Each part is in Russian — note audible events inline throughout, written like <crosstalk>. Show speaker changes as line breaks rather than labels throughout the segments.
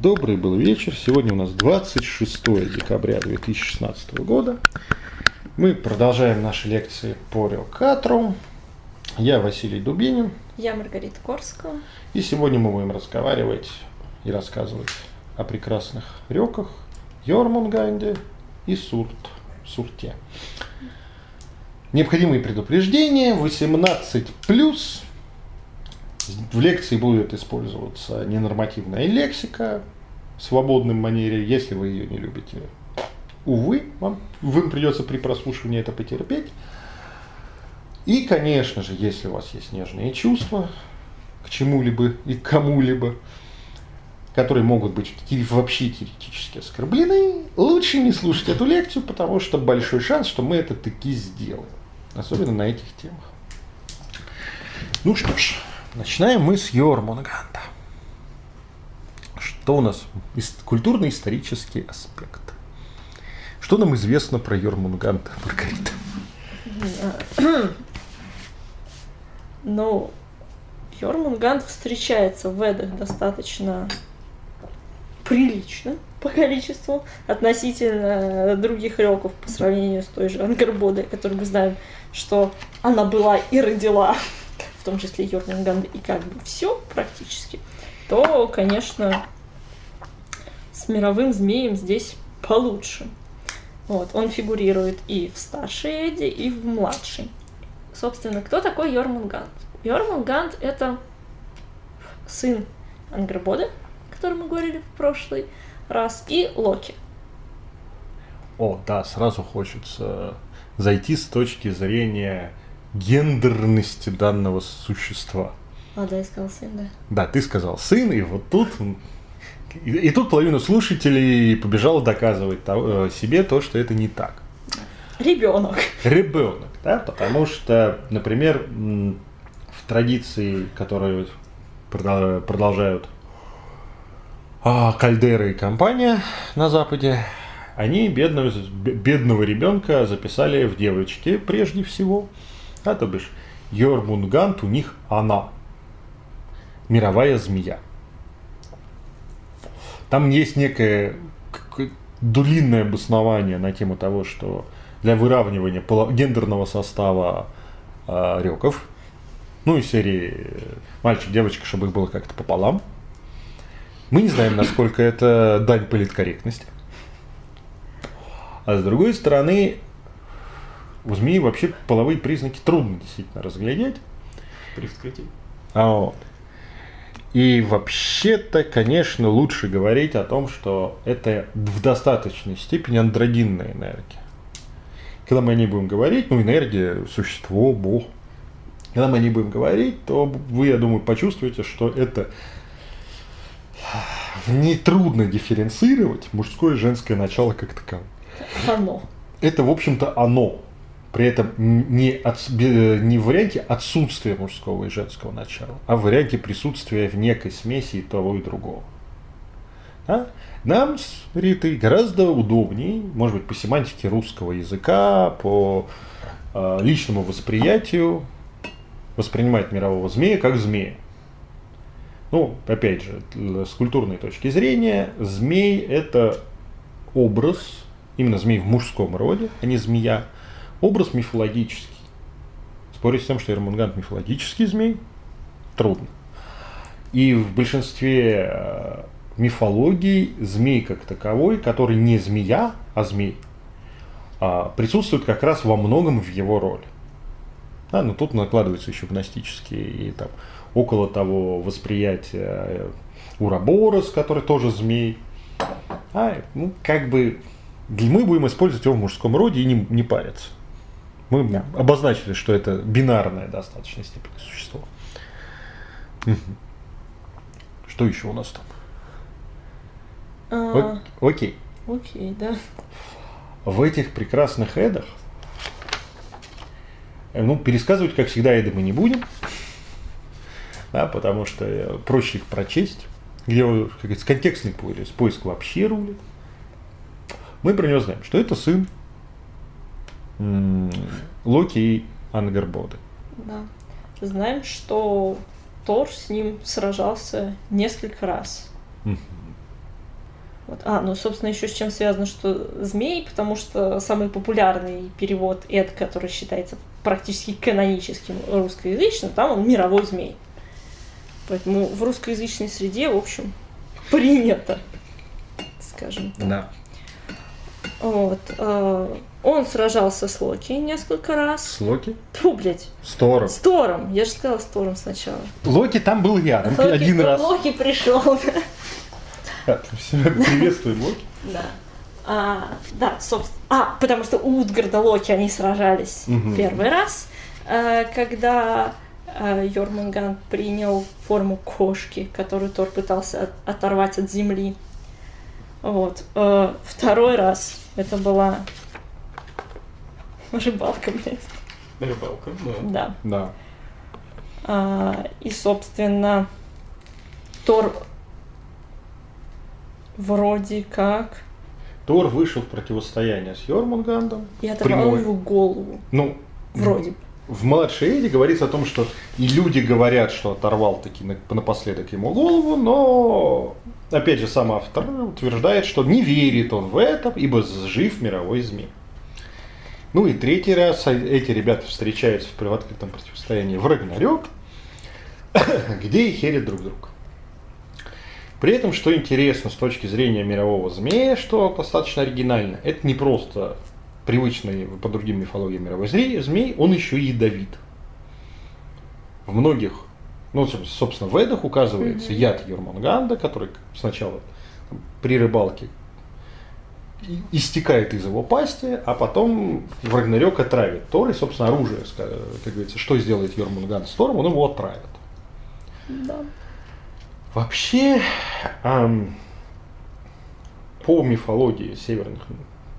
Добрый был вечер. Сегодня у нас 26 декабря 2016 года. Мы продолжаем наши лекции по Релкатру. Я Василий Дубинин.
Я Маргарита Корского.
И сегодня мы будем разговаривать и рассказывать о прекрасных реках Йормунганде и Сурт, Сурте. Необходимые предупреждения 18 плюс в лекции будет использоваться ненормативная лексика в свободном манере. Если вы ее не любите, увы, вам, вам придется при прослушивании это потерпеть. И, конечно же, если у вас есть нежные чувства к чему-либо и кому-либо, которые могут быть вообще теоретически оскорблены, лучше не слушать эту лекцию, потому что большой шанс, что мы это таки сделаем. Особенно на этих темах. Ну что ж, Начинаем мы с Йормунганда. Что у нас? Культурно-исторический аспект. Что нам известно про Йормунганда, Маргарита? <coughs>
Ну, Йормунганд встречается в Эдах достаточно прилично по количеству относительно других реков по сравнению с той же Ангарбодой, которую мы знаем, что она была и родила в том числе Йорнинганд, и как бы все практически, то, конечно, с мировым змеем здесь получше. Вот, он фигурирует и в старшей Эдди, и в младшей. Собственно, кто такой Йормунгант? Йормунгант — это сын Ангербода, о котором мы говорили в прошлый раз, и Локи.
О, да, сразу хочется зайти с точки зрения гендерности данного существа.
А, да, я сказал сын, да.
Да, ты сказал сын, и вот тут и, и тут половина слушателей побежала доказывать то, э, себе то, что это не так.
Ребенок.
Ребенок, да, потому что, например, в традиции, которые продолжают а, Кальдера и компания на Западе, они бедного, бедного ребенка записали в девочке прежде всего. Да, то бишь, Йормунгант у них она. Мировая змея. Там есть некое длинное обоснование на тему того, что для выравнивания гендерного состава э, реков, ну и серии мальчик-девочка, чтобы их было как-то пополам. Мы не знаем, насколько это дань политкорректности. А с другой стороны, у змеи вообще половые признаки трудно действительно разглядеть.
При вскрытии.
А вот. И вообще-то, конечно, лучше говорить о том, что это в достаточной степени андрогинная энергия. Когда мы о ней будем говорить, ну, энергия, существо, Бог. Когда мы о ней будем говорить, то вы, я думаю, почувствуете, что это нетрудно дифференцировать мужское и женское начало как таковое.
Оно.
Это, в общем-то, оно при этом не, от, не в варианте отсутствия мужского и женского начала, а в варианте присутствия в некой смеси и того и другого. Да? Нам с Ритой гораздо удобнее, может быть, по семантике русского языка, по э, личному восприятию, воспринимать мирового змея как змея. Ну, опять же, с культурной точки зрения, змей – это образ, именно змей в мужском роде, а не змея – Образ мифологический. Спорить с тем, что Эрмунгант мифологический змей, трудно. И в большинстве э, мифологий змей как таковой, который не змея, а змей, а, присутствует как раз во многом в его роли. Да, но тут накладываются еще гностические и там около того восприятия э, Ураборос, который тоже змей. А, ну, как бы мы будем использовать его в мужском роде и не, не париться. Мы обозначили, что это бинарное достаточно степени существо. Что еще у нас там?
А...
Окей.
Окей, да.
В этих прекрасных эдах, э, ну, пересказывать, как всегда, эды мы не будем, да, потому что проще их прочесть, где как говорится, контекстный поиск, поиск вообще рулит. Мы про него знаем, что это сын Локи и Ангербоды.
Да. Знаем, что Тор с ним сражался несколько раз. Вот. А, ну, собственно, еще с чем связано, что змей, потому что самый популярный перевод Эд, который считается практически каноническим русскоязычным, там он мировой змей. Поэтому в русскоязычной среде, в общем, принято, скажем так.
Да.
Вот. Он сражался с Локи несколько раз.
С Локи?
Фу, блядь.
С Тором.
С Тором. Я же сказала с Тором сначала.
Локи там был рядом
Локи-
один раз.
Локи пришел.
Приветствуем Локи.
Да. А, да, собственно. А, потому что у Утгарда Локи они сражались
Мгм.
первый раз, э, когда э, Йормунганд принял форму кошки, которую Тор пытался от- оторвать от земли. Вот. Э, Второй раз это была <laughs> рыбалка, блядь.
Рыбалка, да.
Да.
Да.
А, и, собственно, Тор вроде как
Тор вышел в противостояние с Йормунгандом.
и оторвал
Прямой.
его голову.
Ну,
Вроде.
в младшей Эдди говорится о том, что и люди говорят, что оторвал таки на- напоследок ему голову, но опять же сам автор утверждает, что не верит он в это, ибо жив мировой змей. Ну и третий раз эти ребята встречаются в открытом противостоянии в Рагнарёк, <coughs> где и херят друг друга. При этом, что интересно с точки зрения мирового змея, что достаточно оригинально, это не просто привычный по другим мифологиям мировой зре- змей, он еще и ядовит. В многих, ну, соб- собственно, в Эдах указывается
Мгм.
яд Йормунганда, который сначала при рыбалке истекает из его пасти, а потом в Рагнарёк отравит Тор, и, собственно, оружие, как говорится, что сделает Йормунганд с Тором, он его отравит.
Да.
Вообще, ам, по мифологии северных,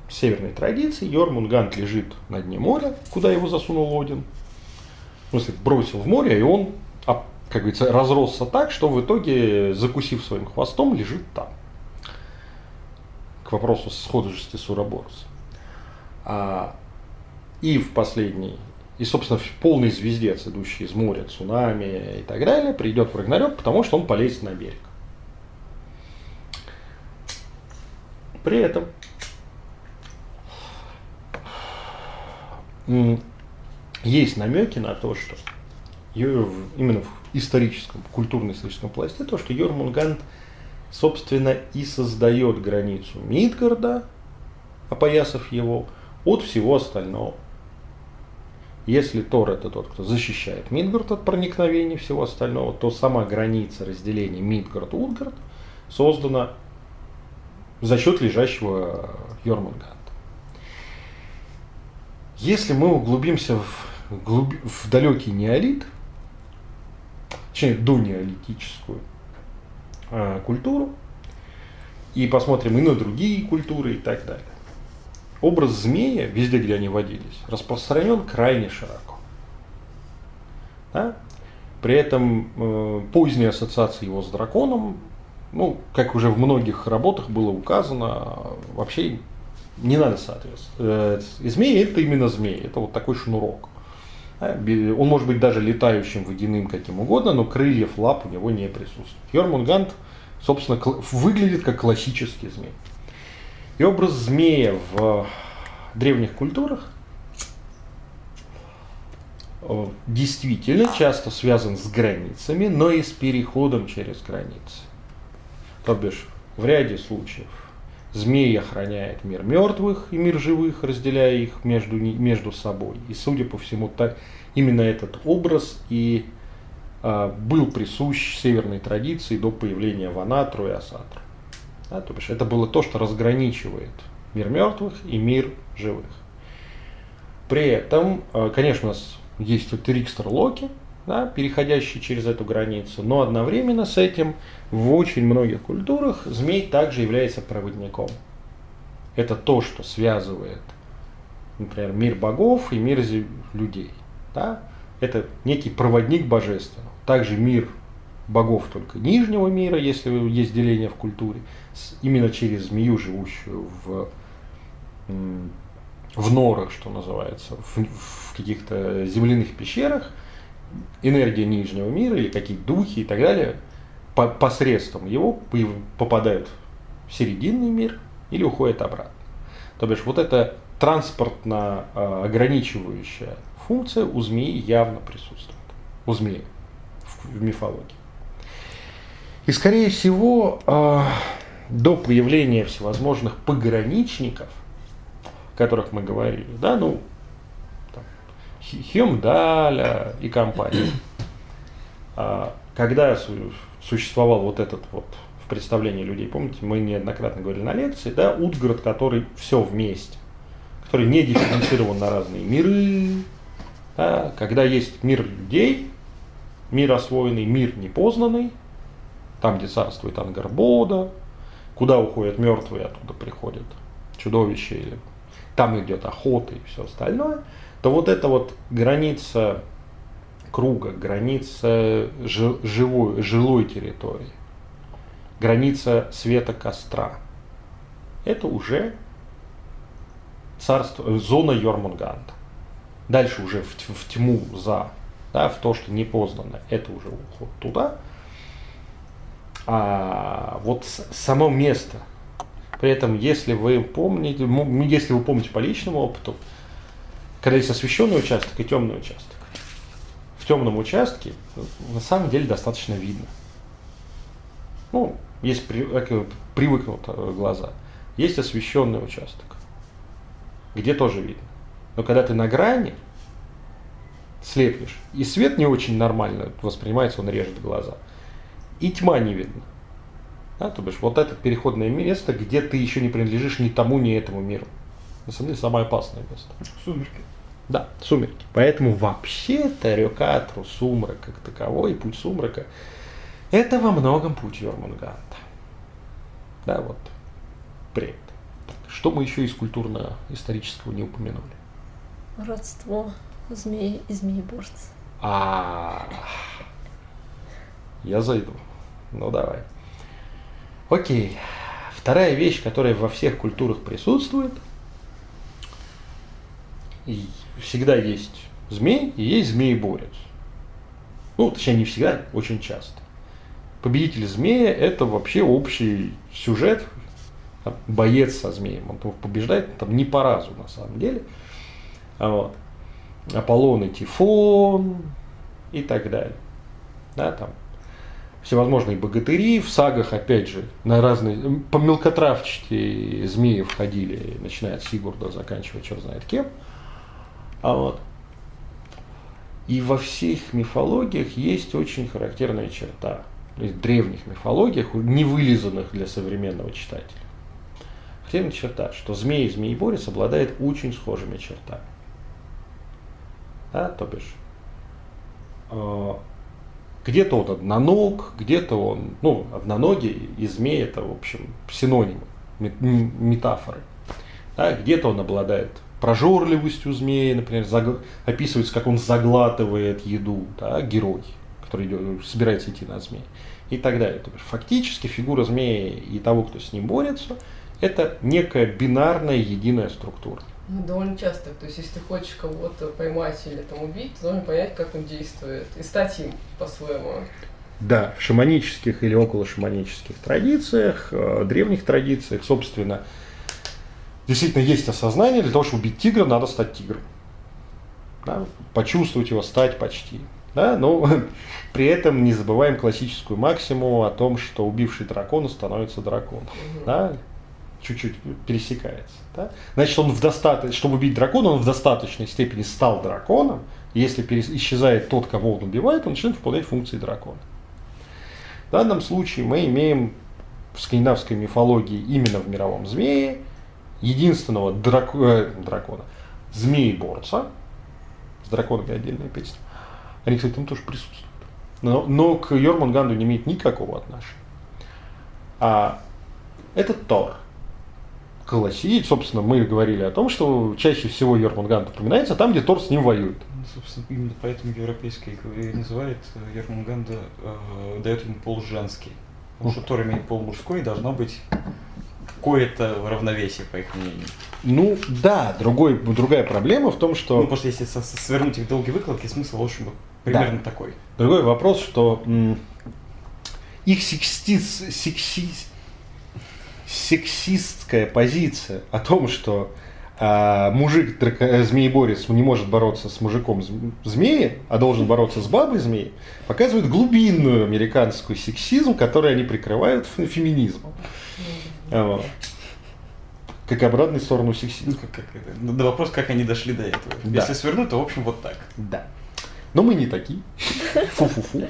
северной традиции, Йормунганд лежит на дне моря, куда его засунул Один. В смысле, бросил в море, и он, а, как говорится, разросся так, что в итоге, закусив своим хвостом, лежит там. Вопросу схожести с Уроборос. А, и в последней, и, собственно, в полной звездец, идущий из моря, цунами и так далее, придет в Рагнарёк, потому что он полезет на берег. При этом есть намеки на то, что именно в историческом, культурно-историческом пласте, то, что Йормунганд, собственно, и создает границу Мидгарда, опоясав его, от всего остального. Если Тор это тот, кто защищает Мидгард от проникновения всего остального, то сама граница разделения Мидгард-Утгард создана за счет лежащего Йормунганда. Если мы углубимся в, глуби- в далекий неолит, точнее, донеолитическую э, культуру, и посмотрим и на другие культуры и так далее, образ змея, везде, где они водились, распространен крайне широко. Да? При этом э, поздние ассоциации его с драконом, ну, как уже в многих работах было указано, вообще не надо соответствовать. Э, Змеи это именно змеи, это вот такой шнурок. Бе- Он может быть даже летающим, водяным, каким угодно, но крыльев, лап у него не присутствует. Йормунганд, собственно, выглядит как классический змей. И образ змея в древних культурах э, действительно часто связан с границами, но и с переходом через границы. То бишь, в ряде случаев змей охраняет мир мертвых и мир живых, разделяя их между, между собой. И, судя по всему, так, именно этот образ и а, был присущ северной традиции до появления Ванатру и Асатру. Да, то бишь, это было то, что разграничивает мир мертвых и мир живых. При этом, э, конечно, у нас есть вот Трикстер Локи, да, переходящий через эту границу, но одновременно с этим в очень многих культурах змей также является проводником. Это то, что связывает, например, мир богов и мир людей. Да? Это некий проводник божественного. Также мир богов только нижнего мира, если есть деление в культуре, именно через змею, живущую в, в норах, что называется, в, в каких-то земляных пещерах, энергия нижнего мира или какие-то духи и так далее, по- посредством его попадают в серединный мир или уходит обратно. То бишь вот эта транспортно э, ограничивающая функция у змеи явно присутствует. У змеи в, в мифологии. И скорее всего, э, до появления всевозможных пограничников, о которых мы говорили, да, ну, Хемдаля и компания, а, когда существовал вот этот вот в представлении людей, помните, мы неоднократно говорили на лекции, да, Утгород, который все вместе, который не дифференцирован на разные миры, да, когда есть мир людей, мир освоенный, мир непознанный, там, где царствует Ангарбода, куда уходят мертвые, оттуда приходят чудовища, или там идет охота и все остальное, то вот эта вот граница круга, граница живой, жилой территории, граница света костра, это уже царство, зона Йормунганда. Дальше уже в, в тьму за, да, в то, что непознанно, это уже уход туда. А вот само место, при этом, если вы помните, если вы помните по личному опыту, когда есть освещенный участок и темный участок, в темном участке на самом деле достаточно видно. Ну, есть при, привыкнут э, глаза. Есть освещенный участок, где тоже видно. Но когда ты на грани слепнешь, и свет не очень нормально воспринимается, он режет глаза, и тьма не видно. Да, то бишь, вот это переходное место, где ты еще не принадлежишь ни тому, ни этому миру. На самом деле, самое опасное место.
Сумерки.
Да, сумерки. Поэтому вообще-то Рюкатру, сумрак как таковой, путь сумрака, это во многом путь Йормунганда. Да, вот. Привет. Что мы еще из культурно-исторического не упомянули?
Родство змеи и змееборца.
А, я зайду. Ну давай. Окей. Вторая вещь, которая во всех культурах присутствует, всегда есть змей и есть змееборец. Ну, точнее, не всегда, очень часто. Победитель змея – это вообще общий сюжет, боец со змеем. Он побеждает там не по разу, на самом деле. А вот. Аполлон и Тифон и так далее. Да, там всевозможные богатыри, в сагах, опять же, на разные, по мелкотравчатые змеи входили, начиная от Сигурда, заканчивая черт знает кем. А вот. И во всех мифологиях есть очень характерная черта, то есть древних мифологиях, не вылизанных для современного читателя. Характерная черта, что змей и змееборец обладает очень схожими чертами. Да, то бишь, э, где-то он одноног, где-то он, ну, одноногий и змей это, в общем, синонимы, метафоры. Да, где-то он обладает прожорливостью змеи, например, заг... описывается, как он заглатывает еду, да, герой, который идет, собирается идти на змеи и так далее. То есть фактически фигура змеи и того, кто с ним борется, это некая бинарная единая структура.
Ну, довольно часто. То есть, если ты хочешь кого-то поймать или там убить, ты должен понять, как он действует, и стать им по-своему.
Да, в шаманических или около шаманических традициях, э, древних традициях, собственно, действительно есть осознание, для того, чтобы убить тигра, надо стать тигром. Да? Почувствовать его, стать почти. Да? Но <laughs> при этом не забываем классическую максимуму о том, что убивший дракона становится драконом. Угу. Да? Чуть-чуть пересекается. Да? Значит, он в достаточной, чтобы убить дракона, он в достаточной степени стал драконом. Если исчезает тот, кого он убивает, он начинает выполнять функции дракона. В данном случае мы имеем в скандинавской мифологии именно в мировом змее единственного драк... э, дракона, змеи-борца, с драконами отдельная песня. Они, кстати, там тоже присутствуют. Но, но к Йормунганду не имеет никакого отношения. А это Тор. Классик, собственно, мы говорили о том, что чаще всего Йормунганд упоминается там, где Тор с ним воюет.
Ну, собственно, именно поэтому европейский называет э, Йормунганда, э, дает ему пол женский. Потому что Тор имеет пол мужской, и должно быть какое-то равновесие, по их мнению.
Ну да, другой, другая проблема в том, что...
Ну, потому что если свернуть их долгие выкладки, смысл, в общем, примерно да. такой.
Другой вопрос, что м- их секстиц, секси, сексистская позиция о том, что а, мужик драко- змееборец не может бороться с мужиком зм- змеи, а должен бороться с бабой змеи, показывает глубинную американскую сексизм, который они прикрывают фе- феминизмом. Вот. Как обратную сторону
Ну,
сексизма.
как, как? Ну, да вопрос, как они дошли до этого.
Да.
Если свернуть, то в общем вот так.
Да. Но мы не такие. Фу-фу-фу.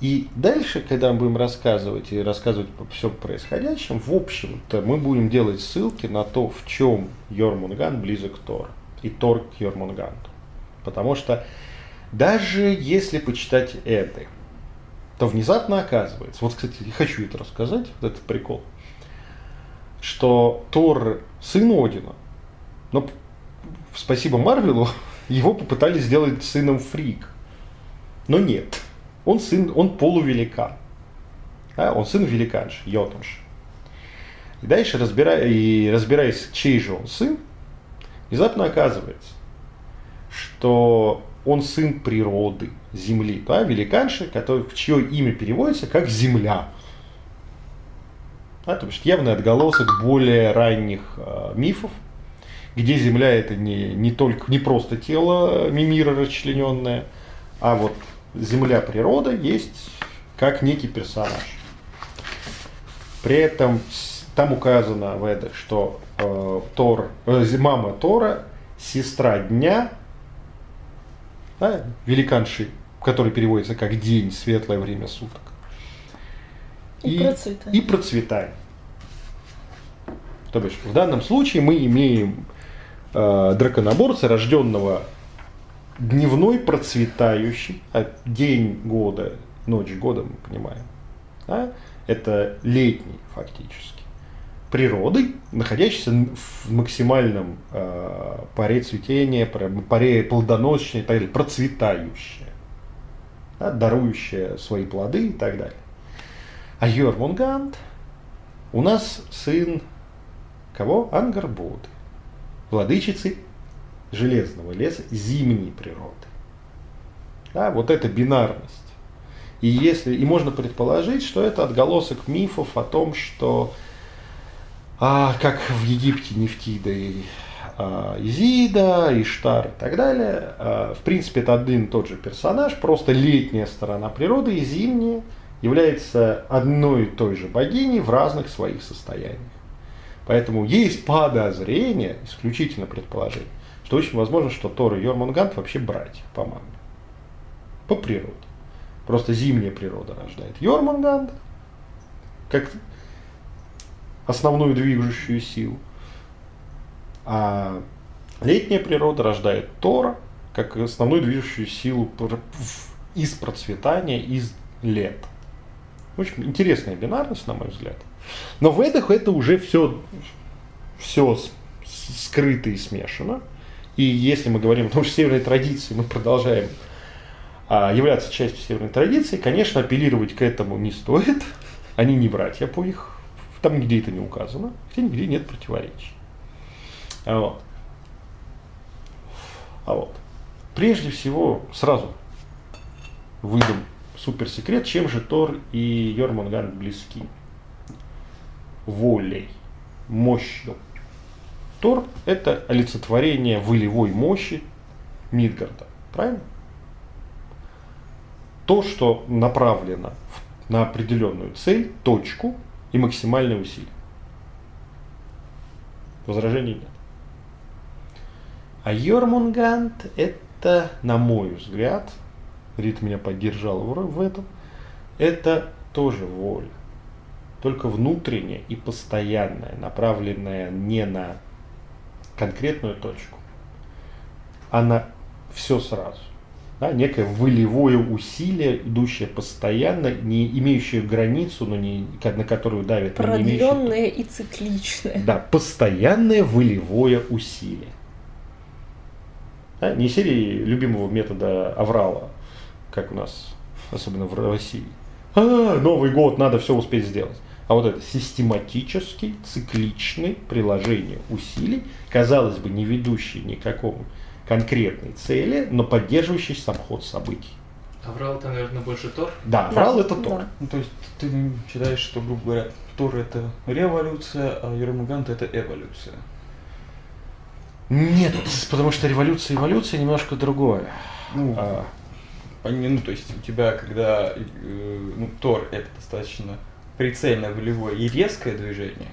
И дальше, когда мы будем рассказывать и рассказывать по всем происходящем, в общем-то, мы будем делать ссылки на то, в чем Йормунган близок к Тор. И Тор к Йормунганту. Потому что даже если почитать Эды, то внезапно оказывается, вот, кстати, я хочу это рассказать, вот этот прикол, что Тор сын Одина, но спасибо Марвелу, <laughs> его попытались сделать сыном Фрик. Но нет. Он сын, он полувеликан. А, он сын великанши, Йотунши. И дальше, разбирая, и разбираясь, чей же он сын, внезапно оказывается, что он сын природы, земли. Да, великанши, который, чье имя переводится как земля. Да, то есть явный отголосок более ранних э, мифов, где Земля это не, не только не просто тело мимира расчлененное, а вот Земля природа есть как некий персонаж. При этом там указано в Эдах, что э, Тор, э, мама Тора, сестра дня, да, великанши, который переводится как день, светлое время суток.
И процветание.
И процветание. То бишь, в данном случае мы имеем э, драконоборца, рожденного дневной процветающий, а день года, ночь года, мы понимаем, да, это летний фактически, природой, находящийся в максимальном э, паре цветения, паре- плодоносия и так далее, процветающая, да, дарующая свои плоды и так далее. А Йормунганд у нас сын кого? Ангарбоды, владычицы железного леса, зимней природы. Да, вот эта бинарность. И, если, и можно предположить, что это отголосок мифов о том, что а, как в Египте Нефтида и а, Изида, Иштар и так далее, а, в принципе, это один и тот же персонаж, просто летняя сторона природы и зимняя является одной и той же богиней в разных своих состояниях. Поэтому есть подозрение, исключительно предположение, что очень возможно, что Тор и Йормунгант вообще братья по маме. По природе. Просто зимняя природа рождает Йормунганда, как основную движущую силу. А летняя природа рождает Тора, как основную движущую силу из процветания, из лета. Очень интересная бинарность, на мой взгляд. Но в Эдах это уже все, все скрыто и смешано. И если мы говорим о том, что северной традиции мы продолжаем а, являться частью северной традиции, конечно, апеллировать к этому не стоит. Они не братья по их, там нигде это не указано, хотя нигде нет противоречий. А вот. А вот. Прежде всего, сразу выдам суперсекрет, чем же Тор и Йормунганд близки. Волей, мощью. Тор – это олицетворение волевой мощи Мидгарда. Правильно? То, что направлено на определенную цель, точку и максимальное усилие. Возражений нет. А Йормунганд – это, на мой взгляд, Рит меня поддержал в этом, это тоже воля. Только внутренняя и постоянная, направленная не на конкретную точку, а на все сразу. Да, некое волевое усилие, идущее постоянно, не имеющее границу, но не, на которую давит, имеющее
Продленное и цикличное.
да, постоянное волевое усилие. Да, не серии любимого метода Аврала, как у нас, особенно в России. А, Новый год, надо все успеть сделать. А вот это систематический, цикличный приложение усилий, казалось бы, не ведущий ни к какому конкретной цели, но поддерживающий сам ход событий.
А Врал это, наверное, больше Тор?
Да,
Да,
врал это Тор.
да.
Ну, то есть ты считаешь, что, грубо говоря, Тор это революция, а Ермугант это эволюция.
Нет, потому что революция и эволюция немножко другое.
Ну,
А,
Пони- Ну, то есть у тебя, когда э, ну, Тор это достаточно прицельное, волевое и резкое движение,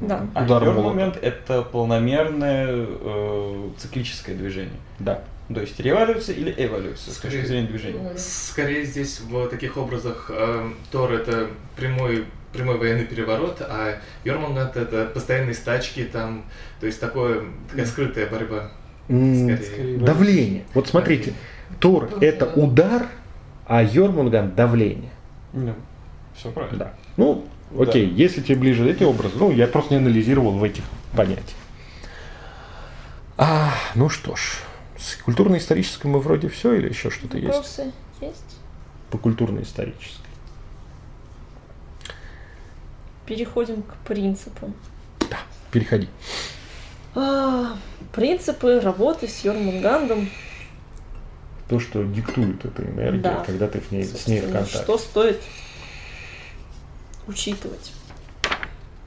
Да.
а
Удар молота.
момент это полномерное э, циклическое движение.
Да.
То есть революция или эволюция с
Скорее-
точки зрения движения.
Скорее здесь в таких образах э, Тор это прямой прямой военный переворот, а Йормунганд это постоянные стачки там, то есть такое, такая скрытая борьба. Скорее.
Скорее
Давление. Вот смотрите, Тор это удар, а Йормунган давление.
Ну, все правильно.
Да. Ну, окей, если тебе ближе эти образы, ну, я просто не анализировал в этих понятиях. А, ну что ж, с культурно-исторической мы вроде все или еще что-то есть?
Вопросы есть?
По культурно-исторической.
Переходим к принципам.
Переходи.
А, принципы работы с Йормунгандом.
То, что диктует эта энергия,
Да.
когда ты в ней, с ней в контакте.
Что стоит учитывать?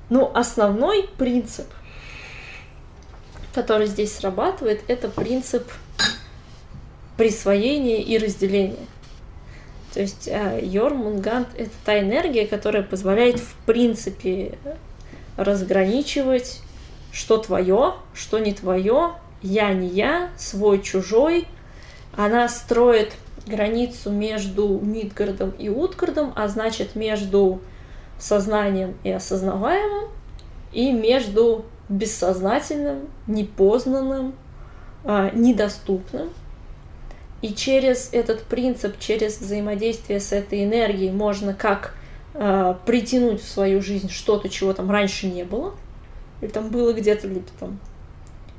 Ну, основной принцип, который здесь срабатывает, это принцип присвоения и разделения. То есть э, Йормунганд — это та энергия, которая позволяет в принципе разграничивать, что твое, что не твое, я не я, свой чужой. Она строит границу между Мидгардом и Утгардом, а значит между сознанием и осознаваемым, и между бессознательным, непознанным, а, недоступным. И через этот принцип, через взаимодействие с этой энергией можно как а, притянуть в свою жизнь что-то, чего там раньше не было, или там было где-то, либо там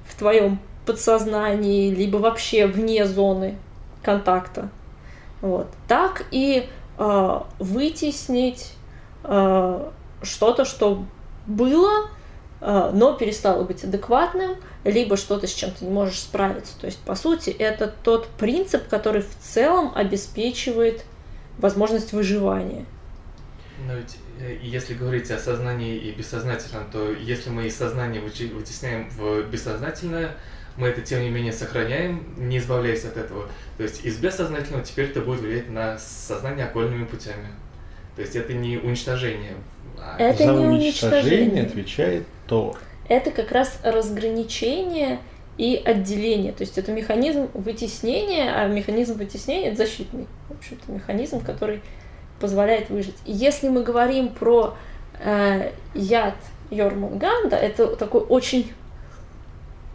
в твоем подсознании, либо вообще вне зоны контакта. Вот. Так и э, вытеснить э, что-то, что было, э, но перестало быть адекватным, либо что-то, с чем ты не можешь справиться. То есть, по сути, это тот принцип, который в целом обеспечивает возможность выживания.
Но ведь э, если говорить о сознании и бессознательном, то если мы из сознания вытесняем в бессознательное, мы это тем не менее сохраняем, не избавляясь от этого. То есть из бессознательного теперь это будет влиять на сознание окольными путями. То есть это не уничтожение. а
Это
За
не
уничтожение
уничтожение.
отвечает Тор.
это как раз разграничение и отделение. То есть это механизм вытеснения, а механизм вытеснения это защитный, в общем-то, механизм, который позволяет выжить. И если мы говорим про э, яд Йормунганда, это такой очень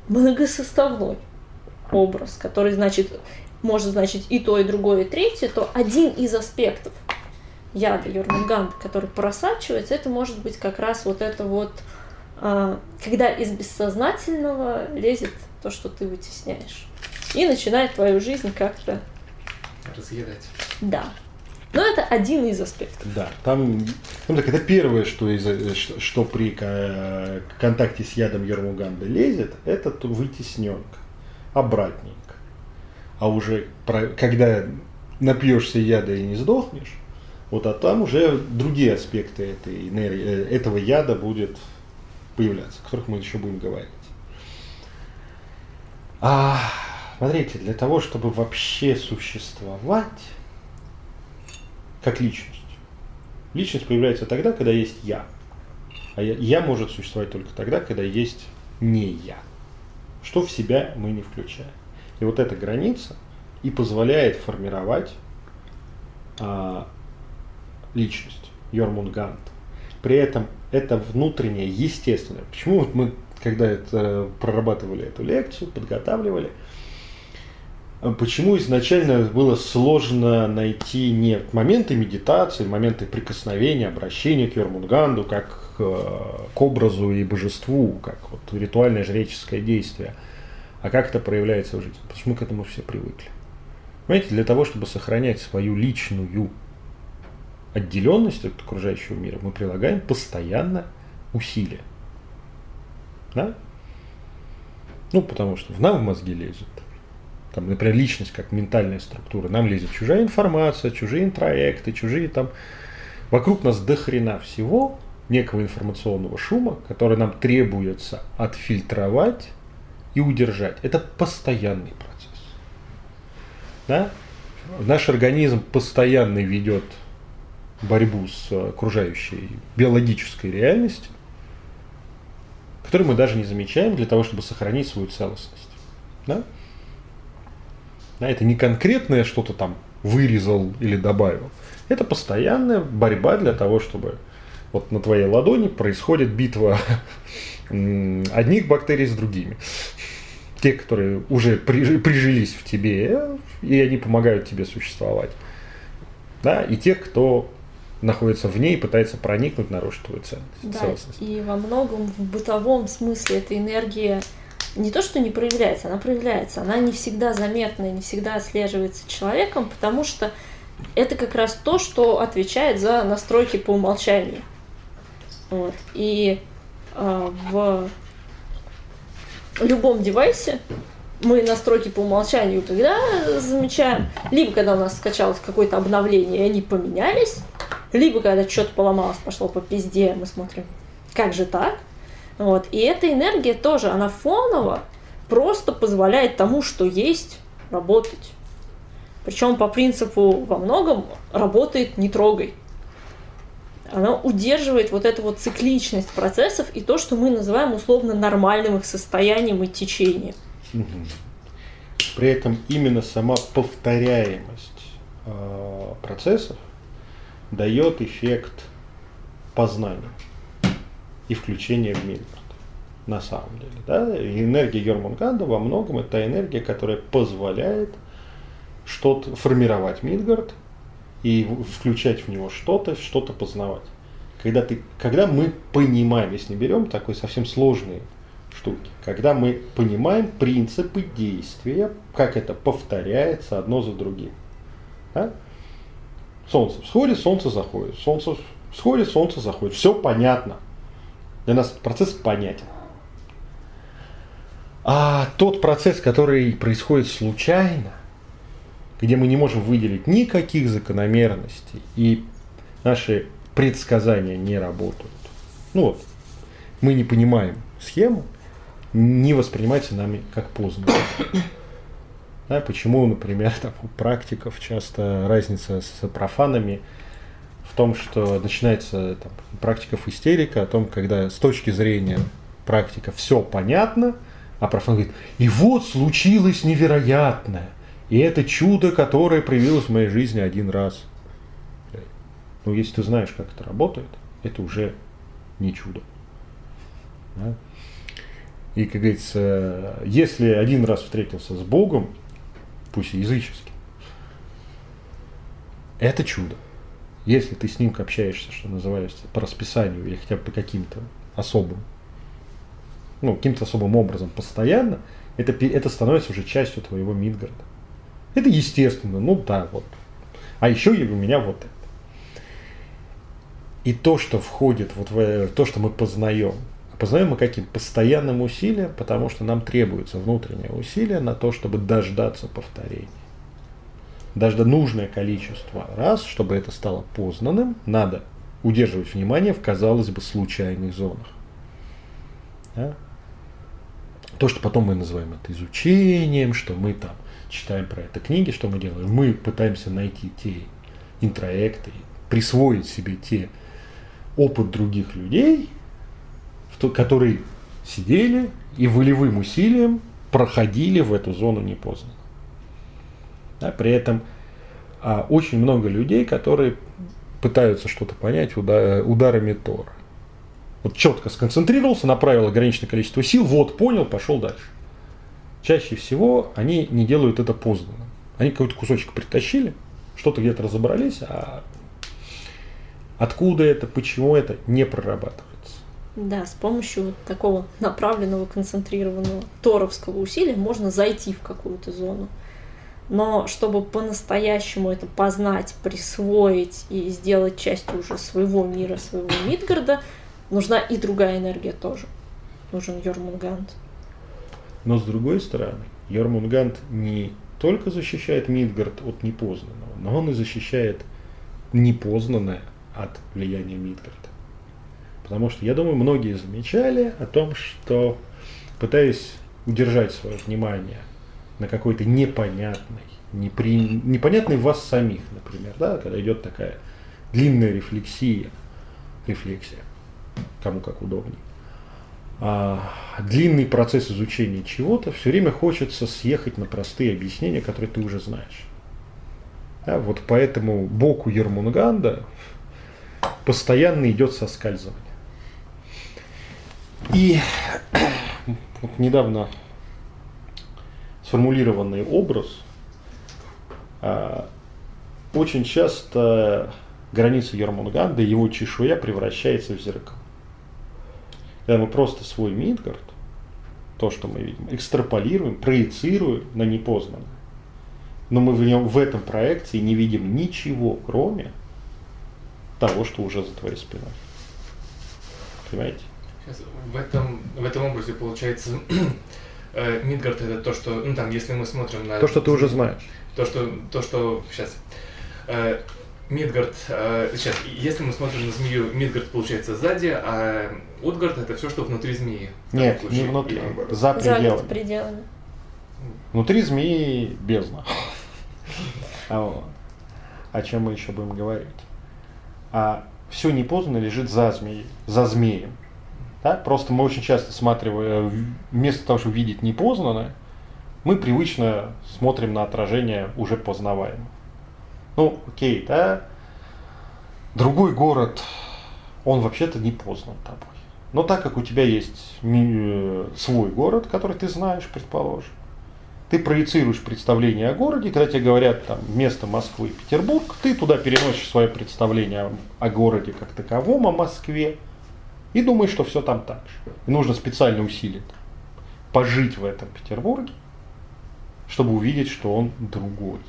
многосоставной образ, который значит, может значить и то, и другое, и третье, то один из аспектов яда Йормунганда, который просачивается, это может быть как раз вот это вот а, когда из бессознательного лезет то, что ты вытесняешь. И начинает твою жизнь как-то,
разъедать.
да. Но это один из аспектов.
Да, там, ну так это первое, что, из, э, что, что при ко- контакте с ядом Ермуганда лезет, это вытесненка, обратненько. А уже про- когда напьешься яда и не сдохнешь, вот а там уже другие аспекты этой энергии, э, этого яда будет появляться, о которых мы еще будем говорить. А, смотрите, для того, чтобы вообще существовать, как личность. Личность появляется тогда, когда есть я. А я, я может существовать только тогда, когда есть не я. Что в себя мы не включаем. И вот эта граница и позволяет формировать а, личность, Йормунгант. При этом это внутреннее, естественное. Почему вот мы, когда это, прорабатывали эту лекцию, подготавливали, а Почему изначально было сложно найти не моменты медитации, моменты прикосновения, обращения к Йормунганду, как э, к образу и божеству, как вот ритуальное жреческое действие, а как это проявляется в жизни? Мы к этому все привыкли. Понимаете, для того, чтобы сохранять свою личную отделенность от окружающего мира, мы прилагаем постоянно усилия. Да? Ну, потому что в нам в мозги лезет там, например, личность как ментальная структура, нам лезет чужая информация, чужие интроекты, чужие там... Вокруг нас до хрена всего, некого информационного шума, который нам требуется отфильтровать и удержать. Это постоянный процесс. Да? Наш организм постоянно ведет борьбу с окружающей биологической реальностью, которую мы даже не замечаем для того, чтобы сохранить свою целостность. Да? Да, это не конкретное что-то там вырезал или добавил. Это постоянная борьба для того, чтобы вот на твоей ладони происходит битва <laughs> одних бактерий с другими. Те, которые уже прижились в тебе, и они помогают тебе существовать. Да, и тех, кто находится в ней и пытается проникнуть, нарушить твою ценность,
да, целостность. И во многом в бытовом смысле эта энергия не то, что не проявляется, она проявляется. Она не всегда заметна, не всегда отслеживается человеком, потому что это как раз то, что отвечает за настройки по умолчанию. Вот. И э, в любом девайсе мы настройки по умолчанию когда замечаем, либо когда у нас скачалось какое-то обновление, и они поменялись, либо когда что-то поломалось, пошло по пизде, мы смотрим, как же так? Вот. И эта энергия тоже, она фоново просто позволяет тому, что есть, работать. Причем по принципу во многом работает не трогай. Она удерживает вот эту вот цикличность процессов и то, что мы называем условно нормальным их состоянием и течением.
При этом именно сама повторяемость э, процессов дает эффект познания и включения в Мидгард. На самом деле. Да? И энергия Йормунганда во многом это энергия, которая позволяет что-то формировать Мидгард и включать в него что-то, что-то познавать. Когда, ты, когда мы понимаем, если берем такой совсем сложные штуки, когда мы понимаем принципы действия, как это повторяется одно за другим. Да? Солнце всходит, солнце заходит. Солнце всходит, солнце заходит. Все понятно. Для нас процесс понятен. А тот процесс, который происходит случайно, где мы не можем выделить никаких закономерностей, и наши предсказания не работают. Ну вот, мы не понимаем схему, не воспринимается нами как поздно. Да, почему, например, <laughs> там, у практиков часто разница с профанами в том, что начинается там, практиков истерика о том, когда с точки зрения практика все понятно, а профан говорит, и вот случилось невероятное, и это чудо, которое проявилось в моей жизни один раз. Ну, если ты знаешь, как это работает, это уже не чудо. Да? И, как говорится, если один раз встретился с Богом, пусть и. Это чудо. Если ты с ним общаешься, что называется, по расписанию или хотя бы по каким-то особым, ну, каким-то особым образом постоянно, это, это становится уже частью твоего Мидгарда. Это естественно, ну да, вот. А еще у меня вот это. И то, что входит вот в то, что мы познаем, Познаем мы каким? Постоянным усилием, потому что нам требуется внутреннее усилие на то, чтобы дождаться повторения. Даже нужное количество раз, чтобы это стало познанным, надо удерживать внимание в, казалось бы, случайных зонах. Да? То, что потом мы называем это изучением, что мы там читаем про это книги, что мы делаем? Мы пытаемся найти те интроекты, присвоить себе те опыт других людей, которые сидели и волевым усилием проходили в эту зону непознанно. Да, при этом а, очень много людей, которые пытаются что-то понять удар, ударами Тора. Вот четко сконцентрировался, направил ограниченное количество сил, вот, понял, пошел дальше. Чаще всего они не делают это поздно. Они какой-то кусочек притащили, что-то где-то разобрались, а откуда это, почему это, не прорабатывают.
Да, с помощью такого направленного, концентрированного торовского усилия можно зайти в какую-то зону. Но чтобы по-настоящему это познать, присвоить и сделать частью уже своего мира, своего Мидгарда, нужна и другая энергия тоже. Нужен Йормунгант.
Но с другой стороны, Йормунганд не только защищает Мидгард от непознанного, но он и защищает непознанное от влияния Мидгарда. Потому что, я думаю, многие замечали о том, что пытаясь удержать свое внимание на какой-то непонятной, непри... непонятной вас самих, например, да, когда идет такая длинная рефлексия, рефлексия, кому как удобнее, а, длинный процесс изучения чего-то, все время хочется съехать на простые объяснения, которые ты уже знаешь. Да, вот поэтому боку Ермунганда постоянно идет соскальзывание. И <clears throat> вот недавно сформулированный образ а, очень часто граница Ермунганда, его чешуя превращается в зеркало. Когда мы просто свой Мидгард, то, что мы видим, экстраполируем, проецируем на непознанное. Но мы в, нем, в этом проекции не видим ничего, кроме того, что уже за твоей спиной. Понимаете?
В, этом, в этом образе получается <clears throat> э, Мидгард это то, что, ну там, если мы смотрим на...
То, что ты уже знаешь.
То, что, то, что сейчас... Э, Мидгард, э, сейчас, если мы смотрим на змею, Мидгард получается сзади, а Утгард это все, что внутри змеи.
Нет, не внутри, Или... за пределами. За
пределами.
Внутри змеи бездна. <laughs> А вот. О чем мы еще будем говорить? А все непознанно лежит за змеей, за змеем. Да? Просто мы очень часто смотрим, вместо того, чтобы видеть непознанное, мы привычно смотрим на отражение уже познаваемого. Ну, окей, да, другой город, он вообще-то не познан тобой. Но так как у тебя есть э, свой город, который ты знаешь, предположим, ты проецируешь представление о городе, когда тебе говорят там вместо Москвы Петербург, ты туда переносишь свое представление о городе как таковом, о Москве, и думаешь, что все там так же. И нужно специально усилить, пожить в этом Петербурге, чтобы увидеть, что он другой.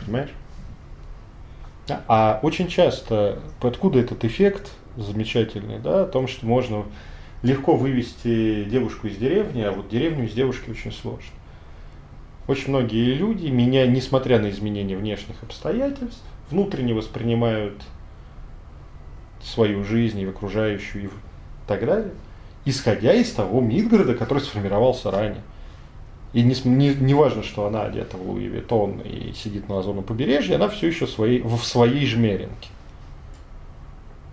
Понимаешь? А очень часто, откуда этот эффект замечательный, да, о том, что можно легко вывести девушку из деревни, а вот деревню из девушки очень сложно. Очень многие люди, меня, несмотря на изменения внешних обстоятельств, внутренне воспринимают свою жизнь и окружающую и так далее, исходя из того Мидгорода, который сформировался ранее. И не, не, не важно, что она одета в Луи Виттон и сидит на лазурном побережье, она все еще своей, в своей жмеринке.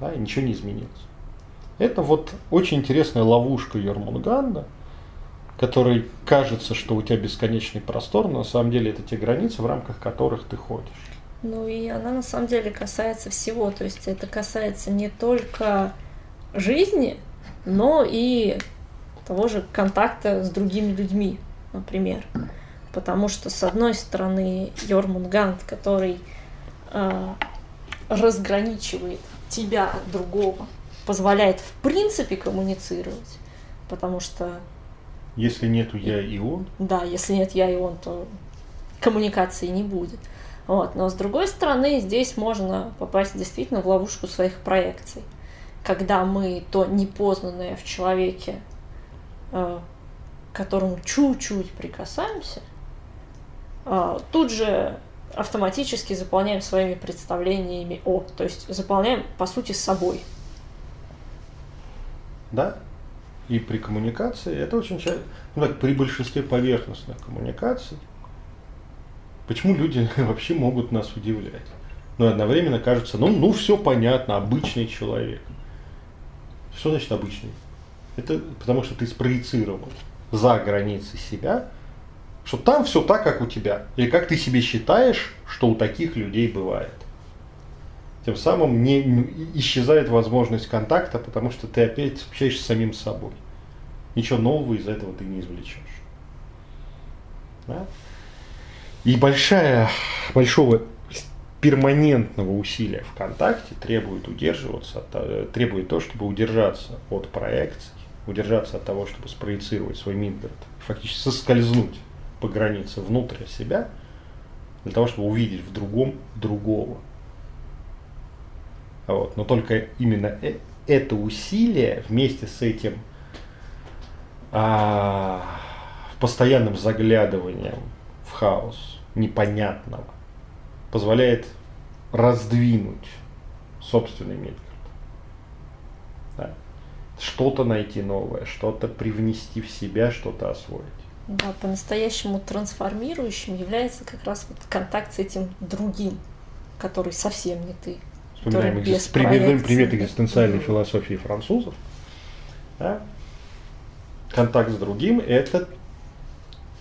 Да, и ничего не изменилось. Это вот очень интересная ловушка Йормунганда, которой кажется, что у тебя бесконечный простор, но на самом деле это те границы, в рамках которых ты ходишь.
Ну и она на самом деле касается всего, то есть это касается не только жизни, но и того же контакта с другими людьми например. Потому что, с одной стороны, Йормунгант, который э, разграничивает тебя от другого, позволяет в принципе коммуницировать, потому что...
Если нету я и он?
Да, если нет я и он, то коммуникации не будет. Вот. Но с другой стороны, здесь можно попасть действительно в ловушку своих проекций, когда мы то непознанное в человеке э, к которому чуть-чуть прикасаемся, а, тут же автоматически заполняем своими представлениями о, то есть заполняем по сути собой.
Да. И при коммуникации это очень часто, ну так, при большинстве поверхностных коммуникаций, почему люди <laughs> вообще могут нас удивлять? Но одновременно кажется, ну, ну все понятно, обычный человек. Что значит обычный? Это потому что ты спроецировал за границы себя, что там все так, как у тебя. Или как ты себе считаешь, что у таких людей бывает. Тем самым не, исчезает возможность контакта, потому что ты опять общаешься с самим собой. Ничего нового из этого ты не извлечешь. Да? И большая, большого перманентного усилия в контакте требует удерживаться, э, требует то, чтобы удержаться от проекций, удержаться от того, чтобы спроецировать свой Мидгард, фактически соскользнуть по границе внутрь себя, для того, чтобы увидеть в другом другого. Вот. Но только именно э, это усилие вместе с этим а, постоянным заглядыванием в хаос непонятного позволяет раздвинуть собственный Мидгард. Да. Что-то найти новое, что-то привнести в себя, что-то освоить.
Да, по-настоящему трансформирующим является как раз вот контакт с этим другим, который совсем не ты.
Вспоминаем экзист... пример, пример экзистенциальной философии французов. Да? Контакт с другим – это,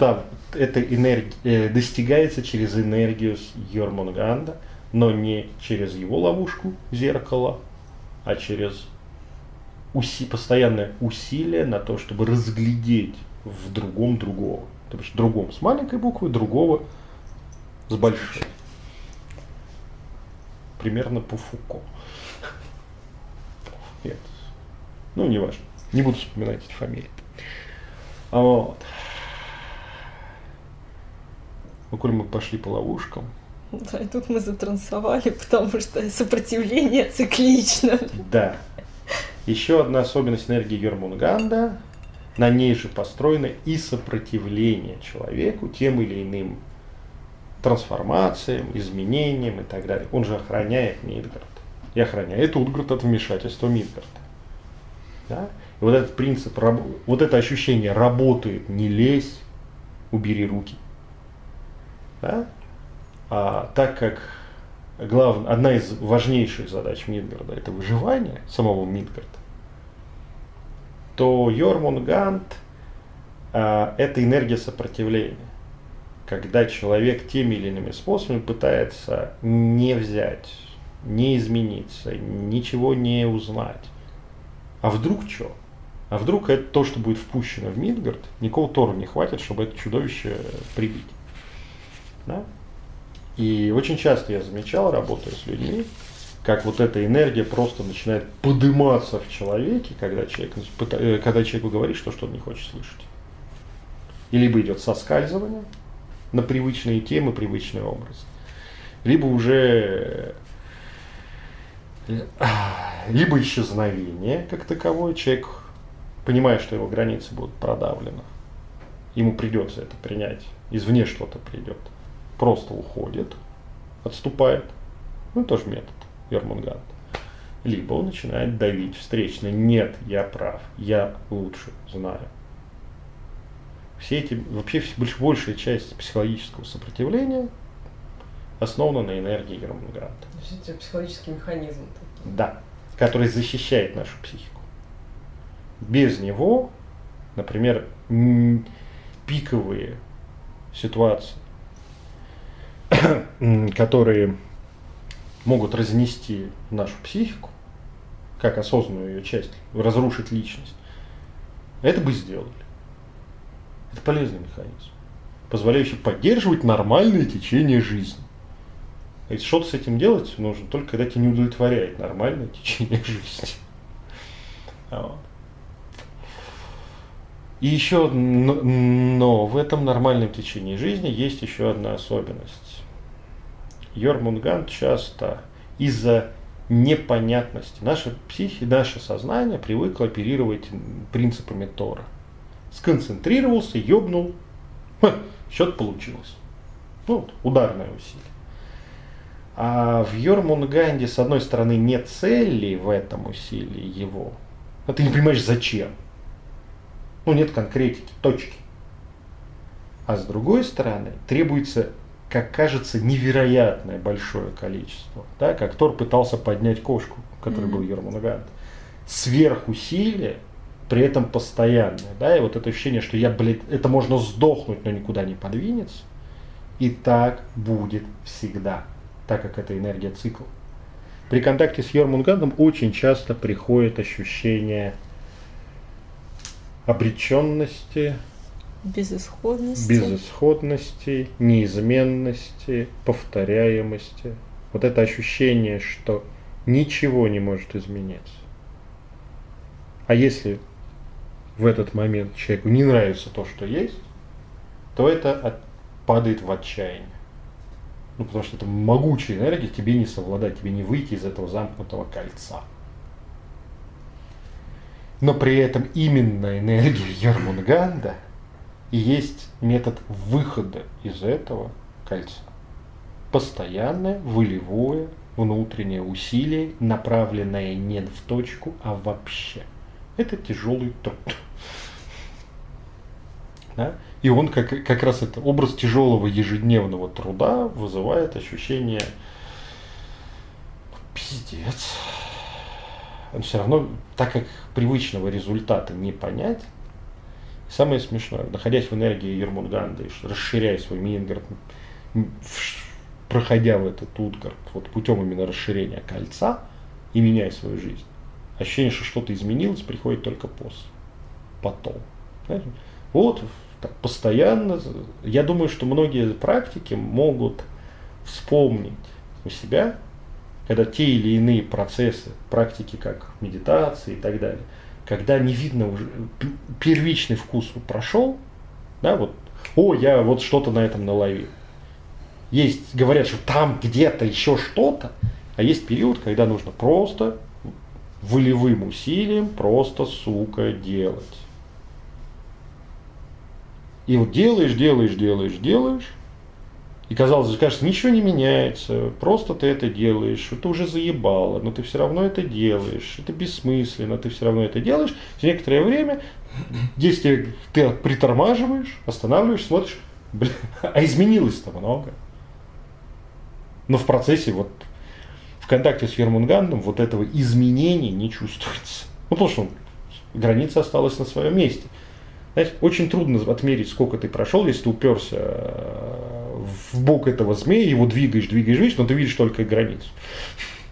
та, это энерги- э, достигается через энергию Йормунганда, но не через его ловушку зеркала, а через уси- постоянное усилие на то, чтобы разглядеть в другом другого. То есть другом с маленькой буквы, другого с большой. Примерно по Фуко. Нет. Ну, не важно. Не буду вспоминать эти фамилии. А Вот. Ну, коль мы пошли по ловушкам,
Да, и тут мы затрансовали, потому что сопротивление циклично.
Да. Еще одна особенность энергии Йормунганда, на ней же построено и сопротивление человеку тем или иным трансформациям, изменениям и так далее. Он же охраняет Мидгард. И охраняет Утгард от вмешательства Мидгарда. Да? И вот этот принцип, вот это ощущение работает, не лезь, убери руки. Да? А так как глав... одна из важнейших задач Мидгарда это выживание самого Мидгарда, то Йормунганд а, это энергия сопротивления. Когда человек теми или иными способами пытается не взять, не измениться, ничего не узнать. А вдруг что? А вдруг это то, что будет впущено в Мидгард, никакого Тору не хватит, чтобы это чудовище прибить. Да? И очень часто я замечал, работая с людьми, как вот эта энергия просто начинает подниматься в человеке, когда, человек, э, когда человеку говорит, что что-то не хочет слышать. И либо идет соскальзывание на привычные темы, привычный образ, либо уже э, либо исчезновение как таковое, человек, понимая, что его границы будут продавлены, ему придется это принять, извне что-то придет, просто уходит, отступает, ну тоже метод Ермунганд. Либо он начинает давить встречно, нет, я прав, я лучше знаю. Все эти, вообще большая часть психологического сопротивления основана на энергии
есть это психологический механизм.
Да, который защищает нашу психику. Без него, например, пиковые ситуации, <coughs> которые могут разнести нашу психику, как осознанную ее часть, разрушить личность, это бы сделали. Это полезный механизм, позволяющий поддерживать нормальное течение жизни. И что-то с этим делать нужно только когда тебя не удовлетворяет нормальное <laughs> течение жизни. А. И еще, но в этом нормальном течении жизни есть еще одна особенность. Йормунганд часто из-за непонятности, наша психика, наше сознание привыкло оперировать принципами Тора. Сконцентрировался, ёбнул, ха, что-то получилось. Ну, вот, ударное усилие. А в Йормунганде, с одной стороны, нет цели в этом усилии его. А ты не понимаешь, зачем. Ну, нет конкретики, точки. А с другой стороны, требуется, как кажется, невероятное большое количество. Да, как Тор пытался поднять кошку, который был Йормунганд. Сверхусилие, при этом постоянное. Да, и вот это ощущение, что я, блядь, это можно сдохнуть, но никуда не подвинется. И так будет всегда, так как это энергия цикла. При контакте с Йормунгандом очень часто приходит ощущение обреченности,
Безысходности.
безысходности, неизменности, повторяемости. Вот это ощущение, что ничего не может измениться. А если в этот момент человеку не нравится то, что есть, то это от- падает в отчаяние. Ну, потому что это могучая энергия, тебе не совладать, тебе не выйти из этого замкнутого кольца. Но при этом именно энергия Йормунганда И есть метод выхода из этого кольца. Постоянное, волевое, внутреннее усилие, направленное не в точку, а вообще. Это тяжелый труд. <laughs> Да? И он как, как раз это образ тяжелого ежедневного труда вызывает ощущение пиздец. Но все равно, так как привычного результата не понять, самое смешное, находясь в энергии Ермунганда, расширяя свой Мингард, проходя в этот Утгард, вот путем именно расширения кольца и меняя свою жизнь, ощущение, что что-то изменилось, приходит только после, потом. Вот так, постоянно. Я думаю, что многие практики могут вспомнить у себя, когда те или иные процессы, практики как медитации и так далее, когда не видно уже, первичный вкус прошел, да, вот, о, я вот что-то на этом наловил. Есть, говорят, что там где-то еще что-то, а есть период, когда нужно просто волевым усилием просто, сука, делать. И вот делаешь, делаешь, делаешь, делаешь, и казалось кажется, ничего не меняется, просто ты это делаешь, это уже заебало, но ты все равно это делаешь, это бессмысленно, ты все равно это делаешь. Через некоторое время, если ты притормаживаешь, останавливаешь, смотришь, блин, <laughs> а изменилось-то много. Но в процессе вот в контакте с Ермунгандом вот этого изменения не чувствуется. Ну, потому что граница осталась на своем месте. Знаете, очень трудно отмерить, сколько ты прошел, если ты уперся э, в бок этого змея, его двигаешь, двигаешь, двигаешь, но ты видишь только границу.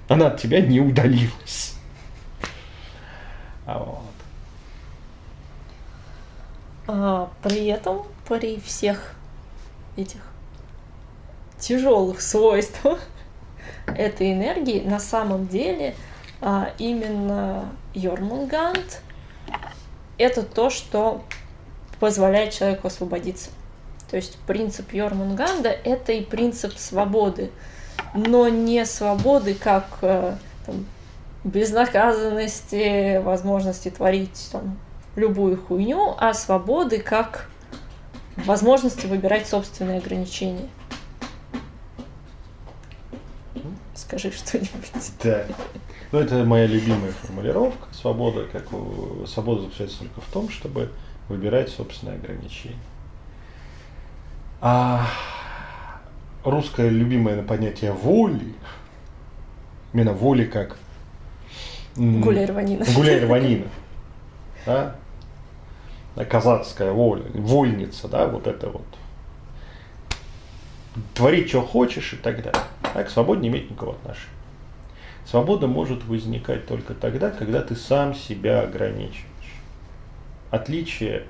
Она от тебя не удалилась. А вот.
А, при этом, при всех этих тяжелых свойствах <laughs> этой энергии, на самом деле а, именно Йормунгант это то, что позволяет человеку освободиться. То есть принцип Йормунганда – это и принцип свободы, но не свободы как э, там, безнаказанности, возможности творить там, любую хуйню, а свободы как возможности выбирать собственные ограничения. Скажи что-нибудь.
Да. Ну, это моя любимая формулировка. Свобода, как свобода заключается только в том, чтобы выбирать собственные ограничения. А русское любимое понятие воли, именно воли как
гуляй рванина.
Гуляй рванина. Да? Казацкая воля, вольница, да, вот это вот. Творить, что хочешь и так далее. А к свободе не имеет никакого отношения. Свобода может возникать только тогда, когда ты сам себя ограничиваешь отличие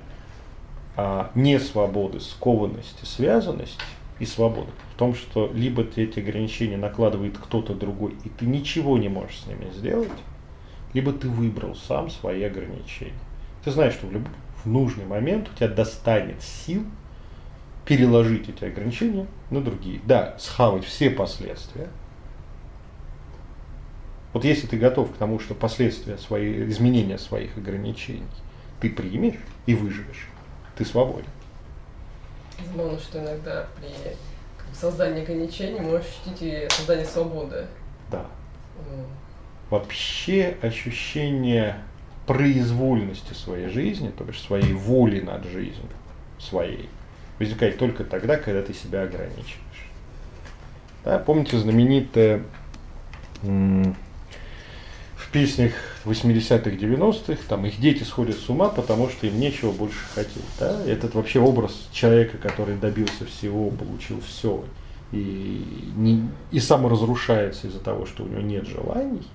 а, не свободы, скованности, связанности и свободы в том, что либо эти ограничения накладывает кто-то другой, и ты ничего не можешь с ними сделать, либо ты выбрал сам свои ограничения. Ты знаешь, что в, люб... в нужный момент у тебя достанет сил переложить эти ограничения на другие. Да, схавать все последствия. Вот если ты готов к тому, что последствия свои, изменения своих ограничений ты примешь и выживешь, ты свободен.
Забавно, что иногда при создании ограничений можешь ощутить и создание свободы.
Да. Mm. Вообще ощущение произвольности своей жизни, то есть своей воли над жизнью своей, возникает только тогда, когда ты себя ограничиваешь. Да, помните знаменитое песнях 80-х, 90-х, там их дети сходят с ума, потому что им нечего больше хотеть. Да? Этот вообще образ человека, который добился всего, получил все, и, не, и саморазрушается из-за того, что у него нет желаний,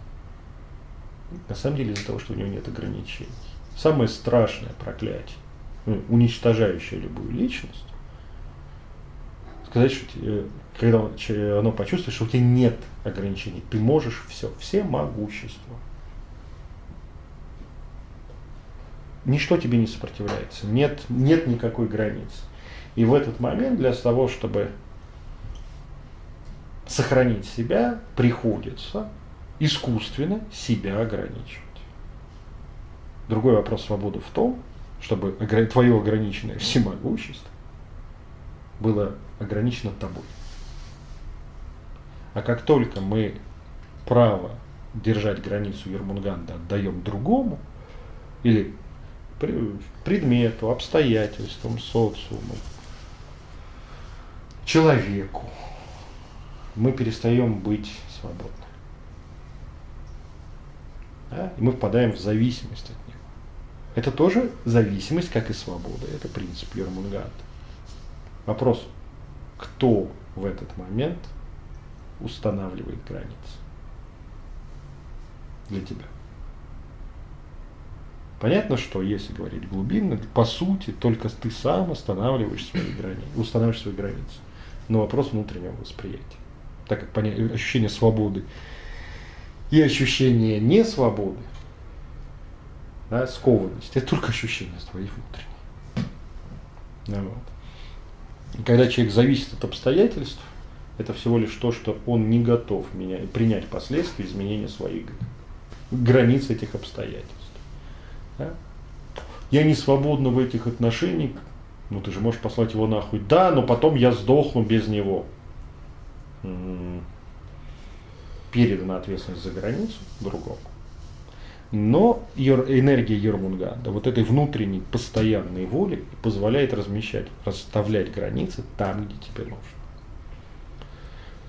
на самом деле из-за того, что у него нет ограничений. Самое страшное проклятие, ну, уничтожающее любую личность, сказать, что когда оно почувствует, что у тебя нет ограничений, ты можешь все, все могущество. Ничто тебе не сопротивляется, нет, нет никакой границы. И в этот момент для того, чтобы сохранить себя, приходится искусственно себя ограничивать. Другой вопрос свободы в том, чтобы твое ограниченное всемогущество было ограничено тобой. А как только мы право держать границу Ермунганда отдаем другому, или предмету, обстоятельствам, социуму, человеку, мы перестаем быть свободны. Да? И мы впадаем в зависимость от него. Это тоже зависимость, как и свобода. Это принцип Ермунганда. Вопрос, кто в этот момент устанавливает границы для тебя? Понятно, что если говорить глубинно, по сути, только ты сам останавливаешь свои границы, устанавливаешь свои границы. Но вопрос внутреннего восприятия. Так как понятие, ощущение свободы и ощущение несвободы, да, скованности, это только ощущение твоих внутренних. Ну, вот. Когда человек зависит от обстоятельств, это всего лишь то, что он не готов менять, принять последствия изменения своих границ этих обстоятельств. Да? Я не свободна в этих отношениях, ну ты же можешь послать его нахуй. Да, но потом я сдохну без него. М-м-м. Передана ответственность за границу другому. Но энергия Ермунганда, вот этой внутренней постоянной воли позволяет размещать, расставлять границы там, где тебе нужно.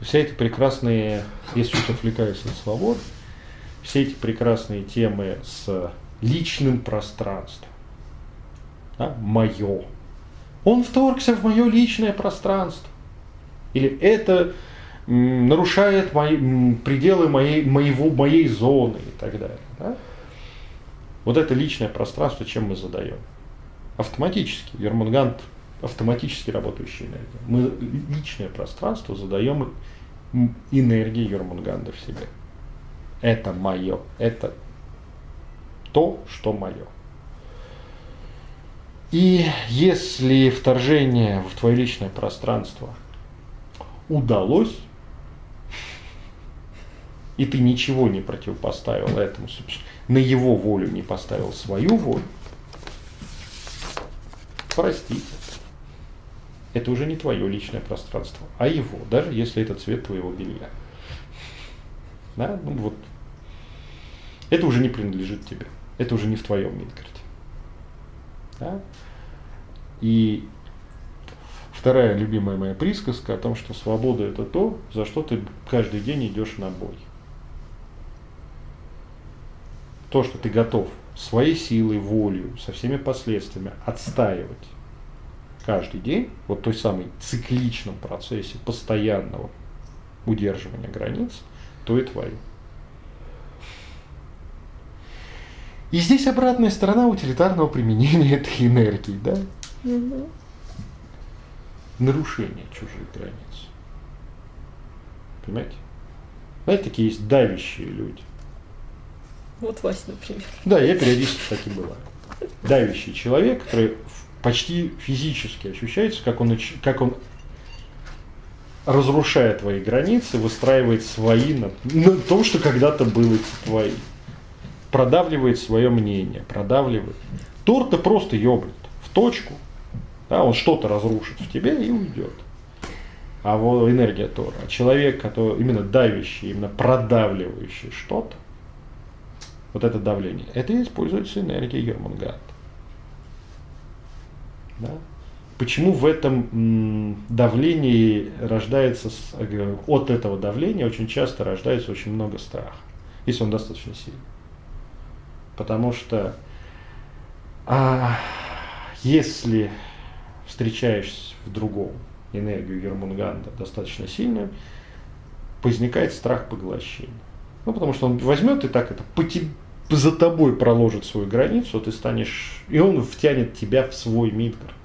Все эти прекрасные, если чуть отвлекаюсь от свободы, все эти прекрасные темы с личным пространством. Да? Мое. Он вторгся в мое личное пространство. Или это нарушает мои, пределы моей, моего, моей зоны и так далее. Да? Вот это личное пространство, чем мы задаем? Автоматически. Ермангант автоматически работающая энергия. Мы личное пространство задаем энергией Ерманганда в себе. Это мое, это то, что мое. И если вторжение в твое личное пространство удалось, и ты ничего не противопоставил этому, на его волю не поставил свою волю, простите. Это уже не твое личное пространство, а его, даже если это цвет твоего белья. Да? Ну, вот. Это уже не принадлежит тебе это уже не в твоем Мидгарде. Да? И вторая любимая моя присказка о том, что свобода это то, за что ты каждый день идешь на бой. То, что ты готов своей силой, волей, со всеми последствиями отстаивать каждый день, вот той самой цикличном процессе постоянного удерживания границ, то и твое. И здесь обратная сторона утилитарного применения <laughs> этой энергии, да? Угу. Нарушение чужих границ. Понимаете? Знаете, такие есть давящие люди.
Вот Вася, например.
Да, я периодически так и бываю. Давящий человек, который почти физически ощущается, как он, как он разрушая твои границы, выстраивает свои на, на том, что когда-то было твои продавливает свое мнение, продавливает. Тор-то просто ёбнет в точку, да, он что-то разрушит в тебе и уйдет. А вот энергия Тора, человек, который именно давящий, именно продавливающий что-то, вот это давление, это используется энергия Ермунгат. Да? Почему в этом давлении рождается, э, от этого давления очень часто рождается очень много страха, если он достаточно сильный. Потому что а, если встречаешь в другом энергию Ермунганда достаточно сильную, возникает страх поглощения. Ну, потому что он возьмет и так это по тебе, за тобой проложит свою границу, ты станешь, и он втянет тебя в свой Мидгард.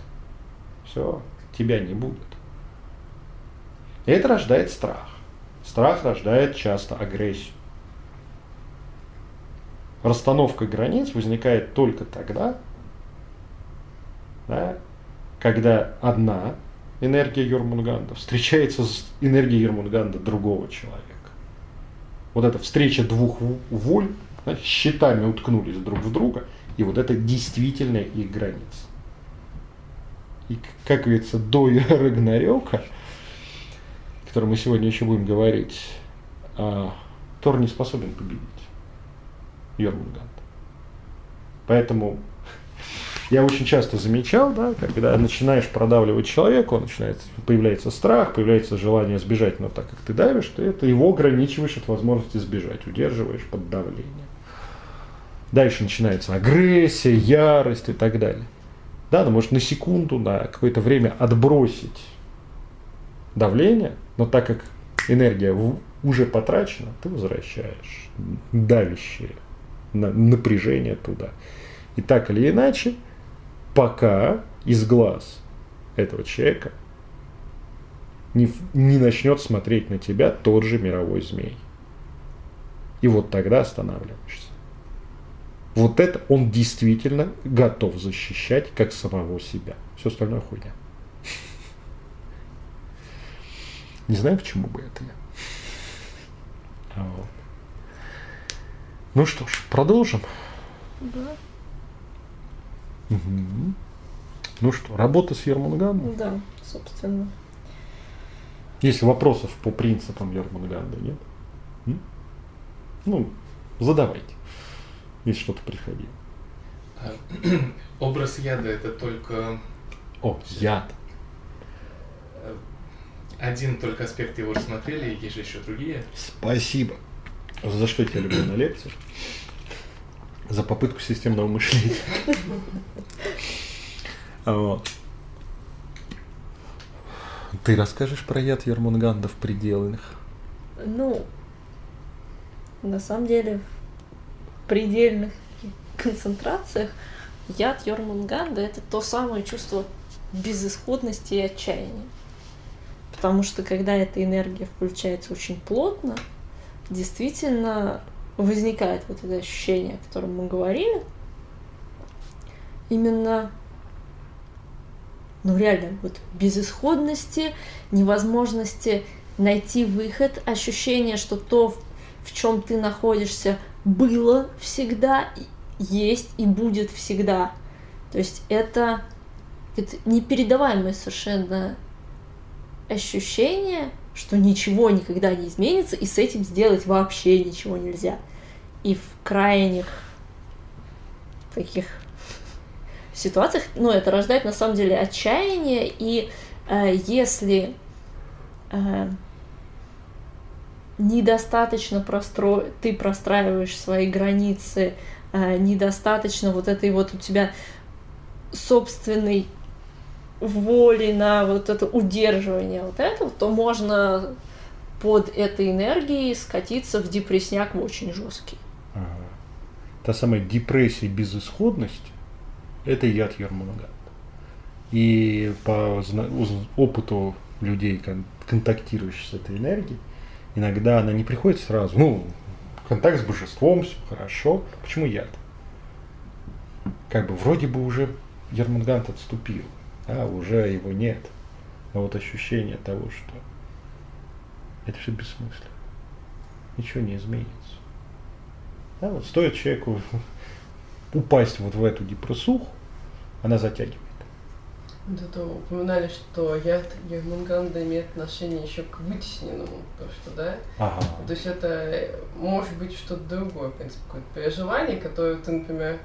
Все, тебя не будет. И это рождает страх. Страх рождает часто агрессию расстановка границ возникает только тогда, да, когда одна энергия Йормунганда встречается с энергией Йормунганда другого человека. Вот эта встреча двух воль, да, щитами уткнулись друг в друга, И вот это действительно их граница. И, как говорится, до <laughs> Рагнарёка, о котором мы сегодня еще будем говорить, а, Тор не способен победить Йормунганд. Поэтому я очень часто замечал, да, когда начинаешь продавливать человека, он начинает, появляется страх, появляется желание сбежать, но так как ты давишь, то это его ограничиваешь от возможности сбежать, удерживаешь под давлением. Дальше начинается агрессия, ярость и так далее. Да, ну может на секунду, на какое-то время отбросить давление, но так как энергия уже потрачена, ты возвращаешь давящее напряжение туда. И так или иначе, пока из глаз этого человека не, не начнет смотреть на тебя тот же мировой змей. И вот тогда останавливаешься. Вот это он действительно готов защищать как самого себя. Все остальное хуйня. Не знаю, к чему бы это я. А вот. Ну что ж, продолжим.
Да.
Угу. Ну что, работа с Ермунгандом?
Да, собственно.
Если вопросов по принципам Ермунганда нет? М? Ну, задавайте, если что-то приходило.
А, <clears throat> образ яда это только...
О, яд.
Э, один только аспект его рассмотрели, есть же еще другие.
Спасибо. За что тебя люблю на лекциях? За попытку системного мышления. Вот. Ты расскажешь про яд Ермунганда в пределах?
Ну, на самом деле, в предельных концентрациях яд Йормунганда – это то самое чувство безысходности и отчаяния. Потому что когда эта энергия включается очень плотно, действительно возникает вот это ощущение, о котором мы говорили. Именно, ну реально, вот безысходности, невозможности найти выход, ощущение, что то, в чем ты находишься, было всегда, есть и будет всегда. То есть это, это непередаваемое совершенно ощущение, что ничего никогда не изменится, и с этим сделать вообще ничего нельзя. И в крайних таких ситуациях, ну, это рождает на самом деле отчаяние, и э, если э, недостаточно простро... ты простраиваешь свои границы, э, недостаточно вот этой вот у тебя собственной воли на вот это удерживание вот этого, то можно под этой энергией скатиться в депрессняк очень жесткий.
Ага. Та самая депрессия безысходности – это яд Ермунганда. И по опыту людей, контактирующих с этой энергией, иногда она не приходит сразу. Ну, контакт с божеством, все хорошо. Почему яд? Как бы вроде бы уже Ермунганд отступил а уже его нет. Но вот ощущение того, что это все бессмысленно. Ничего не изменится. Да, вот стоит человеку <laughs> упасть вот в эту депрессуху, она затягивает.
Вот это упоминали, что яд Ермунганда имеет отношение еще к вытесненному, то что, да?
Ага.
То есть это может быть что-то другое, в принципе, какое-то переживание, которое ты, например,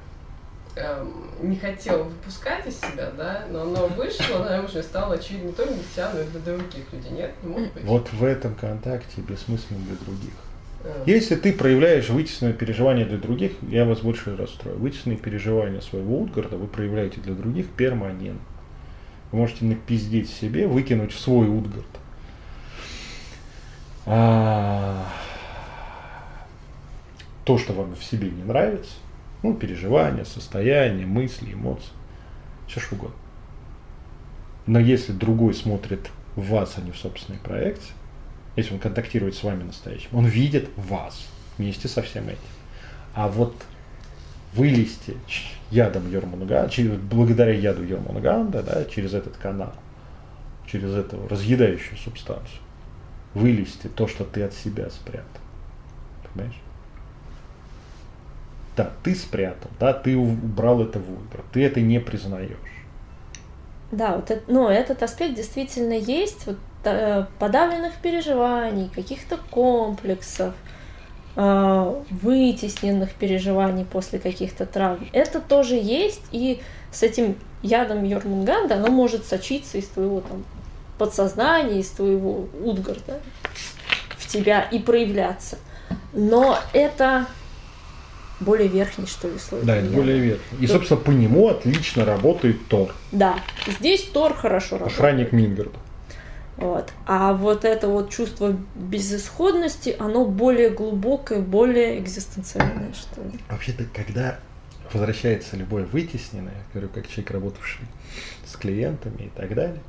эм, не хотел выпускать из себя, да, но оно вышло, оно уже стало очевидно не только для тебя, но и для других людей, нет? Не может быть.
Вот в этом контакте бессмысленно для других.
А.
Если ты проявляешь вытесненное переживание для других, я вас больше расстрою. Вытесненные переживания своего Утгарда вы проявляете для других перманент. Вы можете напиздеть себе, выкинуть в свой Утгард. А... То, что вам в себе не нравится, ну, переживания, состояния, мысли, эмоции. Все что угодно. Но если другой смотрит в вас, а не в собственной проекции, если он контактирует с вами настоящим, он видит вас вместе со всем этим. А вот вылезти ядом Йормунга, благодаря яду Йормунганда, да, через этот канал, через эту разъедающую субстанцию, вылезти то, что ты от себя спрятал. Понимаешь? Да, ты спрятал, да, ты убрал это в Ульгар, ты это не признаешь.
Да, вот это, ну, этот аспект действительно есть, вот, э, подавленных переживаний, каких-то комплексов, э, вытесненных переживаний после каких-то травм. Это тоже есть, и с этим ядом Йормунганда оно может сочиться из твоего там подсознания, из твоего Утгарда в тебя и проявляться. Но это более верхний, что ли, слой.
Да, это более верхний. И, собственно, по нему отлично работает Тор.
Да, здесь Тор хорошо работает.
Охранник Мингарда.
Вот. А вот это вот чувство безысходности, оно более глубокое, более экзистенциальное, что ли.
Вообще-то, когда возвращается любое вытесненное, говорю, как человек, работавший с клиентами и так далее,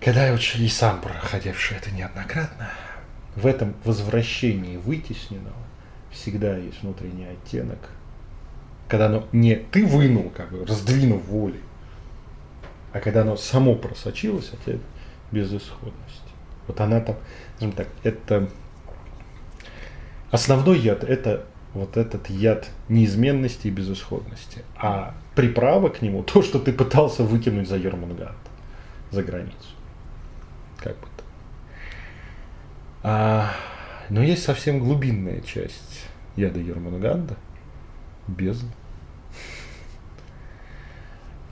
когда я очень и сам проходивший это неоднократно, в этом возвращении вытесненного всегда есть внутренний оттенок, когда оно не ты вынул, как бы раздвинув воли, а когда оно само просочилось, а тебе безысходность. Вот она там, скажем так, это основной яд, это вот этот яд неизменности и безысходности. А приправа к нему то, что ты пытался выкинуть за Ерманганд, за границу. Как бы то. А, но есть совсем глубинная часть яда Ерманганда, бездна.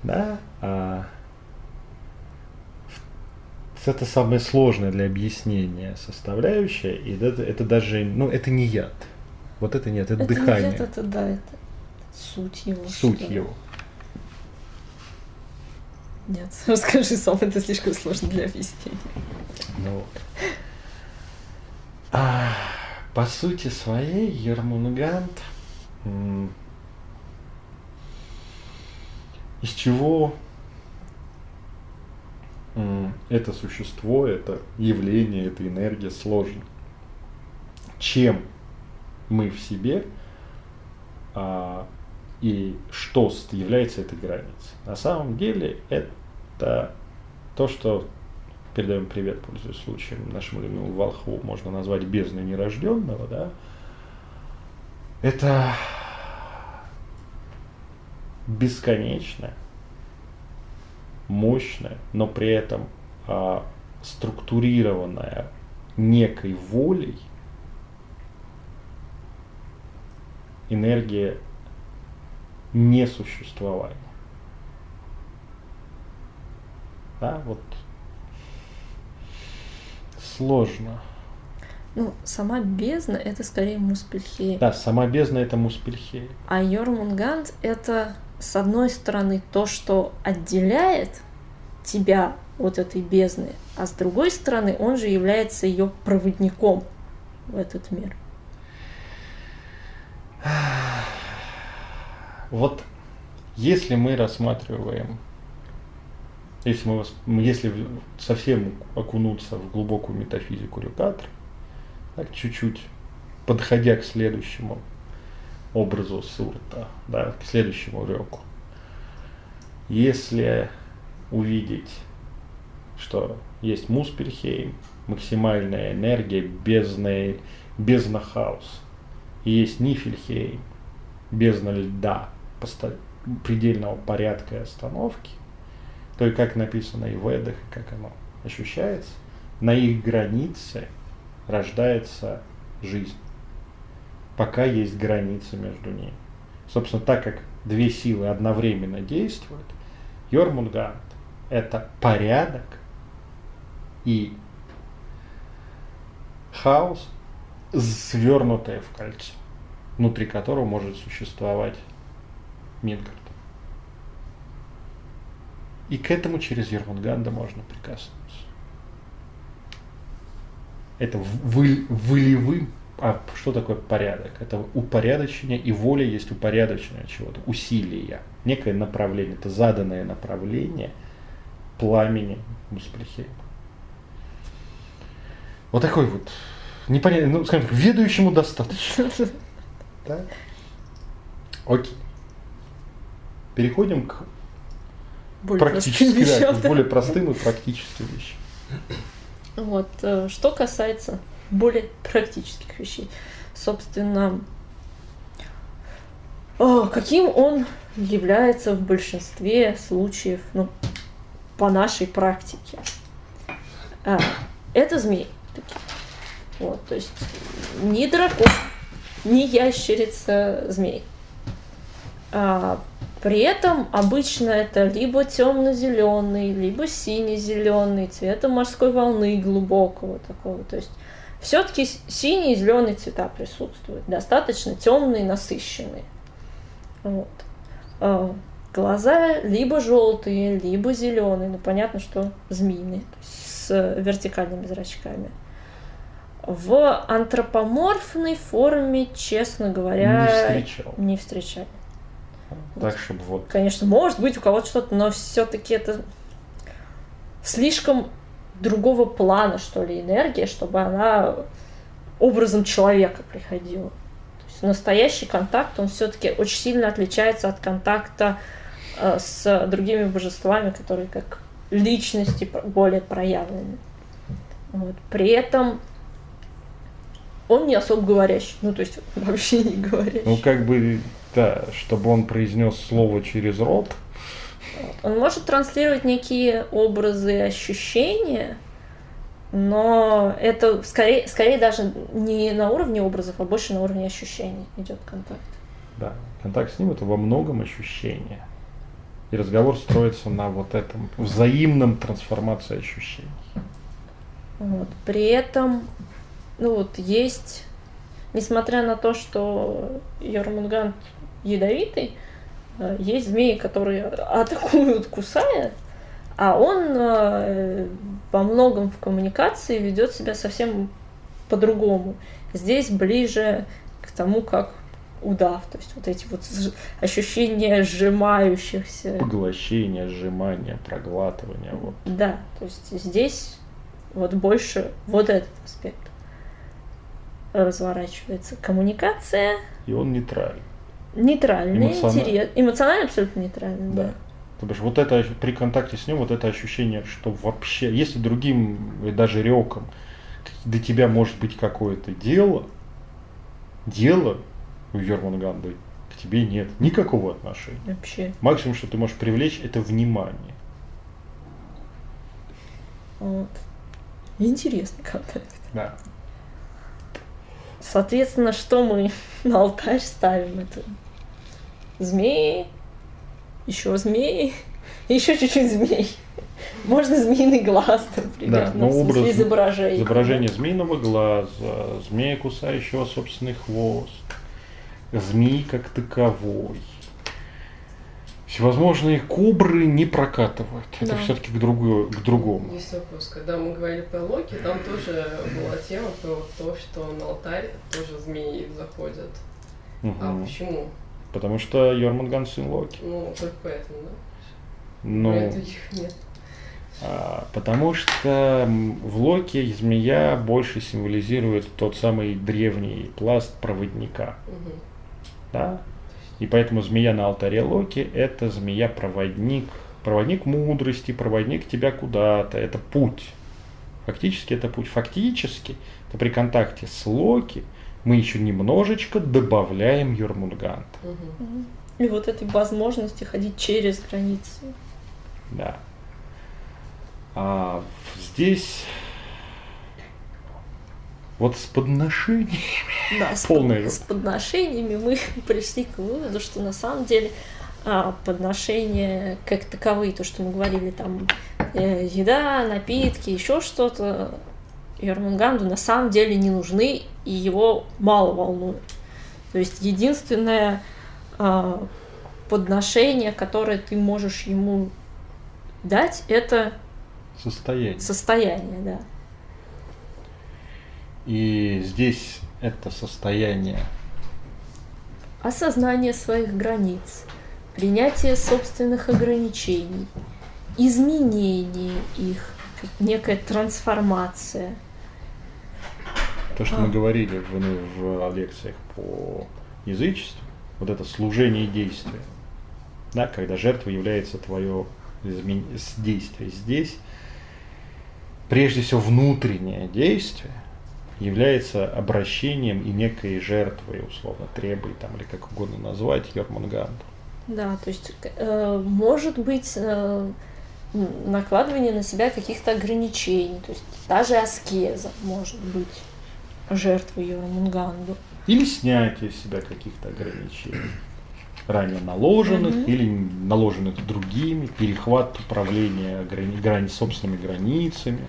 Да, а это самая сложная для объяснения составляющая, и это, это даже, ну, это не яд. Вот это нет, это,
Это не
дыхание.
яд, это да, это суть его.
Суть
что
его.
Нет, <laughs> расскажи сам, это слишком сложно для объяснения.
Ну, а, <laughs> по сути своей Ермунганд м, из чего это существо, это явление, эта энергия сложно. Чем мы в себе а, и что является этой границей. На самом деле это то, что передаем привет, пользуясь случаем, нашему любимому Волхву можно назвать бездной нерожденного, да, это бесконечное, мощное, но при этом а, структурированное некой волей энергия несуществования. Да, вот сложно.
Ну, сама бездна это скорее Муспельхейм.
Да, сама бездна это Муспельхей.
А Йормунганд это, с одной стороны, то, что отделяет тебя от этой бездны, а с другой стороны, он же является ее проводником в этот мир.
Вот если мы рассматриваем, если мы если совсем окунуться в глубокую метафизику Рюкатра, так чуть-чуть подходя к следующему образу Сурта, да, к следующему рёку. Если увидеть, что есть Муспельхейм, максимальная энергия, бездна, бездна хаос, и есть Нифельхейм, бездна льда, предельного порядка и остановки, то и как написано и в Эдах, и как оно ощущается, на их границе рождается жизнь, пока есть граница между ними. Собственно, так как две силы одновременно действуют, Йормунганд – это порядок и хаос, свернутое в кольцо, внутри которого может существовать Мидгард. И к этому через Ермунганда можно прикоснуться. Это вы- волевым, а что такое порядок? Это упорядочение, и воля есть упорядочение чего-то, усилия, некое направление, это заданное направление пламени Муспельхейма. Вот такой вот непонятный, ну, скажем так, ведающему достаточно. <laughs> Окей. Переходим к
Более
практически,
простым вещам, да.
более простым и практическим вещам.
Вот, э, что касается более практических вещей. Собственно, а, каким он является в большинстве случаев, ну, по нашей практике. А, это змей. Такие. Вот, то есть не дракон, не ящерица, змей. А, при этом обычно это либо темно-зеленый, либо синий-зеленый, цвета морской волны глубокого такого. То есть все-таки синий и зеленый цвета присутствуют, достаточно темные, насыщенные. Вот. А, глаза либо желтые, либо зеленые. Ну, понятно, что змеиные, есть с вертикальными зрачками. В антропоморфной форме, честно говоря,
Не встречал.
не встречали.
Так, чтобы вот
Конечно, может быть у кого-то что-то, но все-таки это слишком другого плана, что ли, энергия, чтобы она образом человека приходила. То есть настоящий контакт, он все-таки очень сильно отличается от контакта э, с другими божествами, которые как личности более проявлены. Вот. При этом он не особо говорящий, ну то есть <laughs> вообще не говорящий.
Ну, как бы, да, чтобы он произнес слово через рот,
Он может транслировать некие образы ощущения, но это скорее, скорее даже не на уровне образов, а больше на уровне ощущений идет контакт.
да, контакт с ним это во многом ощущение. И разговор строится на вот этом взаимном трансформации ощущений.
Вот. При этом, ну вот, есть, несмотря на то, что Йормунганд ядовитый, э, есть змеи, которые атакуют, кусая, а он э, во многом в коммуникации ведет себя совсем по-другому. Здесь ближе к тому, как удав, то есть вот эти вот ощущения сжимающихся
Поглощение, сжимание, проглатывание. Вот.
да, то есть здесь вот больше вот этот аспект разворачивается. Коммуникация
И он нейтрален.
Нейтральная,
Эмоционально.
интерес, эмоционально абсолютно нейтральная, да.
Да. То бишь вот это при контакте с ним вот это ощущение, что вообще, если другим даже реком до тебя может быть какое-то дело, дело у Йормунганды к тебе нет никакого отношения.
Вообще.
Максимум, что ты можешь привлечь, это внимание.
Вот. Интересный контакт.
Да.
Соответственно, что мы <laughs> на алтарь ставим? Это змеи, еще змеи, <laughs> еще чуть-чуть змей. Можно змеиный глаз, <laughs> например,
Да,
ну, смысле
образ-
изображение.
Изображение змеиного глаза, змея, кусающего собственный хвост, змеи как таковой. Всевозможные кобры не прокатывают. Это
Да.
все-таки к, другу- к другому.
Есть вопрос. Когда мы говорили про Локи, там тоже была тема про то, что на алтарь тоже змеи заходят. А
Мгм.
почему?
Потому что Йормунган сын Локи.
Ну, только поэтому, да?
Ну,
других нет.
а, потому что в Локи змея больше символизирует тот самый древний пласт проводника.
Мгм.
Да? И поэтому змея на алтаре Локи – это змея-проводник. Проводник мудрости, проводник тебя куда-то. Это путь. Фактически это путь. Фактически это при контакте с Локи мы еще немножечко добавляем Юрмунгант.
Мгм.
И вот этой возможности ходить через границы.
Да. А здесь вот с подношением
Да, с,
Полная
под- с подношениями мы <laughs> пришли к выводу, что на самом деле а, подношения как таковые, то, что мы говорили, там э, еда, напитки, еще что-то, Йормунганду на самом деле не нужны, и его мало волнует. То есть единственное а, подношение, которое ты можешь ему дать, это
состояние.
состояние, да.
И здесь это состояние
осознание своих границ, принятие собственных ограничений, изменение их, некая трансформация.
То, что
А.
мы говорили в, ну, в лекциях по язычеству, вот это служение и действие, да, когда жертва является твое действие. Здесь прежде всего внутреннее действие, является обращением и некой жертвой, условно, требой там, или как угодно назвать, Йормунганду.
Да, то есть э, может быть э, накладывание на себя каких-то ограничений, то есть даже аскеза может быть жертвой Йормунганду.
Или снятие себя каких-то ограничений, ранее наложенных
Мгм.
или наложенных другими, перехват управления грани, грани- собственными границами.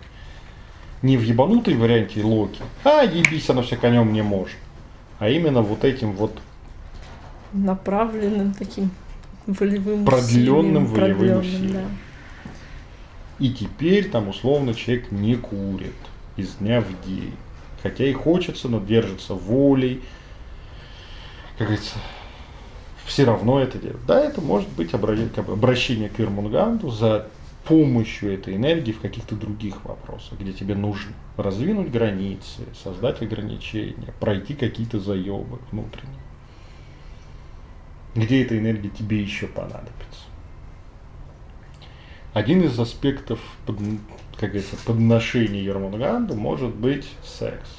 Не в ебанутой варианте Локи, а ебись, оно все конем не может. А именно вот этим вот
Направленным таким волевым
Продлённым
усилием,
волевым
продлённым,
усилием.
да.
И теперь там условно человек не курит из дня в день. Хотя и хочется, но держится волей. Как говорится, все равно это делает. Да, это может быть обращение к Ирмунганду за помощью этой энергии в каких-то других вопросах, где тебе нужно раздвинуть границы, создать ограничения, пройти какие-то заебы внутренние. Где эта энергия тебе еще понадобится. Один из аспектов, как говорится, подношения Ермунганду может быть секс.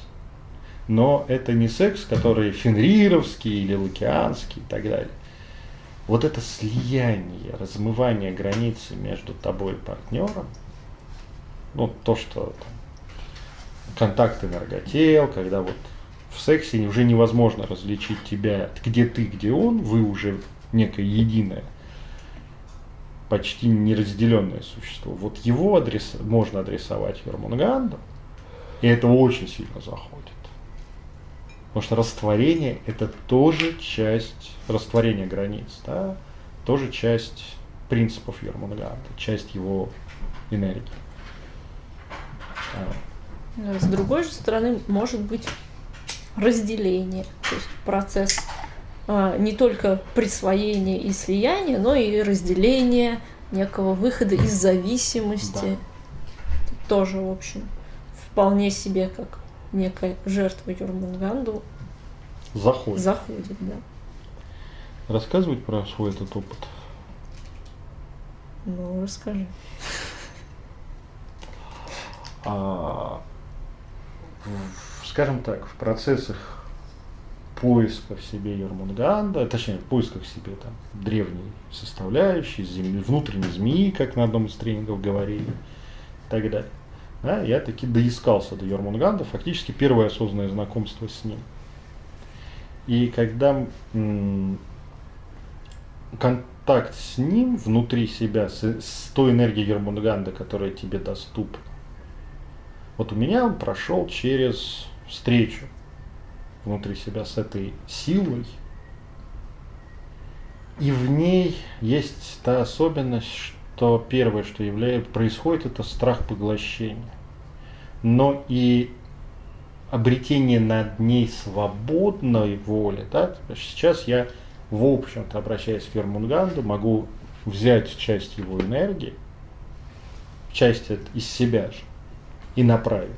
Но это не секс, который фенрировский или лукианский и так далее. Вот это слияние, размывание границы между тобой и партнером, ну, то, что там, контакт энерготел, когда вот в сексе уже невозможно различить тебя, где ты, где он, вы уже некое единое, почти неразделенное существо. Вот его адрес, можно адресовать Ермунганду, и это очень сильно заходит. Потому что растворение это тоже часть растворения границ, да, тоже часть принципов Ермунганда, часть его энергии.
С другой же стороны, может быть разделение, то есть процесс не только присвоения и слияния, но и разделения некого выхода из зависимости. Тоже, в общем, вполне себе как некая жертва Юрмунганду
Заходит.
заходит, да.
Рассказывать про свой этот опыт.
Ну, расскажи.
А, скажем так, в процессах поиска в себе Ермунганда, точнее, в поисках себе там древней составляющей, земли, внутренней змеи, как на одном из тренингов говорили, и так далее. Да, я таки доискался до Ермунганда, фактически первое осознанное знакомство с ним. И когда м, контакт с ним внутри себя, с, с той энергией Ермунганда, которая тебе доступна, вот у меня он прошел через встречу внутри себя с этой силой. И в ней есть та особенность, что первое, что является, происходит, это страх поглощения. Но и обретение над ней свободной воли. Да? Сейчас я, в общем-то, обращаясь к Вермунганду, могу взять часть его энергии, часть из себя же, и направить.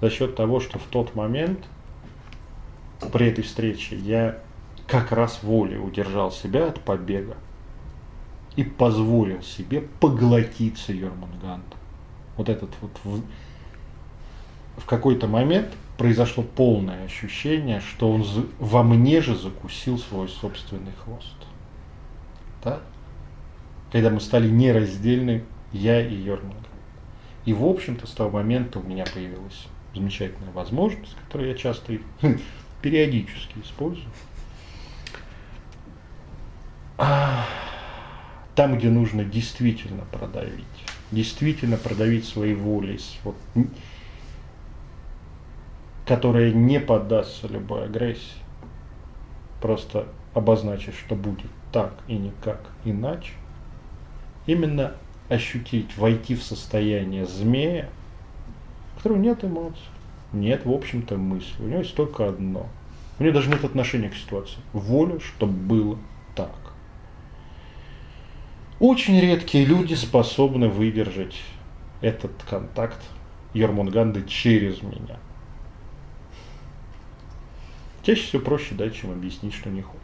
За счет того, что в тот момент при этой встрече я как раз волей удержал себя от побега и позволил себе поглотиться Йормунгандом. Вот этот вот в, в какой-то момент произошло полное ощущение, что он во мне же закусил свой собственный хвост. Да? Когда мы стали нераздельны, я и Йормунганд. И, в общем-то, с того момента у меня появилась замечательная возможность, которую я часто <laughs> периодически использую. Там, где нужно действительно продавить, действительно продавить свои воли, с- вот, которая не поддастся любой агрессии, просто обозначить, что будет так и никак иначе, именно ощутить, войти в состояние змея, у которого нет эмоций, нет, в общем-то, мысли. У него есть только одно. У него даже нет отношения к ситуации. Воля, чтобы было так. Очень редкие люди способны выдержать этот контакт Ермунганды через меня. Чаще всего проще дать, чем объяснить, что не хочешь.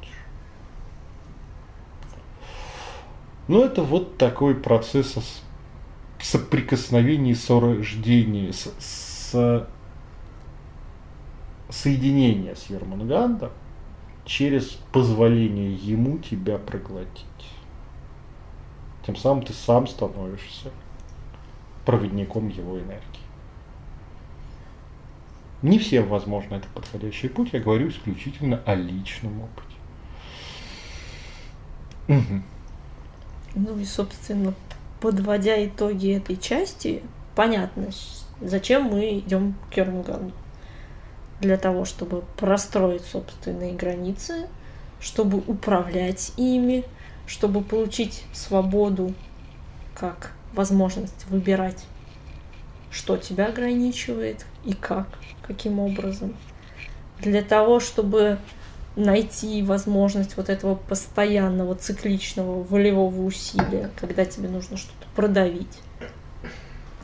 Ну, это вот такой процесс ос- соприкосновения, сорождения, с, с соединение с Ермунгандом через позволение ему тебя проглотить. Тем самым ты сам становишься проводником его энергии. Не всем, возможно, это подходящий путь. Я говорю исключительно о личном опыте. Угу.
Ну и, собственно, подводя итоги этой части, понятно, зачем мы идем к Кернганду. Для того, чтобы простроить собственные границы, чтобы управлять ими, чтобы получить свободу как возможность выбирать, что тебя ограничивает и как, каким образом. Для того, чтобы найти возможность вот этого постоянного цикличного волевого усилия, когда тебе нужно что-то продавить,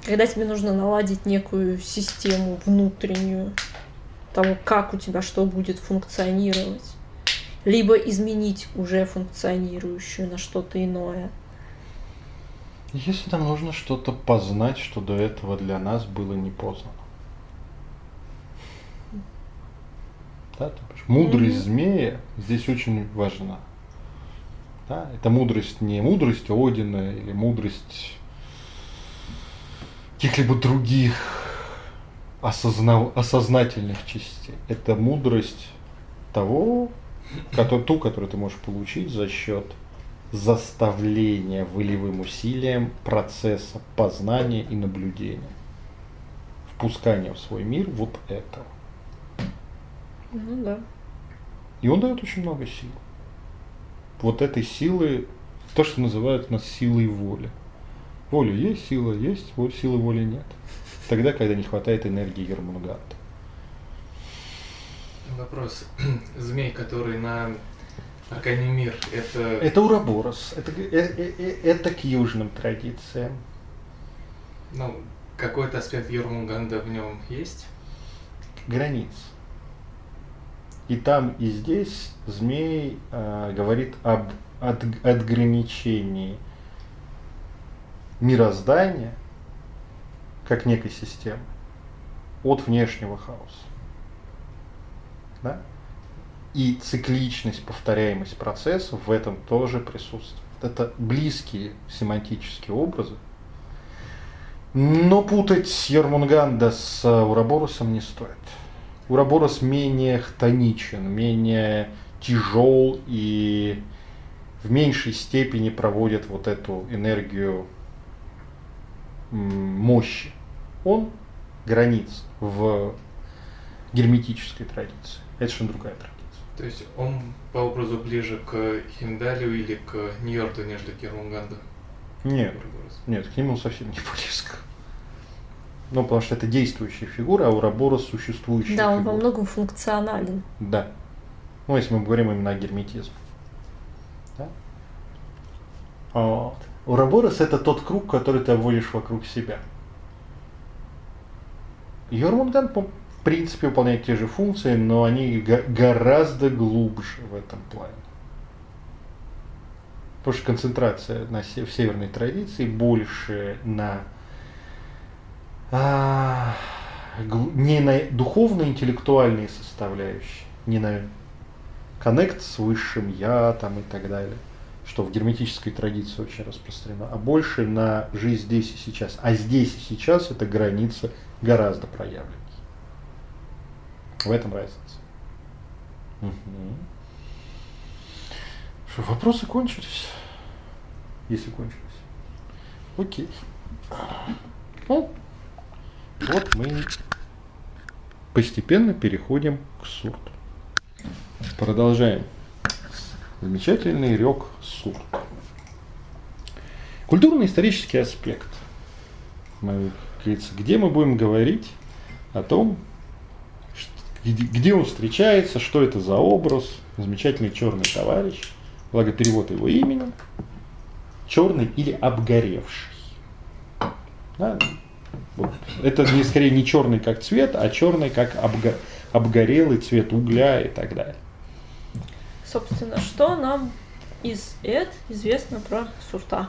когда тебе нужно наладить некую систему внутреннюю того, как у тебя что будет функционировать, либо изменить уже функционирующую на что-то иное.
Если нам нужно что-то познать, что до этого для нас было не познано. Да, мудрость mm-hmm. змея здесь очень важна. Да, это мудрость не мудрость Одина или мудрость каких-либо других осозна... осознательных частей. Это мудрость того, который, ту, которую ты можешь получить за счет заставления волевым усилием процесса познания и наблюдения. Впускания в свой мир вот этого.
Ну да.
И он дает очень много сил. Вот этой силы, то, что называют нас силой воли. Воля есть, сила есть, силы воли нет. Тогда, когда не хватает энергии Ермунганда.
Вопрос. <clears throat> Змей, который на Аркане мир, это...
Это Ураборос. Это, это, э, это к южным традициям.
Ну, какой-то аспект Ермунганда в нем есть?
Границ. И там, и здесь змей э, говорит об от, отграничении мироздания как некой системы от внешнего хаоса. Да? И цикличность, повторяемость процессов в этом тоже присутствует. Это близкие семантические образы. Но путать Ермунганда с Ураборусом не стоит. Ураборос менее хтоничен, менее тяжел и в меньшей степени проводит вот эту энергию мощи. Он границ в герметической традиции. Это совершенно другая традиция.
То есть он по образу ближе к Хиндалю или к Нью-Йорку, нежели к Ермунганду?
Нет, нет, к нему совсем не <laughs> близко. Ну, потому что это действующая фигура, а у Ураборос существующая
Да,
фигура.
он во многом функционален.
Да. Ну, если мы говорим именно о герметизме. Да? Вот. Ураборос это тот круг, который ты обводишь вокруг себя. Йормунган, в принципе, выполняет те же функции, но они гораздо глубже в этом плане. Потому что концентрация на, в северной традиции больше на а, не на духовно-интеллектуальные составляющие, не на коннект с высшим я там и так далее, что в герметической традиции очень распространено, а больше на жизнь здесь и сейчас. А здесь и сейчас эта граница гораздо проявленнее. В этом разница. Угу. Что, вопросы кончились? Если кончились. Окей. Ну, вот мы постепенно переходим к сурту. Продолжаем. Замечательный рек сурт. Культурно-исторический аспект. Где мы будем говорить о том, где он встречается, что это за образ, замечательный черный товарищ, благо перевод его имени, черный или обгоревший. Да? Вот. Это не, скорее не черный как цвет, а черный как обго, обгорелый цвет угля и так далее.
Собственно, что нам из Эд известно про Сурта?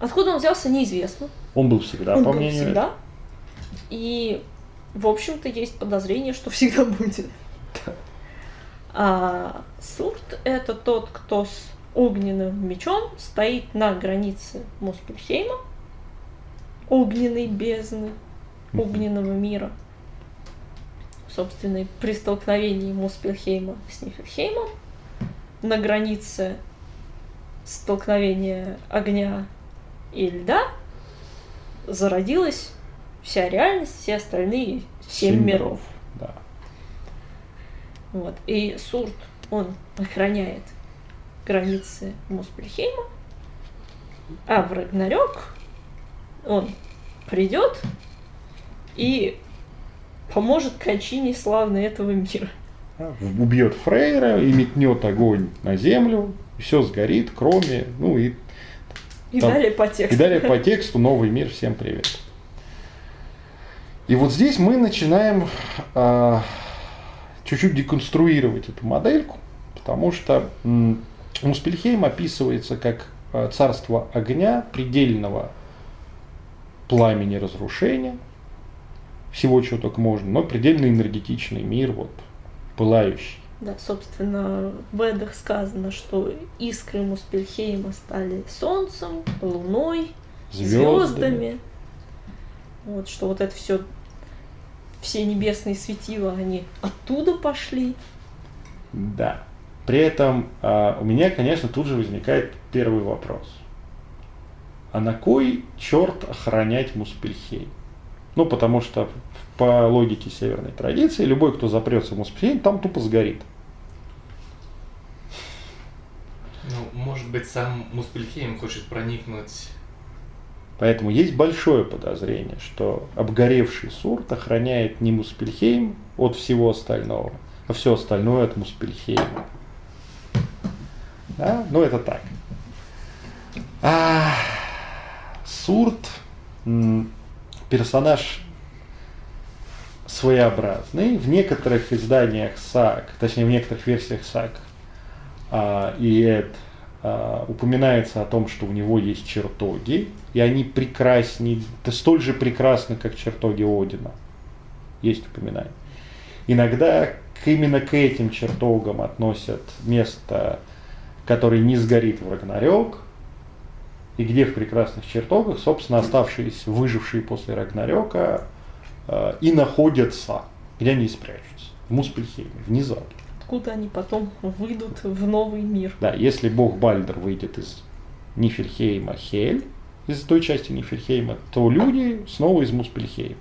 Откуда он взялся, неизвестно.
Он был всегда,
он
по
был
мнению.
всегда. И в общем-то, есть подозрение, что всегда будет. А Сурт — это тот, кто с огненным мечом стоит на границе Муспельхейма, огненной бездны, огненного мира. Собственно, при столкновении Муспельхейма с Нифельхеймом на границе столкновения огня и льда зародилась вся реальность, все остальные семь,
Семь
миров.
Да.
Вот. И Сурт, он охраняет границы Муспельхейма, а в Рагнарёк он придет и поможет кончине славной этого мира.
Да, Убьет Фрейра и метнет огонь на землю, все сгорит, кроме, ну и,
И
Там-
далее по тексту.
и далее по тексту новый мир, всем привет. И вот здесь мы начинаем а, чуть-чуть деконструировать эту модельку, потому что м, Муспельхейм описывается как а, царство огня, предельного пламени разрушения, всего, чего только можно, но предельно энергетичный мир, вот, пылающий.
Да, собственно, в Эдах сказано, что искры Муспельхейма стали солнцем, луной, звездами. Вот, что вот это все, все небесные светила, они оттуда пошли.
Да. При этом а, у меня, конечно, тут же возникает первый вопрос. А на кой черт охранять Муспельхейм? Ну, потому что по логике северной традиции, любой, кто запрется в Муспельхейм, там тупо сгорит.
Ну, может быть, сам Муспельхейм хочет проникнуть
Поэтому есть большое подозрение, что обгоревший Сурт охраняет не Муспельхейм от всего остального, а все остальное от Муспельхейма. Да? Ну, это так. А, Сурт персонаж своеобразный. В некоторых изданиях САК, точнее в некоторых версиях САК, а, и Эд а, упоминается о том, что у него есть чертоги, и они прекраснее, это столь же прекрасны, как чертоги Одина. Есть упоминание. Иногда к, именно к этим чертогам относят место, которое не сгорит в Рагнарёк, и где в прекрасных чертогах, собственно, оставшиеся, выжившие после Рагнарёка, и находятся, где они спрячутся. В Муспельхейме, внизу.
Откуда они потом выйдут в новый мир.
Да, если бог Бальдер выйдет из Нифельхейма Хель, из той части Нифельхейма, то люди снова из Муспельхейма.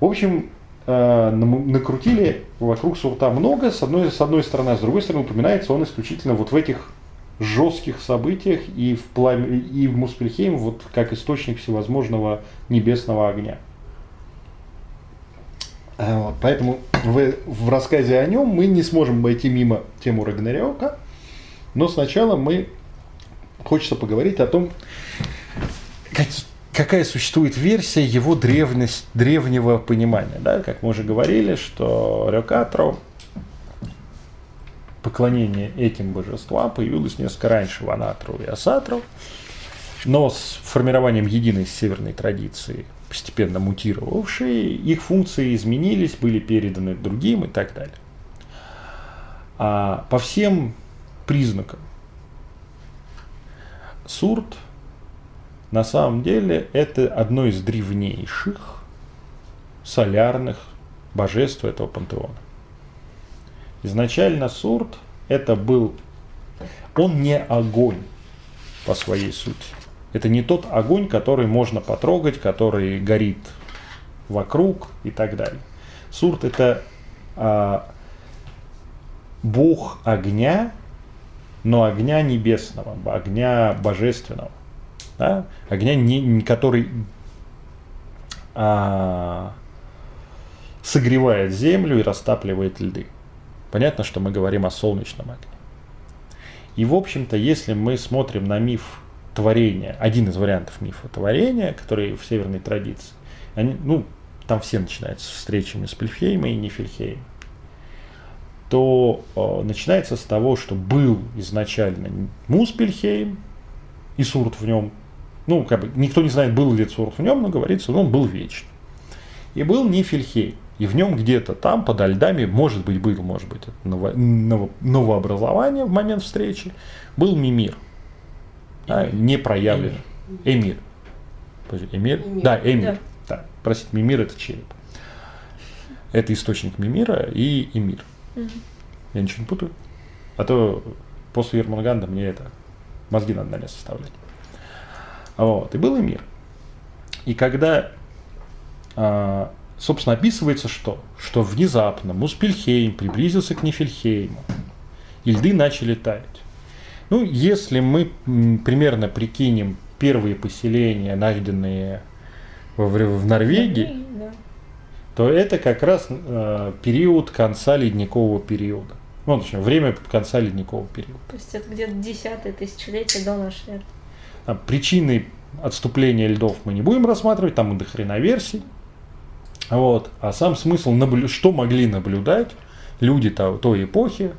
В общем, э, накрутили вокруг Сурта много, с одной, с одной стороны, а с другой стороны упоминается он исключительно вот в этих жестких событиях и в, пламе, и в Муспельхейм вот как источник всевозможного небесного огня. А, вот, поэтому в, в рассказе о нем мы не сможем обойти мимо тему Рагнарёка, но сначала мы хочется поговорить о том, как- какая существует версия его древность, древнего понимания. Да? Как мы уже говорили, что Рёкатро, поклонение этим божествам появилось несколько раньше в Анатру и Асатру, но с формированием единой северной традиции, постепенно мутировавшей, их функции изменились, были переданы другим и так далее. А по всем признакам Сурт на самом деле это одно из древнейших солярных божеств этого пантеона. Изначально Сурт это был, он не огонь по своей сути. Это не тот огонь, который можно потрогать, который горит вокруг и так далее. Сурт это а, бог огня, но огня небесного, огня божественного, да? огня, не, который а, согревает землю и растапливает льды. Понятно, что мы говорим о солнечном огне. И, в общем-то, если мы смотрим на миф творения, один из вариантов мифа творения, который в северной традиции, они, ну, там все начинаются с встречами с Пельфейма и Нифельхейма, то э, начинается с того, что был изначально Муспельхейм и Сурт в нем. Ну, как бы никто не знает, был ли Сурт в нем, но говорится, ну, он был вечный. и был Нифельхейм. И в нем где-то там, подо льдами, может быть, был, может быть, это ново, ново- новообразование в момент встречи, был Мимир. Да, не проявленный. Эмир. Подожди, Эмир?
Эмир.
Да, Эмир.
Да.
Да. Простите, Мимир это череп. Это источник Мимира и Эмир.
Мгм.
Я ничего не путаю. А то после Ермунганда мне это мозги надо на составлять. Вот. И был Эмир. И когда, а, собственно, описывается что? Что внезапно Муспельхейм приблизился к Нифельхейму, и льды начали таять. Ну, если мы примерно прикинем первые поселения, найденные в, в Норвегии,
Да.
то это как раз э, период конца ледникового периода. Ну, точнее, время конца ледникового периода.
То есть это где-то десятое тысячелетие до нашей эры.
А причины отступления льдов мы не будем рассматривать, там и до хрена версий. Вот. А сам смысл, наблю- что могли наблюдать люди то- той эпохи,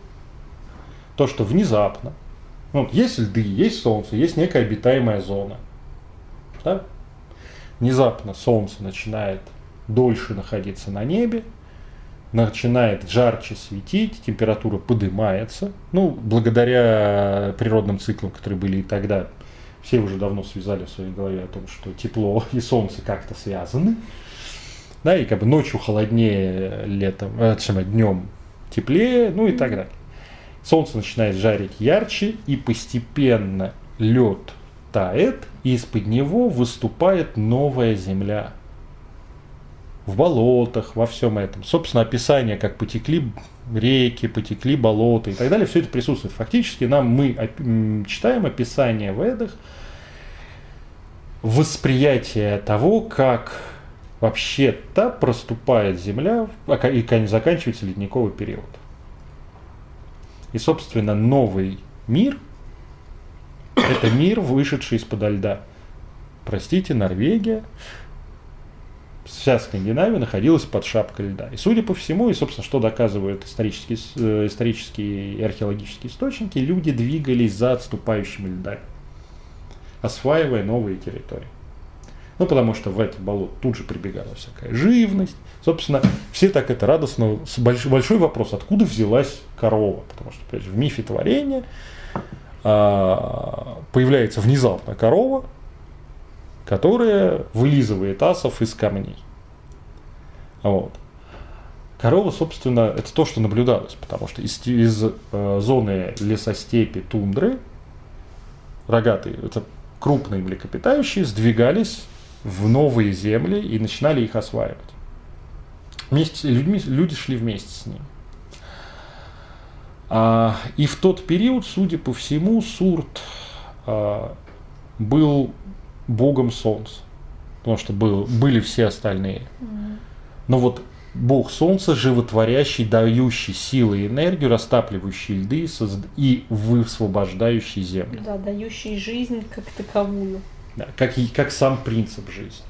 то, что внезапно, ну, есть льды, есть солнце, есть некая обитаемая зона. Да? Внезапно солнце начинает дольше находиться на небе, начинает жарче светить, температура поднимается. Ну, благодаря природным циклам, которые были и тогда, все уже давно связали в своей голове о том, что тепло <laughs> и солнце как-то связаны. Да, и как бы ночью холоднее, летом, э, днем теплее, ну и так далее. Солнце начинает жарить ярче, и постепенно лед тает, и из-под него выступает новая земля. В болотах, во всем этом. Собственно, описание, как потекли реки, потекли болота и так далее, все это присутствует. Фактически нам мы читаем описание в Эдах, восприятие того, как вообще-то проступает Земля а и заканчивается ледниковый период. И, собственно, новый мир – это мир, вышедший из-под льда. Простите, Норвегия, вся Скандинавия находилась под шапкой льда. И, судя по всему, и, собственно, что доказывают исторические, э, исторические и археологические источники, люди двигались за отступающими льдами, осваивая новые территории. Ну, потому что в это болото тут же прибегала всякая живность. Собственно, все так это радостно. Большой вопрос, откуда взялась корова? Потому что, опять же, в мифе творения а, появляется внезапно корова, которая вылизывает асов из камней. Вот. Корова, собственно, это то, что наблюдалось, потому что из, из э, зоны лесостепи, тундры, рогатые, это крупные млекопитающие, сдвигались в новые земли и начинали их осваивать. Вместе людьми, люди шли вместе с ним. А, и в тот период, судя по всему, Сурт а, был богом солнца, потому что был, были все остальные. Но вот бог солнца, животворящий, дающий силы и энергию, растапливающий льды и высвобождающий землю.
Да, дающий жизнь как таковую.
Да, как, и- как сам принцип жизни.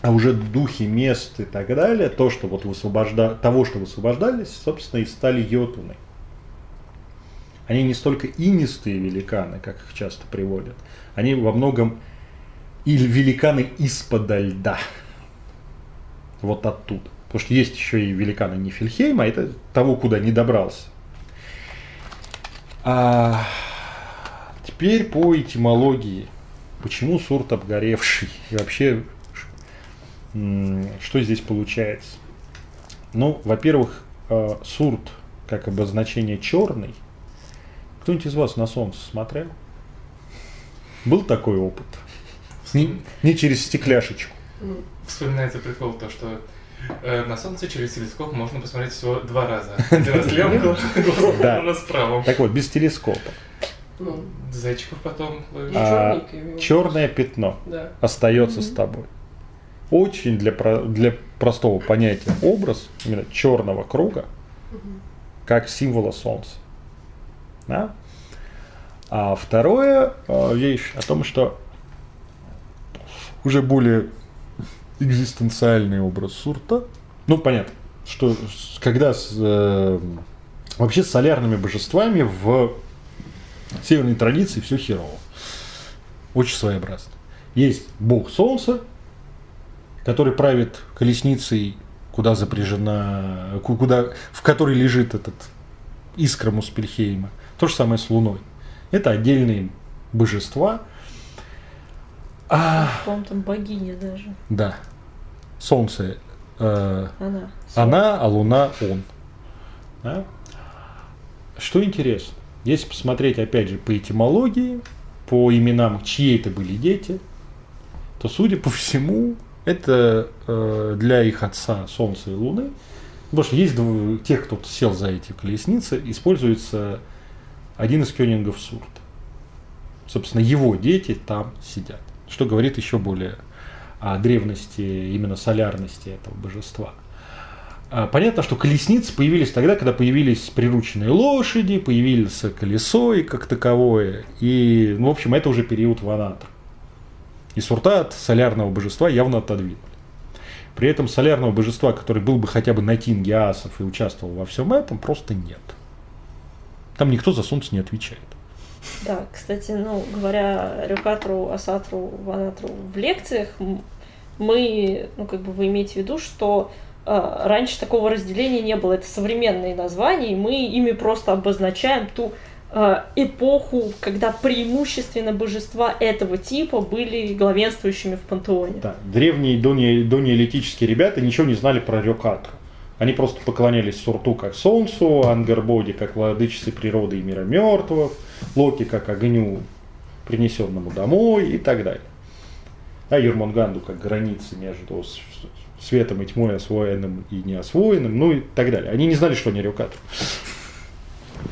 А уже духи мест и так далее, то, что вот высвобожда... того, что высвобождались, собственно, и стали йотуны. Они не столько инистые великаны, как их часто приводят, они во многом и великаны из-под льда. Вот оттуда. Потому что есть еще и великаны Нифельхейма, это того, куда не добрался. А, теперь по этимологии. Почему сурт обгоревший? И вообще, что здесь получается? Ну, во-первых, э, сурт как обозначение черный. Кто-нибудь из вас на солнце смотрел? Был такой опыт? Не, не через стекляшечку.
Ну,
Вспоминается прикол то, что э, на Солнце через телескоп можно посмотреть всего два раза. <laughs> Один раз левым глазом, раз правым.
Так вот, без телескопа.
Ну,
Зайчиков потом ловишь.
А. Черное пятно
Да.
остается с тобой. Очень для, для простого понятия образ именно черного круга
Мгм.
как символа солнца. Да? А второе э, вещь о том, что уже более экзистенциальный образ сурта. Ну, понятно, что когда с, э, вообще с солярными божествами в северной традиции все херово. Очень своеобразно. Есть бог солнца, который правит колесницей, куда запряжена, ку- куда, в которой лежит этот искра Муспельхейма. То же самое с Луной. Это отдельные божества. А,
По-моему, там богиня даже.
да. Солнце э,
Она.
она, а Луна он. Да? Что интересно, если посмотреть опять же по этимологии, по именам, чьи это были дети, то, судя по всему, это э, для их отца Солнца и Луны. Потому что есть тех, кто сел за эти колесницы, используется один из кёнингов Сурт. Собственно, его дети там сидят. Что говорит еще более о древности, именно солярности этого божества. А, Понятно, что колесницы появились тогда, когда появились прирученные лошади, появилось колесо и как таковое. И, ну, в общем, это уже период Ванатра. И сурта от солярного божества явно отодвинули. При этом солярного божества, который был бы хотя бы на тинге асов и участвовал во всем этом, просто нет. Там никто за солнце не отвечает.
Да, кстати, ну, говоря Рюкатру, Асатру, Ванатру в лекциях, мы, ну, как бы вы имеете в виду, что раньше такого разделения не было. Это современные названия, и мы ими просто обозначаем ту э, эпоху, когда преимущественно божества этого типа были главенствующими в пантеоне.
Да, древние донеолитические ребята ничего не знали про Рёкатру. Они просто поклонялись Сурту как Солнцу, Ангарбоди как владычице природы и мира мертвых, Локи как огню, принесенному домой и так далее. А Ермонганду как границы между светом и тьмой, освоенным и неосвоенным, ну и так далее. Они не знали, что они Рёкатру.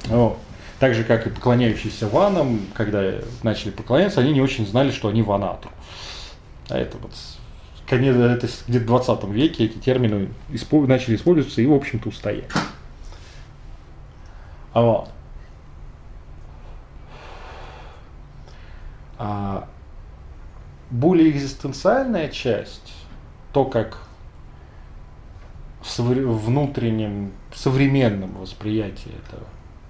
Вот. Так же, как и поклоняющиеся ванам, когда начали поклоняться, они не очень знали, что они ванатру. А это вот конец, это где-то в 20 веке эти термины испо- начали использоваться и, в общем-то, устояли. А вот. А более экзистенциальная часть, то, как внутреннем современном восприятии этого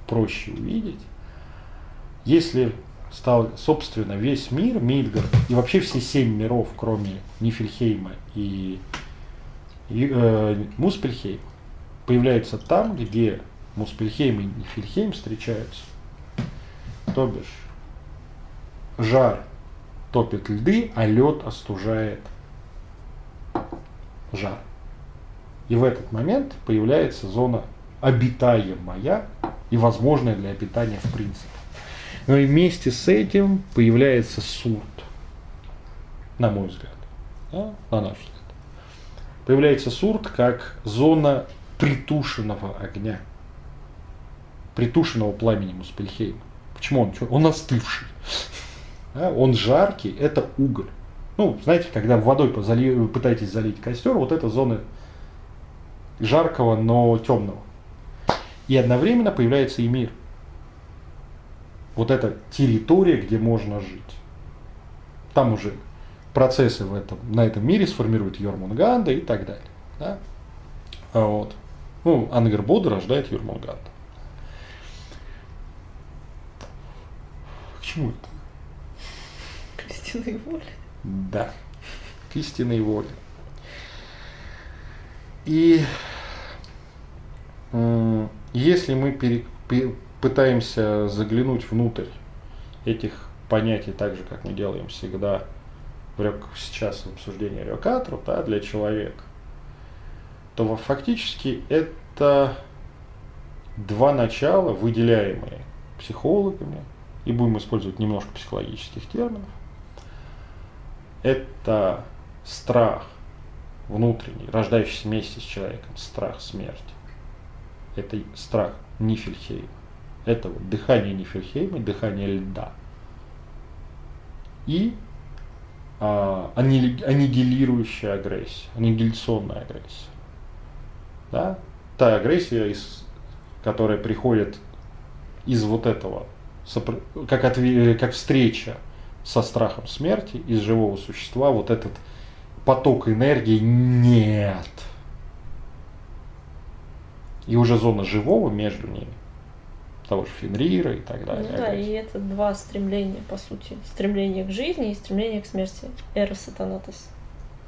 проще увидеть, если стал, собственно, весь мир, Мидгард и вообще все семь миров, кроме Нифельхейма и, и, э, Муспельхейма, появляются там, где Муспельхейм и Нифельхейм встречаются. То бишь, жар топит льды, а лед остужает жар. И в этот момент появляется зона обитаемая и возможная для обитания в принципе. Но и вместе с этим появляется сурт, на мой взгляд, да, на наш взгляд. Появляется сурт как зона притушенного огня, притушенного пламени Муспельхейма. Почему он? Он остывший. <laughs> Да, он жаркий, это уголь. Ну, знаете, когда водой позали- пытаетесь залить костер, вот это зона жаркого, но темного. И одновременно появляется и мир. Вот эта территория, где можно жить. Там уже процессы в этом, на этом мире сформирует Йормунганда и так далее. Да? А Вот. Ну, Ангербода рождает Йормунганда. К чему это?
К истинной воле.
Да, к истинной воле. И если мы пытаемся заглянуть внутрь этих понятий так же, как мы делаем всегда в сейчас в обсуждении Рёкатру, да, для человека, то фактически это два начала, выделяемые психологами, и будем использовать немножко психологических терминов, это страх внутренний, рождающийся вместе с человеком, страх смерти. Это страх Нифельхейма. Это вот дыхание Нифельхейма, дыхание льда. И а, анни- аннигилирующая агрессия, аннигиляционная агрессия. Да? Та агрессия, из, которая приходит из вот этого, как, отве- как встреча со страхом смерти из живого существа, вот этот поток энергии нет. И уже зона живого между ними того же Фенрира и так далее.
Ну да, и это два стремления, по сути. Стремление к жизни и стремление к смерти. Эрос и Танатос.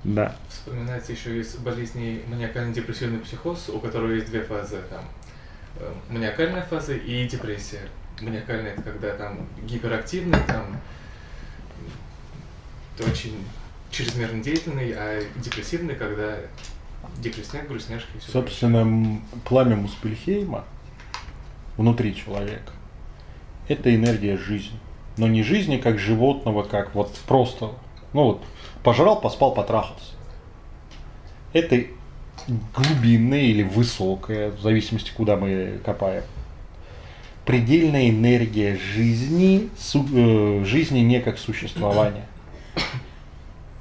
Да.
Вспоминается еще из болезней маниакально-депрессивный психоз, у которого есть две фазы. Там, э, маниакальная фаза и депрессия. Маниакальная это когда там гиперактивный, там очень чрезмерно деятельный, а депрессивный, когда депрессняк, грустняшки и все
Собственно, м, пламя Муспельхейма внутри человека – это энергия жизни. Но не жизни как животного, как вот просто, ну вот, пожрал, поспал, потрахался. Это глубинная или высокая, в зависимости, куда мы копаем, предельная энергия жизни, су- э, жизни не как существования.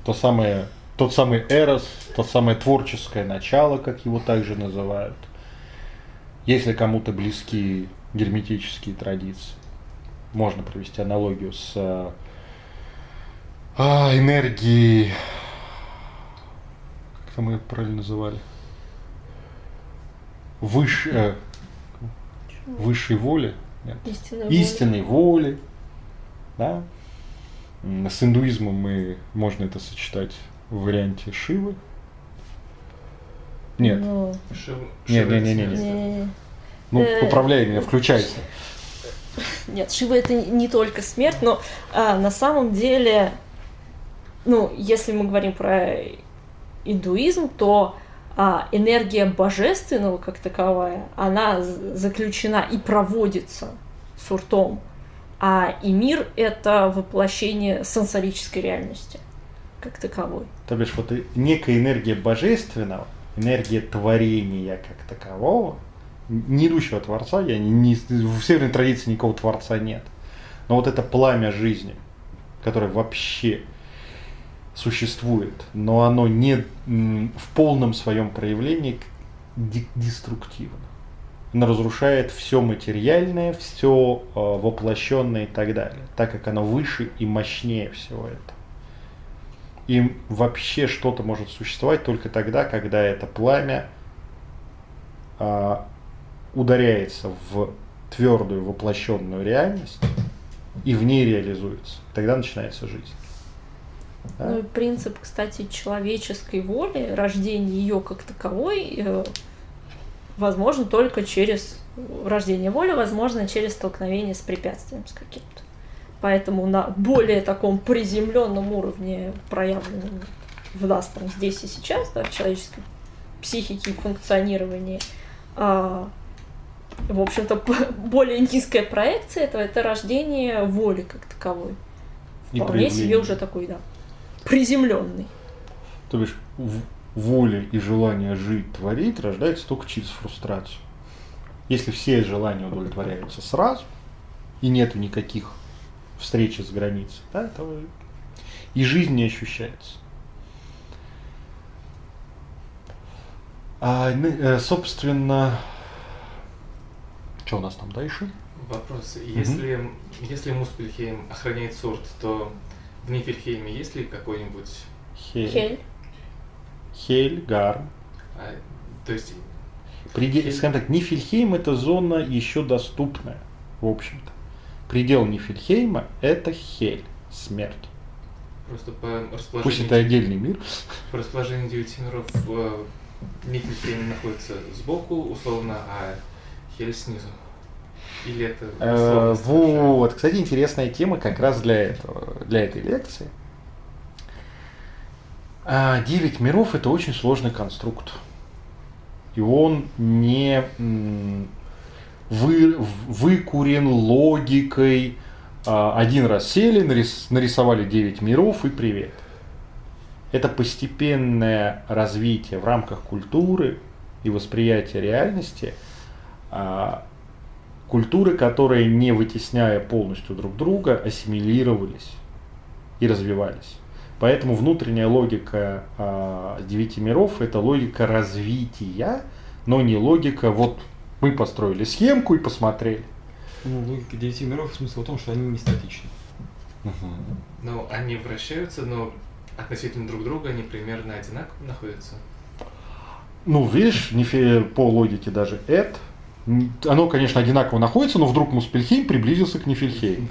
То самое, тот самый эрос, то самое творческое начало, как его также называют. Если кому-то близки герметические традиции, можно провести аналогию с а, энергией, как там ее правильно называли, Выше, э, высшей воли, нет,
Истинная
истинной воли, да. С индуизмом мы можно это сочетать в варианте Шивы. Нет,
Ну,
Шив-
Не,
Шива
не,
это
не, не,
смерть.
не.
не-
ну
Э,
поправляй меня, включайся.
Нет, Шива это не только смерть, но а, на самом деле, ну, если мы говорим про индуизм, то а, энергия божественного как таковая, она заключена и проводится суртом, а и мир это воплощение сенсорической реальности как таковой.
То бишь вот некая энергия божественного, энергия творения как такового, не идущего Творца, я не, не- в северной традиции никакого Творца нет. Но вот это пламя жизни, которое вообще существует, но оно не в полном своем проявлении деструктивно. Оно разрушает все материальное, все воплощенное и так далее, так как оно выше и мощнее всего этого. И вообще что-то может существовать только тогда, когда это пламя а, ударяется в твердую воплощенную реальность и в ней реализуется. Тогда начинается жизнь. Да?
Ну и принцип, кстати, человеческой воли, рождение ее как таковой, э, возможно только через рождение воли, возможно через столкновение с препятствием с каким-то. Поэтому на более таком приземленном уровне, проявленном в нас там здесь и сейчас, да, в человеческой психике и функционировании, а, в общем-то, более низкая проекция этого это рождение воли как таковой. Вполне себе уже такой, да, приземленный.
То бишь воля и желание жить, творить рождается только через фрустрацию. Если все желания удовлетворяются сразу, и нету никаких встреч с границей, да, то и жизнь не ощущается. А, ну, э, собственно, что у нас там дальше?
Вопрос. Если, если Муспельхейм охраняет сорт, то в Нифельхейме есть ли какой-нибудь...
Хель.
Хель.
Хель, Гарм.
а, то есть
Предел,
Хель.
скажем так, Нифельхейм это зона еще доступная, в общем-то. Предел Нифельхейма это Хель, смерть.
просто по
Пусть
расположению,
это отдельный мир. <laughs>
по расположению девяти миров э, Нифельхейм находится сбоку, условно, а Хель снизу. Или это
Э? Вот, кстати, интересная тема как раз для этого, для этой лекции. А, Девять миров это очень сложный конструкт. И он не вы, выкурен логикой. А, Один раз сели, нарис- нарисовали 9 миров и привет. Это постепенное развитие в рамках культуры и восприятия реальности а, культуры, которые, не вытесняя полностью друг друга, ассимилировались и развивались. Поэтому внутренняя логика а, девяти миров это логика развития, но не логика вот мы построили схемку и посмотрели.
Ну, логика девяти миров смысл в том, что они не статичны.
Ну, они вращаются, но относительно друг друга они примерно одинаково находятся.
Ну, видишь, не фе- по логике даже Эд Оно, конечно, одинаково находится, но вдруг Муспельхейм приблизился к Нифельхейму.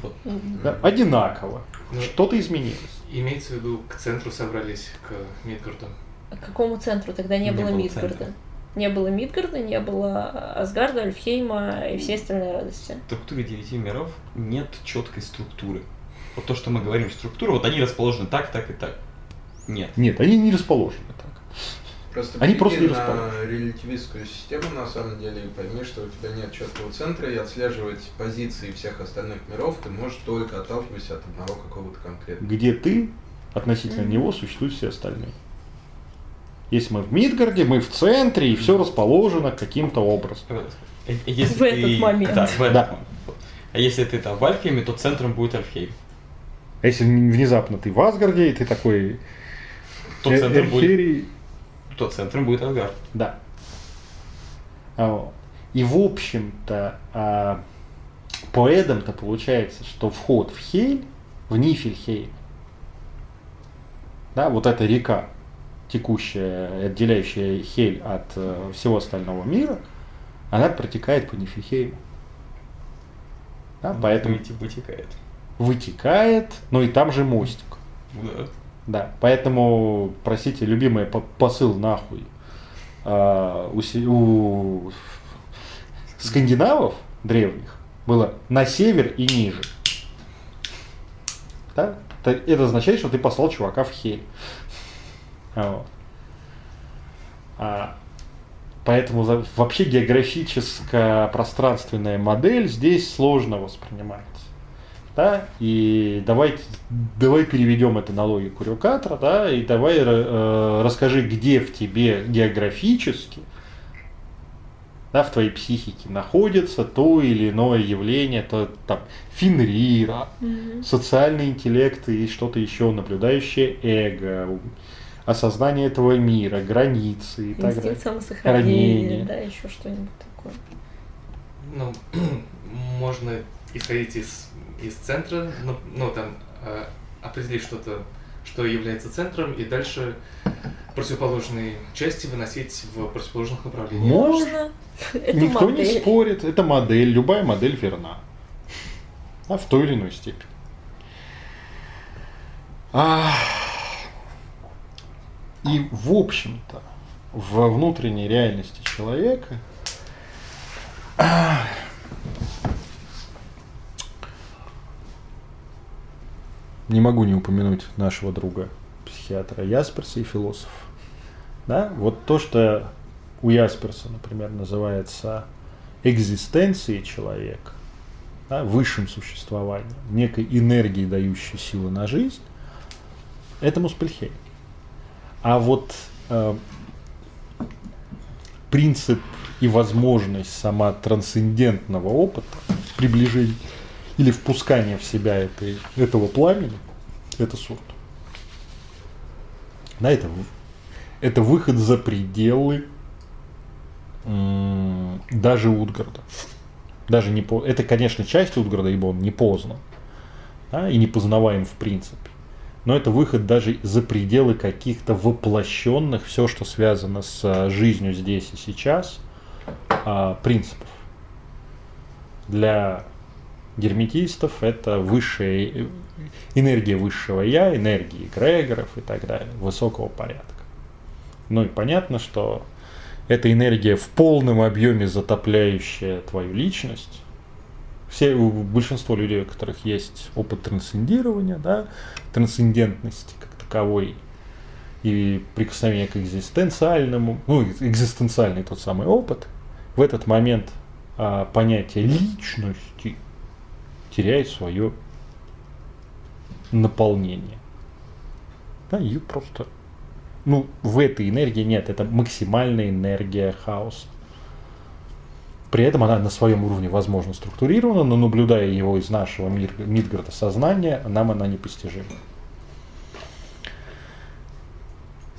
Да, одинаково.
Ну,
Что-то изменилось.
Имеется в виду, к центру собрались, к Мидгарду.
К какому центру тогда не,
Не
было
было
Мидгарда?
центра.
Не было Мидгарда, не было Асгарда, Альфхейма и всей остальной радости.
В структуре девяти миров нет четкой структуры. Вот то, что мы говорим структура, вот они расположены так, так и так. Нет.
Нет, они не расположены так.
Просто
Они просто не
на
расположены.
релятивистскую систему, на самом деле, и пойми, что у тебя нет четкого центра, и отслеживать позиции всех остальных миров ты можешь только отталкиваясь от одного какого-то конкретного.
Где ты, относительно
Мгм.
него существуют все остальные. Если мы в Мидгарде, мы в центре, и все расположено каким-то образом.
Если
В этот момент.
Да, в этот
Да.
А если ты там в Альфхейме, то центром будет Альфхейм.
А если внезапно ты в Асгарде, и ты такой
То центром будет, то центром будет Асгард.
Да. А. И в общем-то, а, по Эдам-то получается, что вход в Хель, в Нифельхейм, да, вот эта река, текущая, отделяющая Хель от э, всего остального мира, она протекает по Нифельхейму. Да, поэтому
Выйти вытекает.
вытекает, но и там же мостик.
Ну Да.
Да, поэтому, простите, любимый по- посыл нахуй а, у, у скандинавов древних было на север и ниже. Да? Это, означает, что ты послал чувака в хель. Вот. А, поэтому за- вообще географическая пространственная модель здесь сложно воспринимается. Да? И давайте, давай переведем это на логику Рюкатра, да, и давай э, расскажи, где в тебе географически, да, в твоей психике находится то или иное явление, то там Фенрира, социальный интеллект и что-то еще, наблюдающее эго, осознание этого мира, границы и так далее.
Самосохранения, да, еще что-нибудь такое.
Ну, <clears throat> можно исходить из, из центра, ну, ну, там, э, определить что-то, что является центром, и дальше противоположные части выносить в противоположных направлениях.
Можно. <laughs>
Это
Никто
модель.
не спорит, это модель, любая модель верна. А в той или иной степени. А, И, в общем-то, во внутренней реальности человека не могу не упомянуть нашего друга, психиатра Ясперса и философа. Да? Вот то, что у Ясперса, например, называется экзистенцией человека, да, высшим существованием, некой энергией, дающей силы на жизнь, это Муспельхейм. А вот э, принцип и возможность сама трансцендентного опыта, приближения или впускания в себя этой, этого пламени, это сурт. Да, это, это выход за пределы даже Утгарда. Даже не по... Это, конечно, часть Утгарда, ибо он не познан. да, и не познаваем в принципе. Но это выход даже за пределы каких-то воплощенных, все, что связано с а, жизнью здесь и сейчас, а, принципов. Для герметистов это высшая энергия высшего я, энергии эгрегоров и так далее, высокого порядка. Ну и понятно, что эта энергия в полном объеме затопляющая твою личность. Все, у большинства людей, у которых есть опыт трансцендирования, да, трансцендентности как таковой, и прикосновение к экзистенциальному, ну, экзистенциальный тот самый опыт, в этот момент а, понятие личности теряет свое наполнение. Да, ее просто... Ну, в этой энергии нет, это максимальная энергия хаоса. При этом она на своем уровне, возможно, структурирована, но наблюдая его из нашего мир, Мидгарда сознания, нам она непостижима.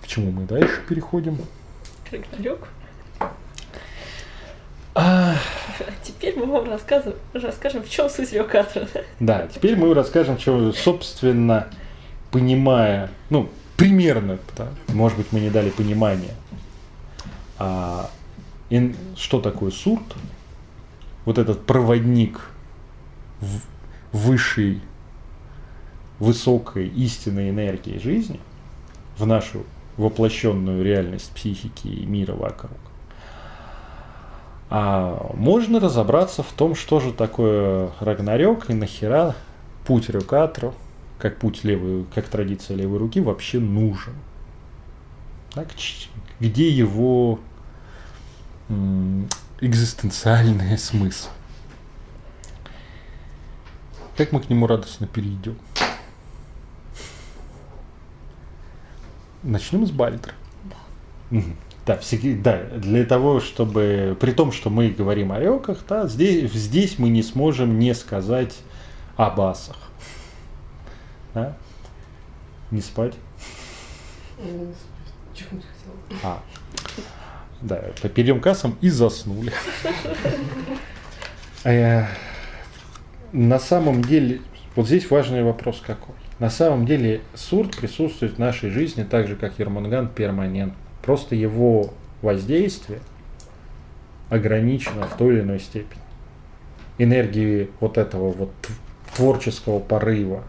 К чему мы дальше переходим?
Рагнарёк.
А,
теперь мы вам рассказываем, расскажем, в чем суть да?
Да, теперь мы расскажем, что, собственно, понимая, ну, примерно, да, может быть, мы не дали понимания, а, ин- что такое сурт, вот этот проводник в высшей, высокой истинной энергии жизни в нашу воплощенную реальность психики и мира вокруг. А можно разобраться в том, что же такое Рагнарёк и нахера путь Рюкатру, как путь левой, как традиция левой руки, вообще нужен. Так, где его экзистенциальный <laughs> смысл? Как мы к нему радостно перейдем? Начнем с Бальдра. Да. Угу. Да, всегда, да, для того, чтобы, при том, что мы говорим о реках, да, здесь, здесь мы не сможем не сказать о басах. Да? Не спать?
Хотела.
А, да, перейдем к асам и заснули. <laughs> Э, на самом деле, вот здесь важный вопрос какой. На самом деле сурт присутствует в нашей жизни так же, как Ерманган, перманентно. Просто его воздействие ограничено в той или иной степени. Энергии вот этого вот творческого порыва,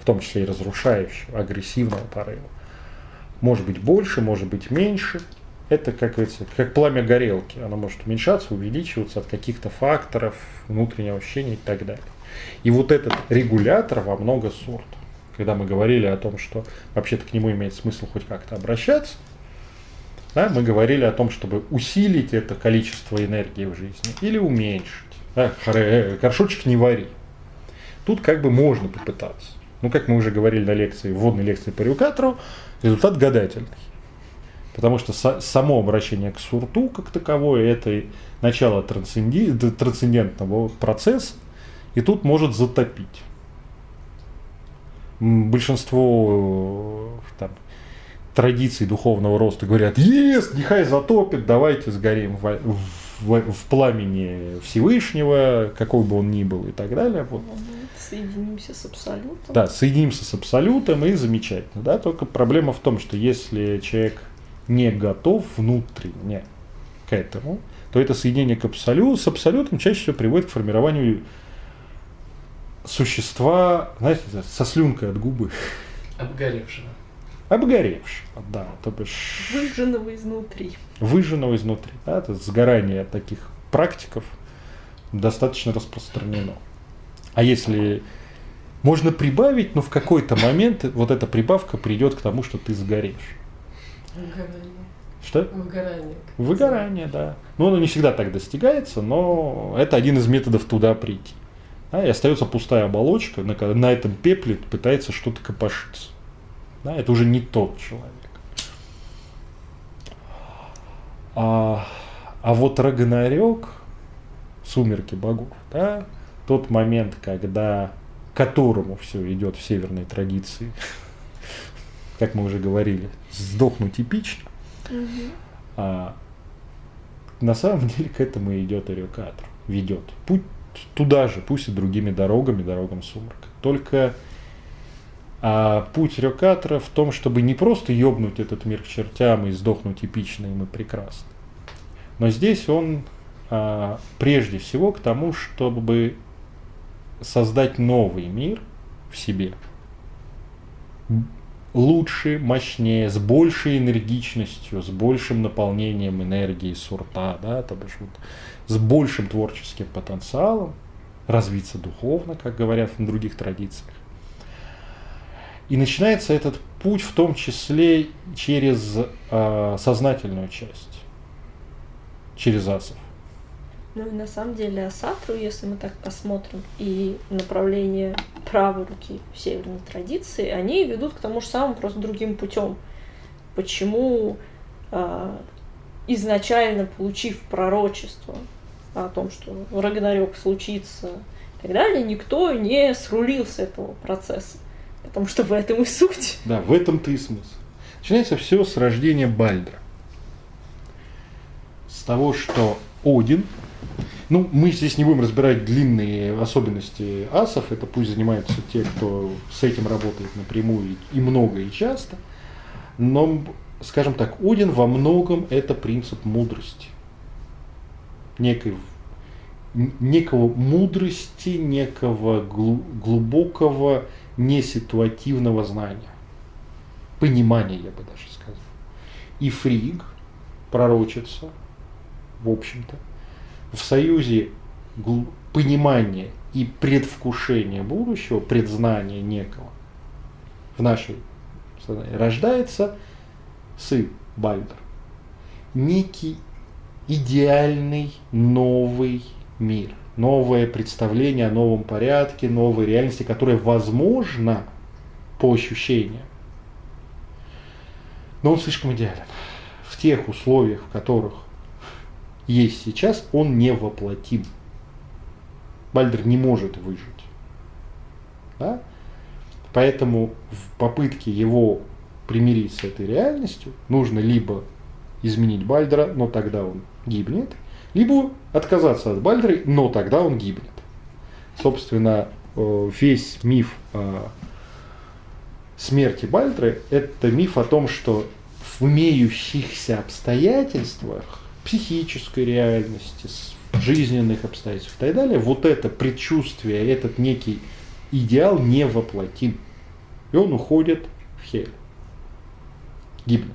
в том числе и разрушающего, агрессивного порыва, может быть больше, может быть меньше. Это, как говорится, как пламя горелки. Оно может уменьшаться, увеличиваться от каких-то факторов, внутреннего ощущения и так далее. И вот этот регулятор во много сорт. Когда мы говорили о том, что вообще-то к нему имеет смысл хоть как-то обращаться, да, мы говорили о том, чтобы усилить это количество энергии в жизни или уменьшить. Да, э, горшочек не вари. Тут как бы можно попытаться. Ну, как мы уже говорили на лекции, вводной лекции по Рюкатору, результат гадательный. Потому что само обращение к сурту как таковое – это начало трансцендентного процесса, и тут может затопить. Большинство там, традиций духовного роста говорят, есть, нехай затопит, давайте сгорим в, в, в пламени Всевышнего, какой бы он ни был и так далее. Вот.
Соединимся с Абсолютом.
Да, соединимся с Абсолютом и замечательно. Да? Только проблема в том, что если человек не готов внутренне к этому, то это соединение к абсолюту, с абсолютом чаще всего приводит к формированию существа, знаете, со слюнкой от губы.
Обгоревшего
обгоревшего, да, то бишь...
Выжженного изнутри.
Выжженного изнутри, да, это сгорание таких практиков достаточно распространено. А если можно прибавить, но в какой-то момент вот эта прибавка придет к тому, что ты сгоришь.
Выгорание.
Что?
Выгорание.
Выгорание, да. Ну, оно не всегда так достигается, но это один из методов туда прийти. Да, и остается пустая оболочка, на, на этом пепле пытается что-то копошиться. Да, это уже не тот человек. А, а вот Рагнарёк, сумерки богов, да, тот момент, когда к которому все идет в северной традиции, <laughs> как мы уже говорили, сдохнуть эпично, а, на самом деле к этому идет Эрикатор, ведет. Путь туда же, пусть и другими дорогами, дорогам сумрака. Только а путь Рёкатора в том, чтобы не просто ёбнуть этот мир к чертям и сдохнуть эпично, и мы прекрасны. Но здесь он а, прежде всего к тому, чтобы создать новый мир в себе. Лучше, мощнее, с большей энергичностью, с большим наполнением энергии сурта, да, то бишь вот, с большим творческим потенциалом, развиться духовно, как говорят в других традициях и начинается этот путь в том числе через э, сознательную часть, через асов.
Ну и на самом деле асатру, если мы так посмотрим, и направление правой руки в северной традиции, они ведут к тому же самому, просто другим путем. Почему э, изначально получив пророчество о том, что Рагнарёк случится и так далее, никто не срулил с этого процесса. Потому что в этом и суть.
Да, в этом-то и смысл. Начинается все с рождения Бальдра. С того, что Один, ну, мы здесь не будем разбирать длинные особенности асов, это пусть занимаются те, кто с этим работает напрямую и много, и часто. Но, скажем так, Один во многом это принцип мудрости. Некой некого мудрости, некого глу- глубокого неситуативного знания. Понимания, я бы даже сказал. И Фриг, пророчица, в общем-то, в союзе понимания и предвкушения будущего, предзнания некого в нашей стране рождается сын Бальдер. Некий идеальный новый мир, новое представление о новом порядке, новой реальности, которая возможна по ощущениям. Но он слишком идеален. В тех условиях, в которых есть сейчас, он не воплотим. Бальдер не может выжить. Да? Поэтому в попытке его примирить с этой реальностью нужно либо изменить Бальдера, но тогда он гибнет, либо отказаться от Бальдера, но тогда он гибнет. Собственно, э, весь миф смерти Бальдера – это миф о том, что в имеющихся обстоятельствах психической реальности, жизненных обстоятельств и так далее, вот это предчувствие, этот некий идеал не воплотим. И он уходит в Хель. Гибнет.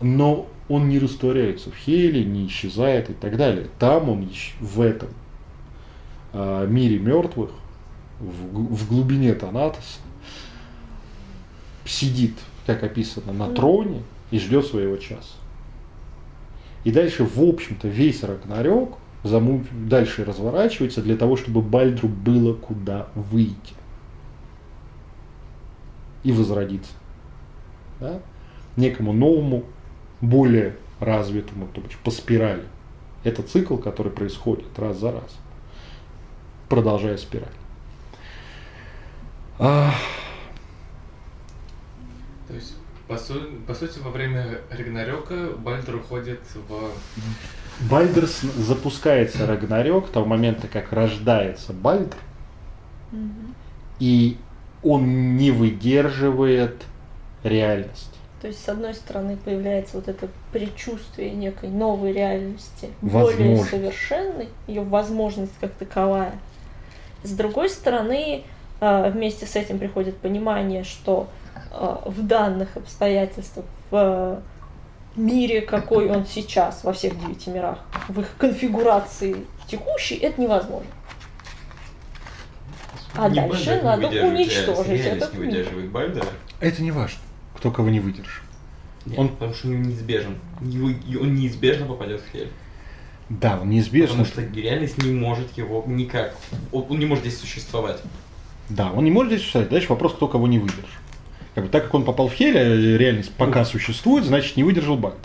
Но он не растворяется в Хеле, не исчезает и так далее. Там он в этом а, мире мертвых, в, в глубине Танатоса, сидит, как описано, на троне и ждет своего часа. И дальше, в общем-то, весь Рагнарёк заму- дальше разворачивается для того, чтобы Бальдру было куда выйти и возродиться. Да? Некому новому, более развитому, то есть по спирали. Это цикл, который происходит раз за раз, продолжая спираль. А,
То есть, по, су- по сути, во время Рагнарёка Бальдер уходит в...
Бальдер с- запускается Рагнарёк того момента, как рождается Бальдер, и он не выдерживает реальность.
То есть, с одной стороны, появляется вот это предчувствие некой новой реальности, более
Возможность.
совершенной, ее возможность как таковая. С другой стороны, э, вместе с этим приходит понимание, что э, в данных обстоятельствах, в э, мире, какой он сейчас, во всех девяти мирах, в их конфигурации текущей, это невозможно. А
Не
дальше
Бальдер
надо уничтожить
реальность,
этот мир.
выдерживает Бальдера.
Это не важно, кто кого не выдержит.
Нет,
Он-
потому что он неизбежен. Его- он неизбежно попадет в Хель.
Да, он неизбежно.
Потому что реальность не может его никак. Он не может здесь существовать.
Да, он не может здесь существовать. Дальше вопрос, кто кого не выдержит. Как бы, так как он попал в Хель, а реальность пока существует, значит не выдержал Бальдер.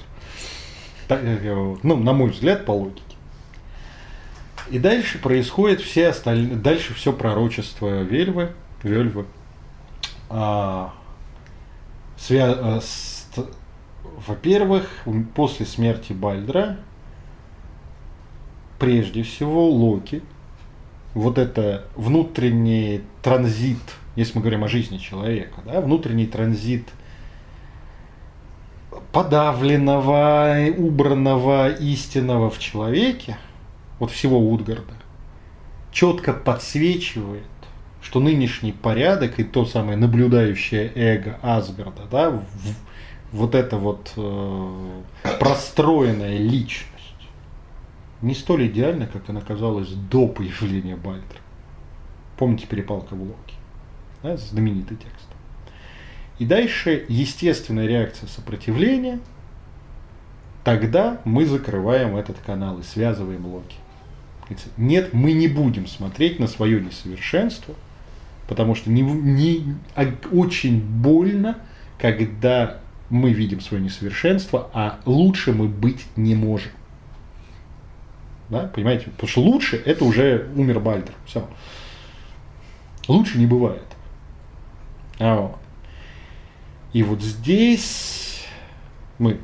Так, э, ну, на мой взгляд, по логике. И дальше происходит все остальные, дальше все пророчество Вельвы, Вельвы. А, свя- т- во-первых, после смерти Бальдра, прежде всего, Локи, вот это внутренний транзит, если мы говорим о жизни человека, да, внутренний транзит подавленного, убранного, истинного в человеке, вот всего Утгарда, четко подсвечивает, что нынешний порядок и то самое наблюдающее эго Асгарда, да, в- вот эта вот э, простроенная личность, не столь идеальна, как она казалась до появления Бальдера. Помните перепалка в Локи? Да, знаменитый текст. И дальше естественная реакция сопротивления. Тогда мы закрываем этот канал и связываем Локи. Нет, мы не будем смотреть на свое несовершенство, потому что не, не- а- очень больно, когда мы видим свое несовершенство, а лучше мы быть не можем. Да, понимаете? Потому что лучше это уже умер Бальдер. Все. Лучше не бывает. А вот. И вот здесь мы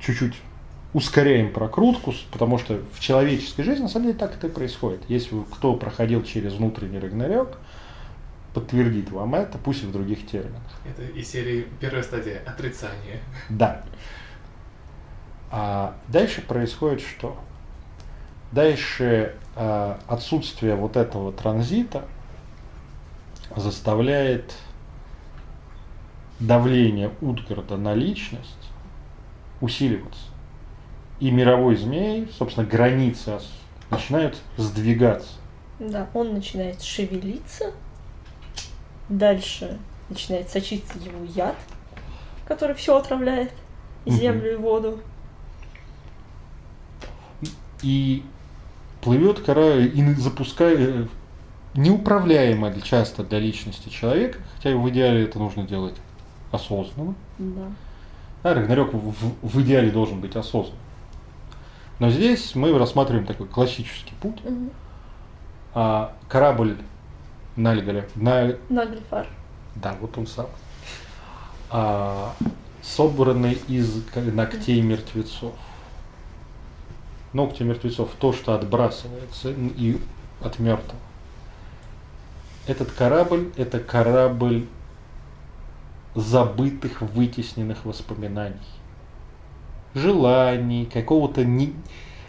чуть-чуть ускоряем прокрутку, потому что в человеческой жизни на самом деле так это и происходит. Если кто проходил через внутренний рагнарёк, подтвердит вам это, пусть и в других терминах.
Это из серии первая стадия отрицание.
Да. А дальше происходит что? Дальше э, отсутствие вот этого транзита заставляет давление Утгарда на личность усиливаться. И мировой змей, собственно, границы начинают сдвигаться.
Да, он начинает шевелиться. Дальше начинает сочиться его яд, который все отравляет. И землю, и воду.
И плывет кора и запускает неуправляемо для- часто для личности человека, хотя в идеале это нужно делать осознанно.
Да.
А Рагнарёк в, в- идеале должен быть осознан. Но здесь мы рассматриваем такой классический путь.
Мгм.
А корабль Нальгаля, на,
Нагльфар.
да, вот он сам, а, собранный из ногтей мертвецов. Ногти мертвецов, то, что отбрасывается и от мертвого. Этот корабль – это корабль забытых, вытесненных воспоминаний. Желаний, какого-то не,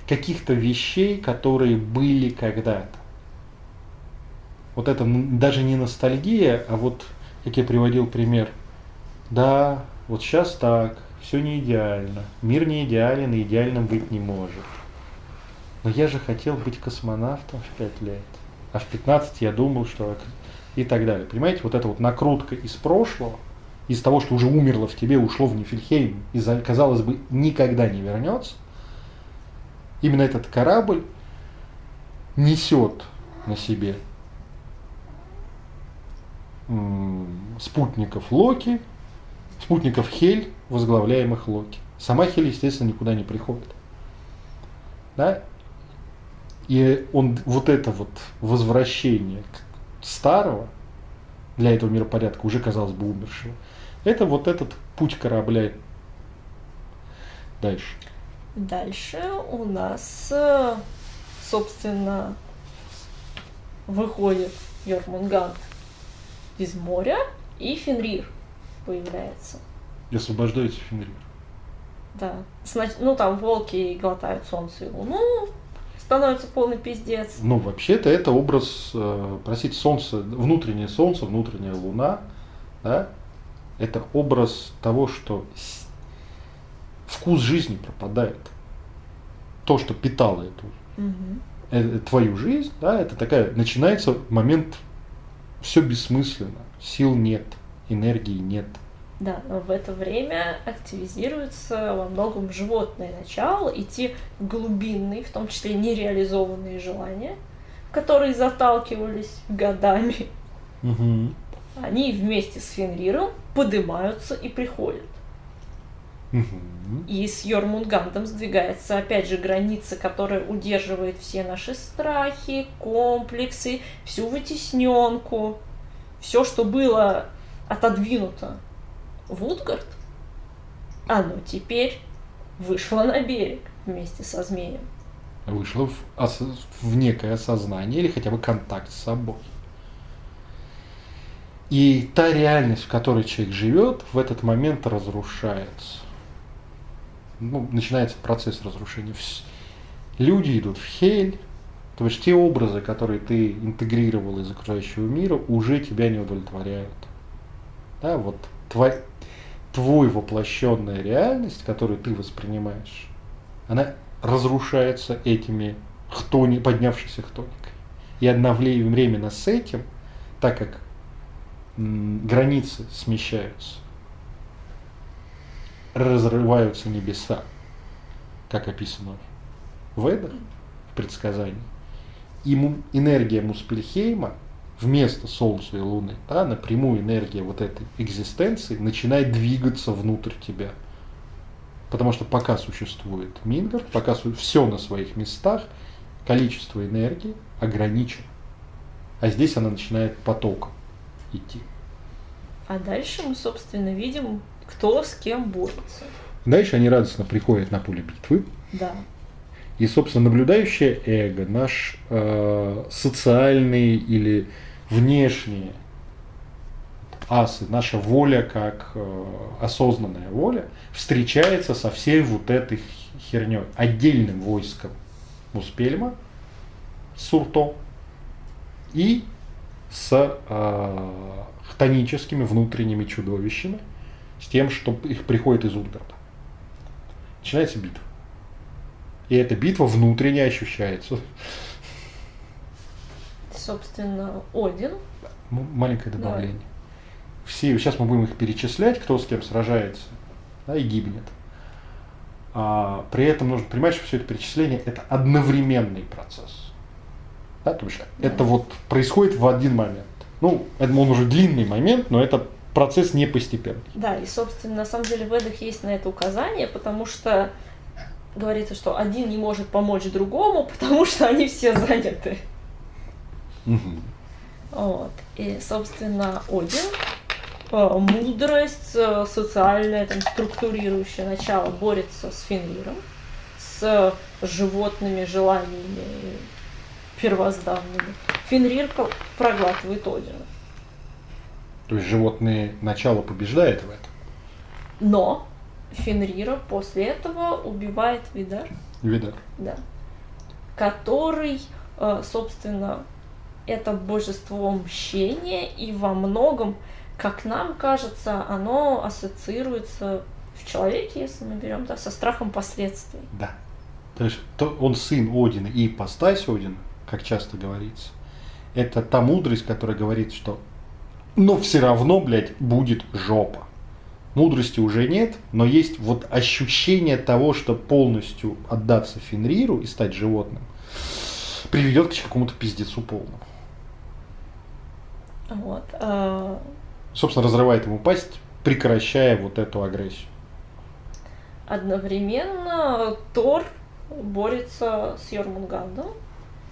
каких-то вещей, которые были когда-то. Вот это даже не ностальгия, а вот, как я приводил пример, да, вот сейчас так, все не идеально, мир не идеален и идеальным быть не может. Но я же хотел быть космонавтом в 5 лет, а в 15 я думал, что... И так далее. Понимаете, вот эта вот накрутка из прошлого, из того, что уже умерло в тебе, ушло в Нифельхейм, и, за- казалось бы, никогда не вернется, именно этот корабль несет на себе спутников Локи, спутников Хель, возглавляемых Локи. Сама Хель, естественно, никуда не приходит. Да? И он, вот это вот возвращение старого, для этого миропорядка, уже, казалось бы, умершего, это вот этот путь корабля дальше.
Дальше у нас, э, собственно, выходит Йормунганд из моря, и Фенрир появляется.
И освобождается Фенрир.
Да. Ну, там волки глотают солнце и луну, становится полный пиздец.
Ну, вообще-то это образ, э, простите, солнце, внутреннее солнце, внутренняя луна, да, это образ того, что вкус жизни пропадает. То, что питало эту э, твою жизнь, да, это такая, начинается момент, все бессмысленно, сил нет, энергии нет.
Да, но в это время активизируется во многом животное начало, и те глубинные, в том числе нереализованные желания, которые заталкивались годами, они вместе с Фенриром поднимаются и приходят. И с Йормунгандом сдвигается опять же граница, которая удерживает все наши страхи, комплексы, всю вытесненку, все, что было отодвинуто в Утгард, оно теперь вышло на берег вместе со змеем.
Вышло в, ос- в некое осознание или хотя бы контакт с собой. И та реальность, в которой человек живет, в этот момент разрушается. Ну, начинается процесс разрушения. Люди идут в хель, то есть те образы, которые ты интегрировал из окружающего мира, уже тебя не удовлетворяют. Да, вот твой, твой воплощенная реальность, которую ты воспринимаешь, она разрушается этими хтони, поднявшейся хтоникой. И одновременно с этим, так как границы смещаются, разрываются небеса, как описано в Ведах, в предсказании. И энергия Муспельхейма вместо Солнца и Луны, да, напрямую энергия вот этой экзистенции начинает двигаться внутрь тебя. Потому что пока существует Мингар, пока все на своих местах, количество энергии ограничено. А здесь она начинает потоком идти.
А дальше мы, собственно, видим, кто с кем борется.
Дальше они радостно приходят на поле битвы.
Да.
И, собственно, наблюдающее эго, наш э, социальный или внешние асы, наша воля как э, осознанная воля, встречается со всей вот этой херней, отдельным войском Муспельма Сурто и с э, хтоническими внутренними чудовищами, с тем, что их приходит из Утгарда. Начинается битва. И эта битва внутренне ощущается.
Собственно, Один.
Маленькое добавление. Все, сейчас мы будем их перечислять, кто с кем сражается да, и гибнет. А, при этом нужно понимать, что все это перечисление это одновременный процесс. Да, то есть это вот происходит в один момент. Ну, это он уже длинный момент, но это процесс не постепенный.
Да, и, собственно, на самом деле в Эдах есть на это указание, потому что говорится, что один не может помочь другому, <laughs> потому что они все заняты. Вот. И, собственно, Один, э, мудрость, э, социальное, там, структурирующее начало борется с Фенриром, с животными желаниями первозданными. Фенрир проглатывает Одина.
То есть животное начало побеждает в этом.
Но Фенрира после этого убивает Видар.
Видар.
Да. Который, э, собственно, это божество мщения, и во многом, как нам кажется, оно ассоциируется в человеке, если мы берем, да, со страхом последствий.
Да. То есть то, он сын Одина и ипостась Одина, как часто говорится. Это та мудрость, которая говорит, что но все равно, блядь, будет жопа. Мудрости уже нет, но есть вот ощущение того, что полностью отдаться Фенриру и стать животным приведет к какому-то пиздецу полному.
Вот. э,
Собственно, разрывает ему пасть, прекращая вот эту агрессию.
Одновременно Тор борется с Йормунгандом.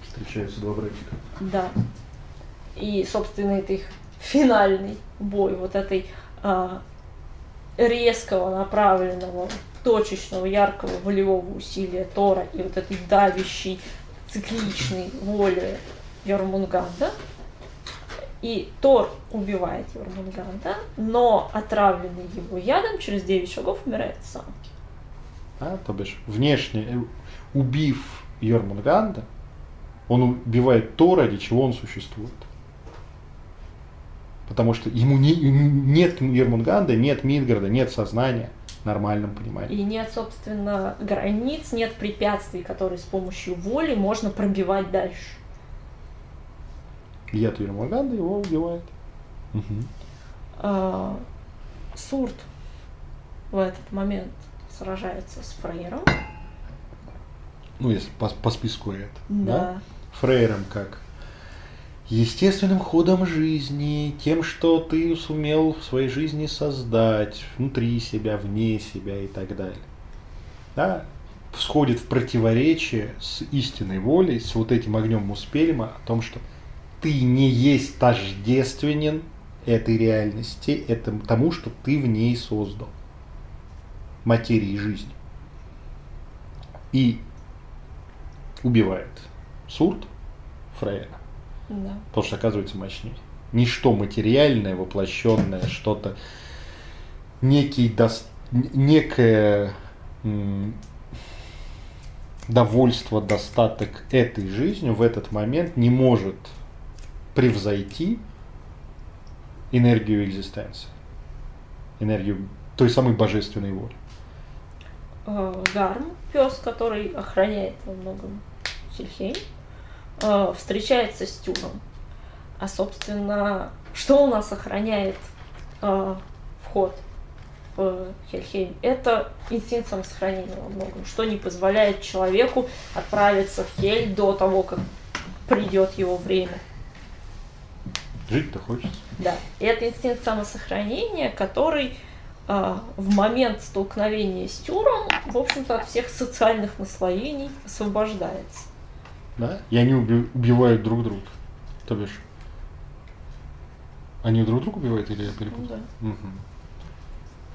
Встречаются два братика.
Да. И, собственно, это их финальный бой вот этой а, резкого, направленного, точечного, яркого волевого усилия Тора и вот этой давящей, цикличной воли Йормунганда. И Тор убивает Йормунганда, но отравленный его ядом через 9 шагов умирает сам.
А, то бишь, внешне э, убив Йормунганда, он убивает то, ради чего он существует. Потому что ему не, нет Йормунганда, нет Мидгарда, нет сознания в нормальном понимании.
И нет, собственно, границ, нет препятствий, которые с помощью воли можно пробивать дальше.
Яд Йормунганда его убивает. Мгм.
А, Сурт в этот момент сражается с Фрейром.
Ну, если по, по списку это.
Да.
Фрейром как естественным ходом жизни, тем, что ты сумел в своей жизни создать, внутри себя, вне себя и так далее. Да? Всходит в противоречие с истинной волей, с вот этим огнем Муспельма о том, что ты не есть тождественен этой реальности, этому, тому, что ты в ней создал. Материи жизни. И убивает Сурт Фрейра.
Да.
Потому что оказывается мощнее. Ничто материальное, воплощенное, что-то, некий н- некое м, довольство, достаток этой жизнью в этот момент не может превзойти энергию экзистенции, энергию той самой божественной воли.
Э, Гарм, пес, который охраняет во многом Хельхейм, э, встречается с Тюром. А, собственно, что у нас охраняет э, вход в Хельхейм? Это инстинкт самосохранения во многом, что не позволяет человеку отправиться в Хель до того, как придет его время.
Жить-то хочется.
Да, и это инстинкт самосохранения, который а, в момент столкновения с Тюром, в общем-то, от всех социальных наслоений освобождается.
Да? И они уби- убивают друг друга. То бишь, они друг друга убивают или я
Ну
перепутал?
да.
Мгм.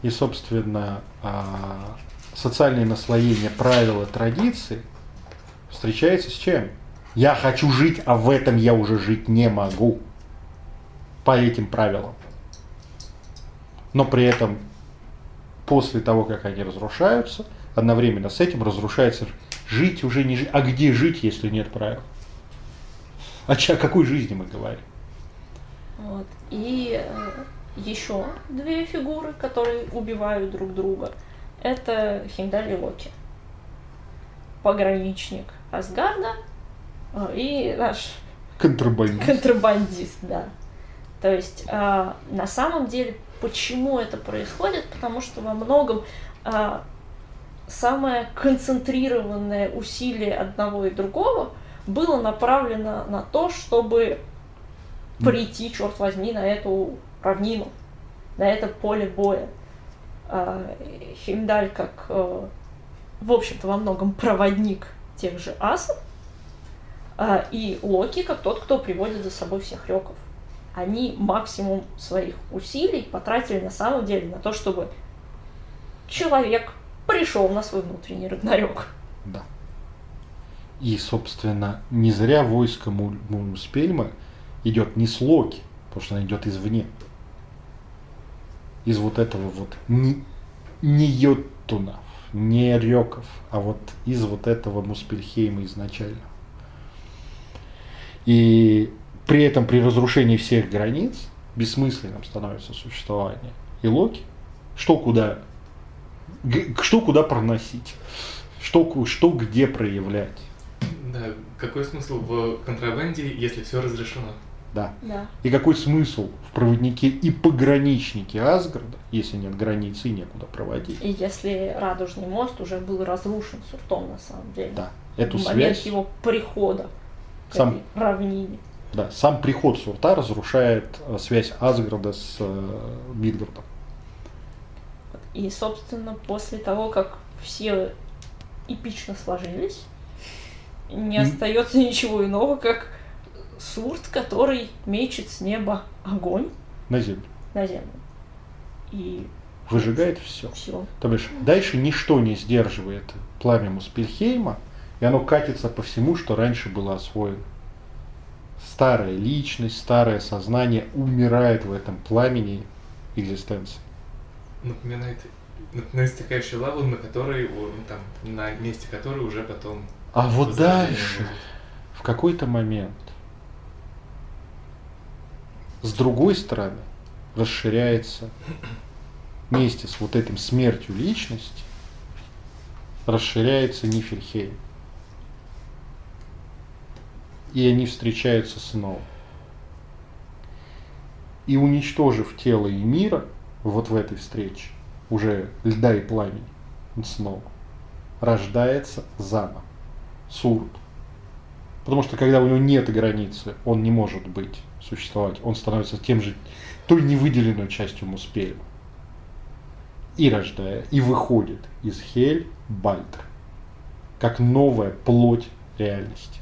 И, собственно, а, социальные наслоения, правила, традиции встречаются с чем? Я хочу жить, а в этом я уже жить не могу. По этим правилам. Но при этом, после того, как они разрушаются, одновременно с этим разрушается Жить уже не жить. А где жить, если нет правил? А ча- о какой жизни мы говорим?
Вот. И э, еще две фигуры, которые убивают друг друга. Это Химдаль и Локи. Пограничник Асгарда э, и наш
Контрабандист.
контрабандист, да. То есть а, на самом деле, почему это происходит? Потому что во многом а, самое концентрированное усилие одного и другого было направлено на то, чтобы прийти, черт возьми, на эту равнину, на это поле боя. А, Химдаль как, э, в общем-то, во многом проводник тех же асов, а, и Локи как тот, кто приводит за собой всех реков. Они максимум своих усилий потратили на самом деле на то, чтобы человек пришел на свой внутренний Рагнарёк.
Да. И, собственно, не зря войско Му- Мунспельма идет не с Локи, потому что она идет извне. Из вот этого вот не, не Йоттунов, не Реков, а вот из вот этого Муспельхейма изначально. И при этом при разрушении всех границ бессмысленным становится существование. И Локи, что куда, что куда проносить, что, ку- что где проявлять.
Да, какой смысл в контрабанде, если все разрешено?
Да.
Да.
И какой смысл в проводнике и пограничнике Асгарда, если нет границы и некуда проводить?
И если Радужный мост уже был разрушен Суртом на самом деле.
Да. Эту
в момент
связь,
его прихода к
Сам-
этой равнине.
да, сам приход Сурта разрушает э, связь Асгарда с э, Мидгардом.
И, собственно, после того, как все эпично сложились, не остается ничего иного, как Сурт, который мечет с неба огонь
на землю.
на землю. И
Выжигает все.
все.
То бишь, дальше ничто не сдерживает пламя Муспельхейма, и оно катится по всему, что раньше было освоено. Старая личность, старое сознание умирает в этом пламени экзистенции.
Напоминает на истекающую лаву, на которой, ну, там, на месте которой уже потом...
А вот дальше, в какой-то момент, с другой стороны, расширяется вместе с вот этим смертью личности, расширяется Нифельхейм. И они встречаются снова. И уничтожив тело и мира вот в этой встрече, уже льда и пламени, снова, рождается заново. Сурт. Потому что когда у него нет границы, он не может быть, существовать. Он становится тем же, той невыделенной частью Муспельма. И рождая, и выходит из Хель Бальтер. Как новая плоть реальности.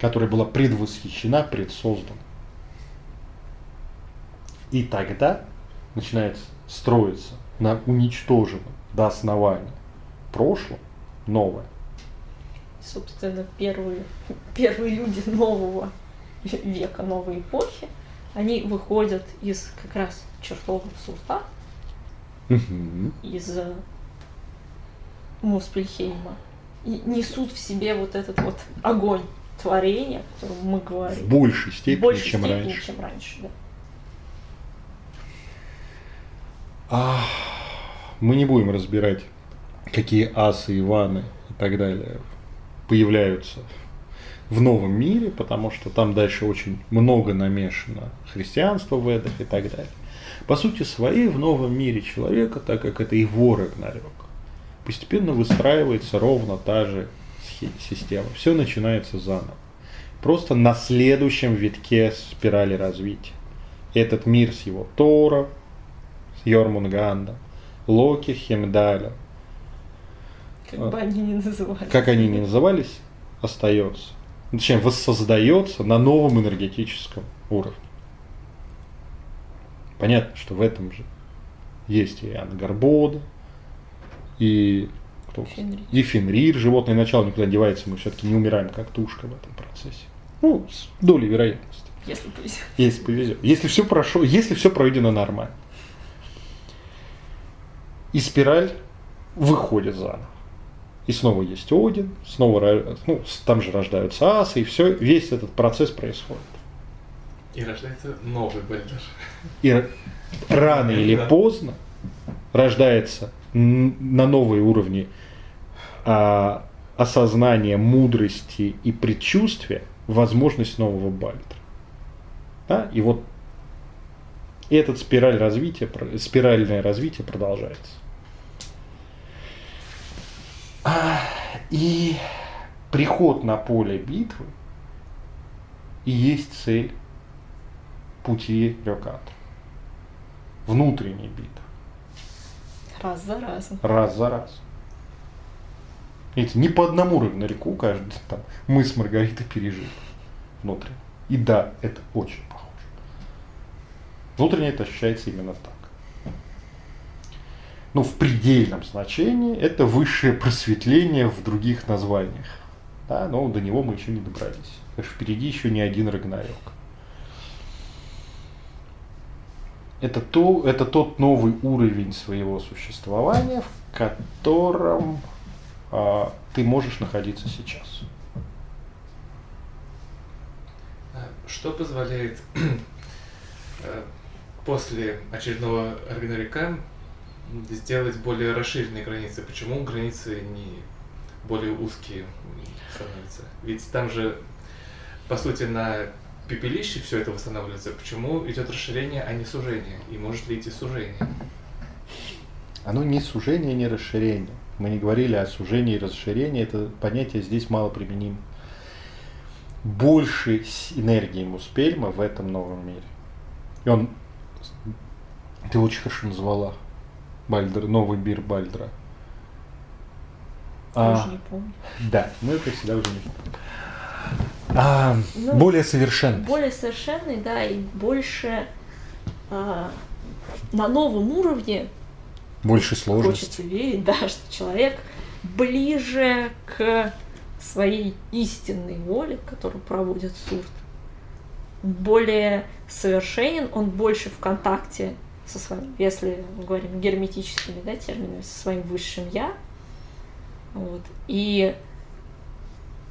Которая была предвосхищена, предсоздана. И тогда начинает строиться на уничтоженном до основания прошлом новое.
Собственно, первые, первые люди нового века, новой эпохи, они выходят из как раз чертогов Сурта,
Мгм.
из э, Муспельхейма, и несут в себе вот этот вот огонь творения, о котором мы
В
говорим.
большей
В
степени,
большей
чем
степени,
раньше.
чем раньше, да.
Мы не будем разбирать, какие асы, Иваны и так далее появляются в новом мире, потому что там дальше очень много намешано христианства в Эдах и так далее. По сути своей в новом мире человека, так как это его Рагнарёк, постепенно выстраивается ровно та же система. Все начинается заново. Просто на следующем витке спирали развития. Этот мир с его Тором, с Йормунгандом, Локи, Хемдалем,
Как бы они ни назывались.
как они ни назывались, остается. Точнее, воссоздается на новом энергетическом уровне. Понятно, что в этом же есть и Ангарбода, и кто?
Фенрир.
И Фенрир, животное начало никуда не девается, мы все-таки не умираем как тушка в этом процессе. Ну, с долей вероятности.
Если повезет.
Если повезет. Если все прошло, если все пройдено нормально. И спираль выходит заново. И снова есть Один, снова ну, там же рождаются асы, и все, весь этот процесс происходит.
И рождается новый Бальдер.
И рано или поздно рождается на новые уровни а, осознания, мудрости и предчувствия возможность нового Бальдера. Да? И вот этот спираль развития, спиральное развитие продолжается. И приход на поле битвы и есть цель пути Рёката. Внутренней битвы.
Раз за разом.
Раз за раз. Видите, не по одному рыбнорику каждый <laughs> там мы с Маргаритой пережили внутренне. И да, это очень похоже. Внутренне это ощущается именно так. Ну, в предельном значении это высшее просветление в других названиях. Да, но до него мы еще не добрались. Что впереди еще не один Рагнарёк. Это, то, это тот новый уровень своего существования, в котором а, ты можешь находиться сейчас.
Что позволяет э, после очередного Рагнарёка сделать более расширенные границы? Почему границы не более узкие становятся? Ведь там же, по сути, на пепелище все это восстанавливается. Почему идет расширение, а не сужение? И может ли идти сужение?
Оно не сужение, не расширение. Мы не говорили о сужении и расширении, это понятие здесь мало применимо. Больше энергии Муспельма в этом новом мире. И он... Ты очень хорошо назвала Бальдер, новый мир Бальдра. А,
Тоже не помню.
да, мы это всегда уже не помним. А,
Ну,
более совершенный.
Более совершенный, да, и больше а, на новом уровне
Больше сложности.
хочется верить, да, что человек ближе к своей истинной воле, которую проводит Сурт. Более совершенен, он больше в контакте со своим, если мы говорим герметическими да, терминами, со своим высшим я. Вот, и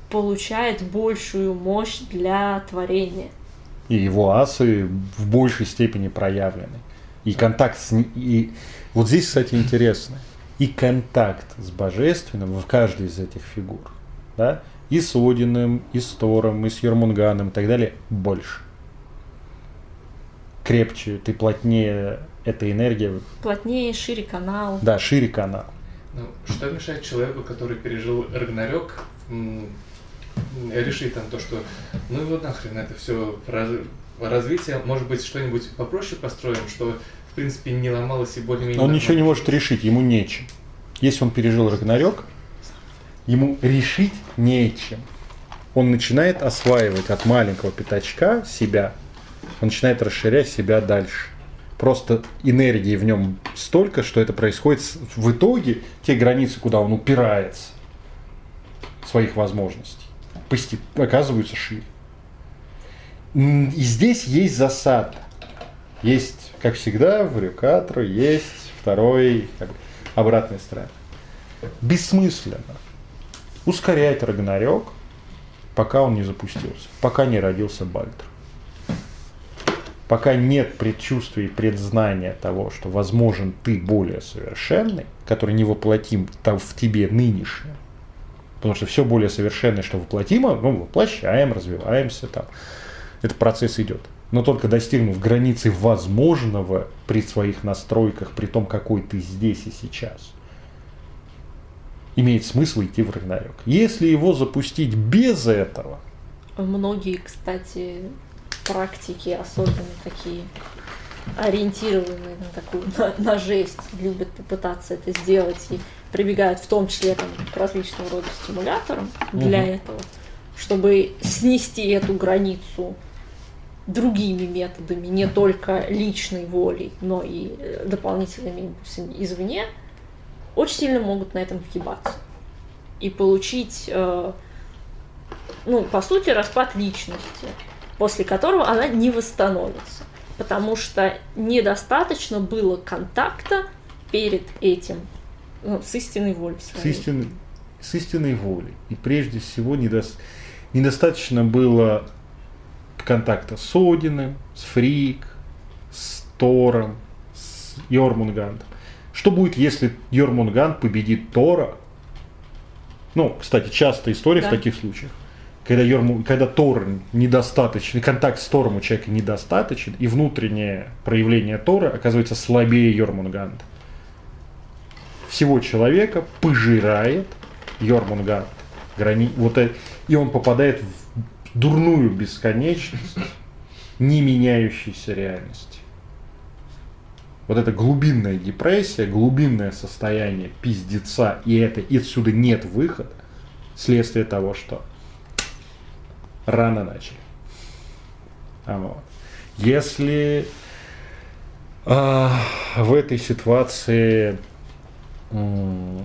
получает большую мощь для творения.
И его асы в большей степени проявлены. И контакт с... ни- И вот здесь, кстати, интересно. И контакт с божественным в каждой из этих фигур. Да? И с Одиным, и с Тором, и с Ермунганом и так далее больше. Крепче, ты плотнее, эта энергия,
Плотнее, шире канал.
да, шире канал.
Ну, что мешает человеку, который пережил Рагнарёк, решить там то, что ну его нахрен это все развитие, может быть, что-нибудь попроще построим, что в принципе не ломалось и более-менее...
Он ничего не может решить, ему нечем. Если он пережил Рагнарёк, ему решить нечем. Он начинает осваивать от маленького пятачка себя, он начинает расширять себя дальше. Просто энергии в нем столько, что это происходит в итоге, те границы, куда он упирается, своих возможностей, оказываются шире. И здесь есть засада. Есть, как всегда, в Рюкатру есть второй, как бы, обратная сторона. Бессмысленно ускорять Рагнарёк, пока он не запустился, пока не родился Бальдр. Пока нет предчувствия и предзнания того, что возможен ты более совершенный, который не воплотим в тебе нынешнее. Потому что все более совершенное, что воплотимо, ну, воплощаем, развиваемся там. Этот процесс идет. Но только достигнув границы возможного при своих настройках, при том, какой ты здесь и сейчас, имеет смысл идти в Рагнарёк. Если его запустить без этого,
Многие, кстати, практики, особенно такие ориентированные на такую на, на жесть, любят попытаться это сделать и прибегают в том числе там, к различного рода стимуляторам для
Мгм.
этого, чтобы снести эту границу другими методами, не только личной волей, но и э, дополнительными импульсами извне, очень сильно могут на этом въебаться и получить э, ну, по сути, распад личности, после которого она не восстановится. Потому что недостаточно было контакта перед этим ну, с истинной волей
с
своей.
истинной, с истинной волей. И прежде всего недос- недостаточно было контакта с Одиным, с Фрик, с Тором, с Йормунгандом. Что будет, если Йормунганд победит Тора? Ну, кстати, частая история
Да.
в таких случаях. Когда, Йорму, когда Тор недостаточный, контакт с Тором у человека недостаточен, и внутреннее проявление Тора оказывается слабее Йормунганда. Всего человека пожирает Йормунганд. Грани... Вот это... И он попадает в дурную бесконечность не меняющейся реальности. Вот эта глубинная депрессия, глубинное состояние пиздеца, и это и отсюда нет выхода, следствие того, что рано начали. А вот. Если а, в этой ситуации м,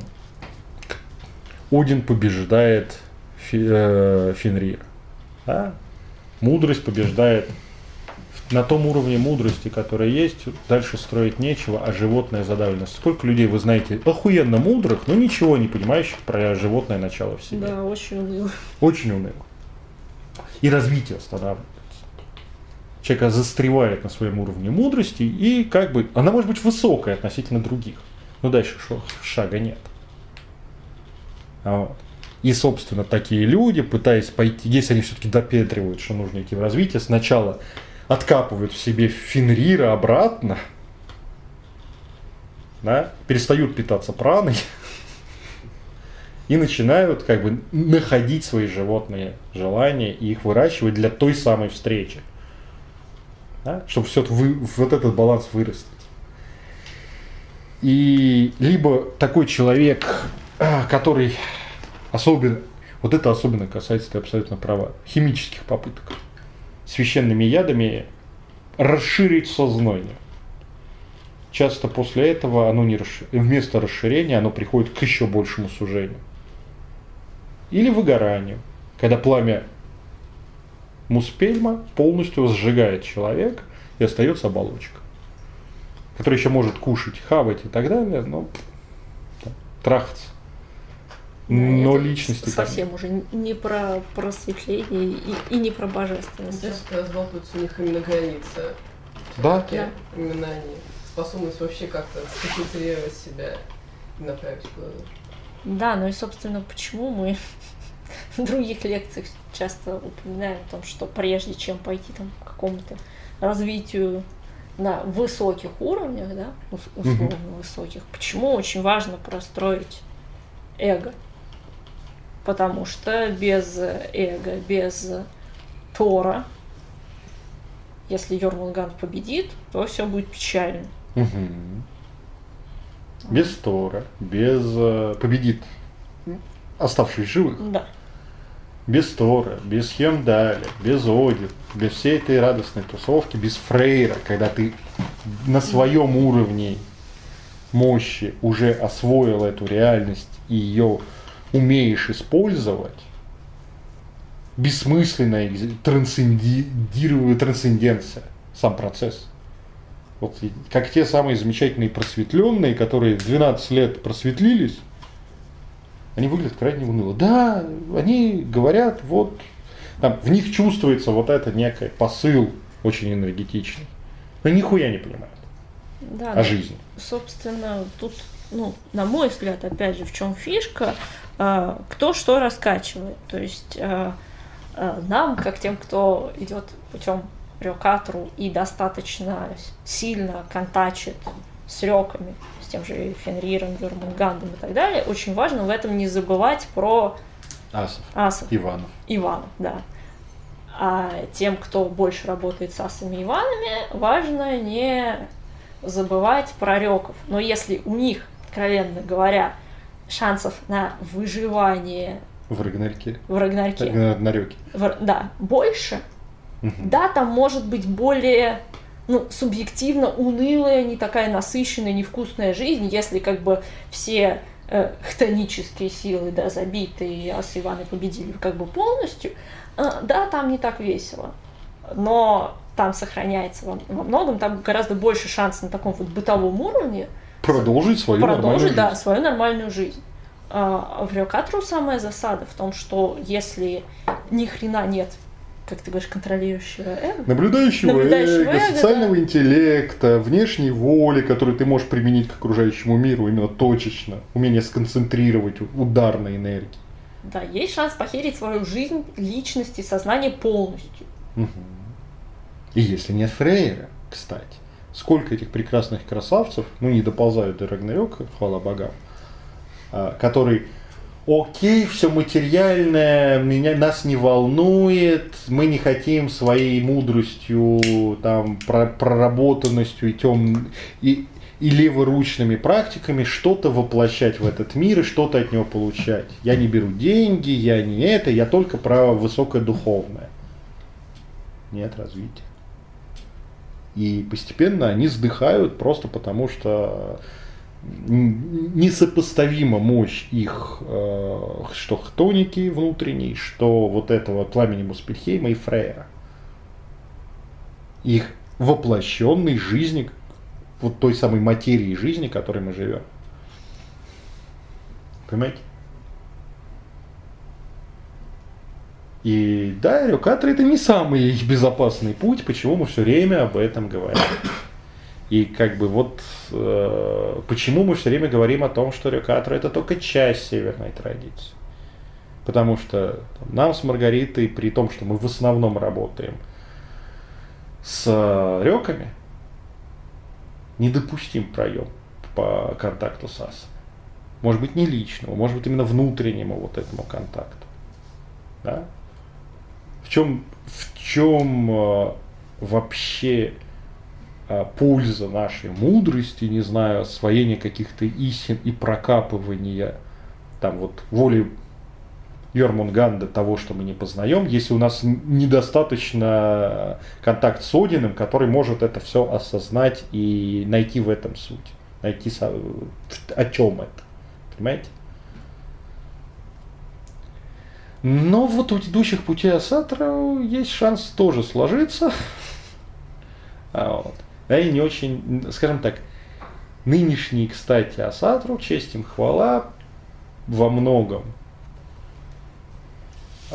Один побеждает Фи- э, Фенрира, да? мудрость побеждает на том уровне мудрости, который есть, дальше строить нечего, а животное задавлено. Сколько людей вы знаете охуенно мудрых, но ничего не понимающих про животное начало в себе.
Да, очень уныло.
Очень уныло. И развитие останавливается. Человек застревает на своем уровне мудрости, и как бы она может быть высокая относительно других. Но дальше шага нет. А вот. И, собственно, такие люди, пытаясь пойти, если они все-таки допедривают, что нужно идти в развитие, сначала откапывают в себе Фенрира обратно, да, перестают питаться праной, и начинают как бы находить свои животные желания и их выращивать для той самой встречи. Да? Чтобы все вы, вот этот баланс вырастить. И либо такой человек, а, который особенно, вот это особенно касается, ты абсолютно права, химических попыток священными ядами расширить сознание. Часто после этого оно не расши- вместо расширения оно приходит к еще большему сужению. Или выгоранию, когда пламя муспельма полностью сжигает человека и остается оболочка, которая еще может кушать, хавать и так далее, но да, трахаться.
Да,
Но
это
личности там
совсем уже не про просветление и, и не про божественность.
Здесь разбалтываются у них именно границы.
Да.
Всё-таки Именно они. Способность вообще как-то сконцентрировать себя и направить куда-то.
Да, ну и, собственно, почему мы <laughs> в других лекциях часто упоминаем о том, что прежде чем пойти там, к какому-то развитию на высоких уровнях, да, ус- условно высоких, почему очень важно простроить эго. Потому что без эго, без Тора, если Йормунганд победит, то все будет печально.
Без Тора, без э, победит оставшись живых,
Да.
без Тора, без Хемдаля, без Один, без всей этой радостной тусовки, без Фрейра, когда ты на своем уровне мощи уже освоил эту реальность и ее умеешь использовать, бессмысленная трансценденция, сам процесс. Вот как те самые замечательные просветленные, которые в 12 лет просветлились, они выглядят крайне уныло. Да, они говорят, вот, там, в них чувствуется вот это некий посыл очень энергетичный. Но нихуя не понимают
Да,
о
ну,
жизни.
собственно, тут, ну, на мой взгляд, опять же, в чем фишка, а, кто что раскачивает. То есть а, а, нам, как тем, кто идет путем рёкатру и достаточно сильно контачит с рёками, с тем же Фенриром, Юрмунгандом и так далее, очень важно в этом не забывать про
Асов,
асов.
Иванов.
Иванов, да. А тем, кто больше работает с асами Иванами, важно не забывать про реков. Но если у них, откровенно говоря, шансов на выживание
В Рагнарьке.
в Рагнарьке,
На, на Рёке.
в- да, больше,
Мгм.
да, там может быть более ну, субъективно унылая, не такая насыщенная, невкусная жизнь, если как бы все э, хтонические силы, да, забиты, и асы Иваны победили как бы полностью, э, да, там не так весело. Но там сохраняется во, во многом, там гораздо больше шансов на таком вот бытовом уровне
Продолжить свою
продолжить,
нормальную
да,
жизнь.
свою нормальную жизнь. А в Рёкатру самая засада в том, что если ни хрена нет, как ты говоришь, контролирующего эго,
Наблюдающего,
Наблюдающего
эго,
эго,
социального
да.
интеллекта, внешней воли, которую ты можешь применить к окружающему миру именно точечно, умение сконцентрировать удар на энергии.
да, есть шанс похерить свою жизнь, личность и сознание полностью.
Мгм. И если нет Фрейра, кстати, сколько этих прекрасных красавцев, ну не доползают до Рагнарёка, хвала богам, а, который окей, все материальное, меня, нас не волнует, мы не хотим своей мудростью, там, про- проработанностью и тем и, и леворучными практиками что-то воплощать в этот мир и что-то от него получать. Я не беру деньги, я не это, я только про высокое духовное. Нет развития. И постепенно они сдыхают просто потому, что несопоставима мощь их, э, что хтоники внутренней, что вот этого пламени Муспельхейма и Фрейра. Их воплощенной жизни, вот той самой материи жизни, которой мы живем. Понимаете? И да, рюкаторы это не самый <laughs> безопасный путь, почему мы все время об этом говорим. И как бы вот э, почему мы все время говорим о том, что рюкаторы это только часть северной традиции. Потому что там, нам с Маргаритой, при том, что мы в основном работаем с э, реками, недопустим проем по контакту с асом. Может быть, не личному, может быть, именно внутреннему вот этому контакту. Да? В чем, в чем э, вообще польза нашей мудрости, не знаю, освоения каких-то истин и прокапывания там вот воли Йормунганда того, что мы не познаем, если у нас недостаточно контакт с Одиным, который может это все осознать и найти в этом суть. Найти о чем это. Понимаете? Но вот у идущих путей Асатра есть шанс тоже сложиться. <laughs> А вот. Да и не очень, скажем так, нынешние, кстати, Асатру, честь им хвала, во многом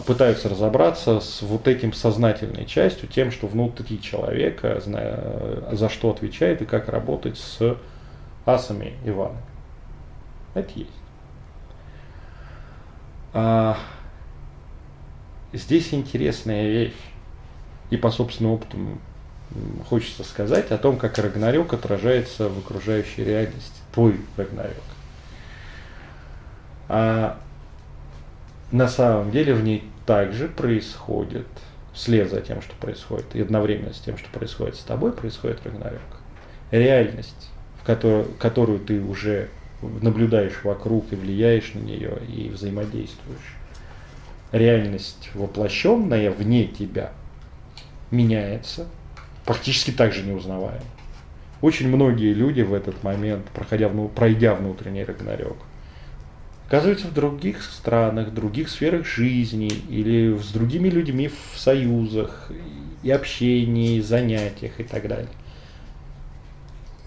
пытаются разобраться с вот этим сознательной частью, тем, что внутри человека, зная, за что отвечает и как работать с асами Ивана. Это есть. А, здесь интересная вещь. И по собственному опыту хочется сказать о том, как Рагнарёк отражается в окружающей реальности. Твой Рагнарёк. А на самом деле в ней также происходит, вслед за тем, что происходит, и одновременно с тем, что происходит с тобой, происходит Рагнарёк. Реальность, в которую, которую ты уже наблюдаешь вокруг и влияешь на нее и взаимодействуешь. Реальность, воплощенная вне тебя, меняется, практически так же неузнаваемо. Очень многие люди в этот момент, проходя, пройдя внутренний Рагнарёк, оказываются в других странах, других сферах жизни или с другими людьми в союзах и общении, занятиях и так далее.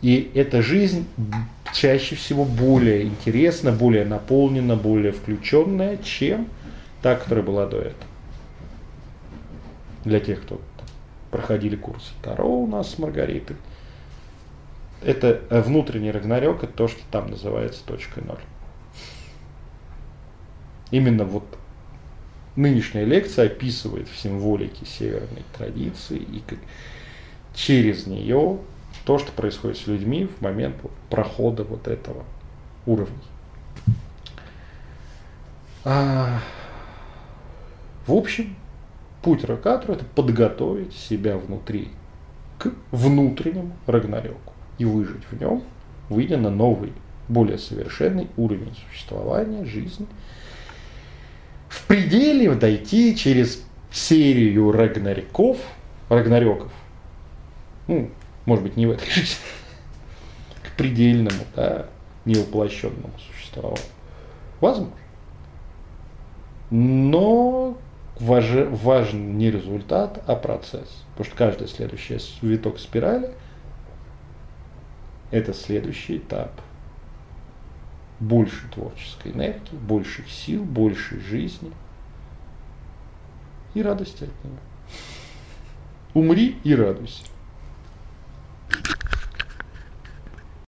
И эта жизнь чаще всего более интересна, более наполнена, более включенная, чем та, которая была до этого. Для тех, кто проходили курсы Таро у нас с Маргаритой. Это э, внутренний Рагнарёк, это то, что там называется точкой ноль. Именно вот нынешняя лекция описывает в символике северной традиции и через нее то, что происходит с людьми в момент прохода вот этого уровня. А, в общем, путь Рокатру это подготовить себя внутри к внутреннему Рагнарёку и выжить в нем, выйдя на новый, более совершенный уровень существования, жизни. В пределе дойти через серию Рагнарёков, Рагнарёков, ну, может быть, не в этой жизни, <laughs> к предельному, да, невоплощенному существованию. Возможно. Но важ, важен не результат, а процесс. Потому что каждый следующий виток спирали – это следующий этап. Больше творческой энергии, больших сил, большей жизни и радости от него. Умри и радуйся.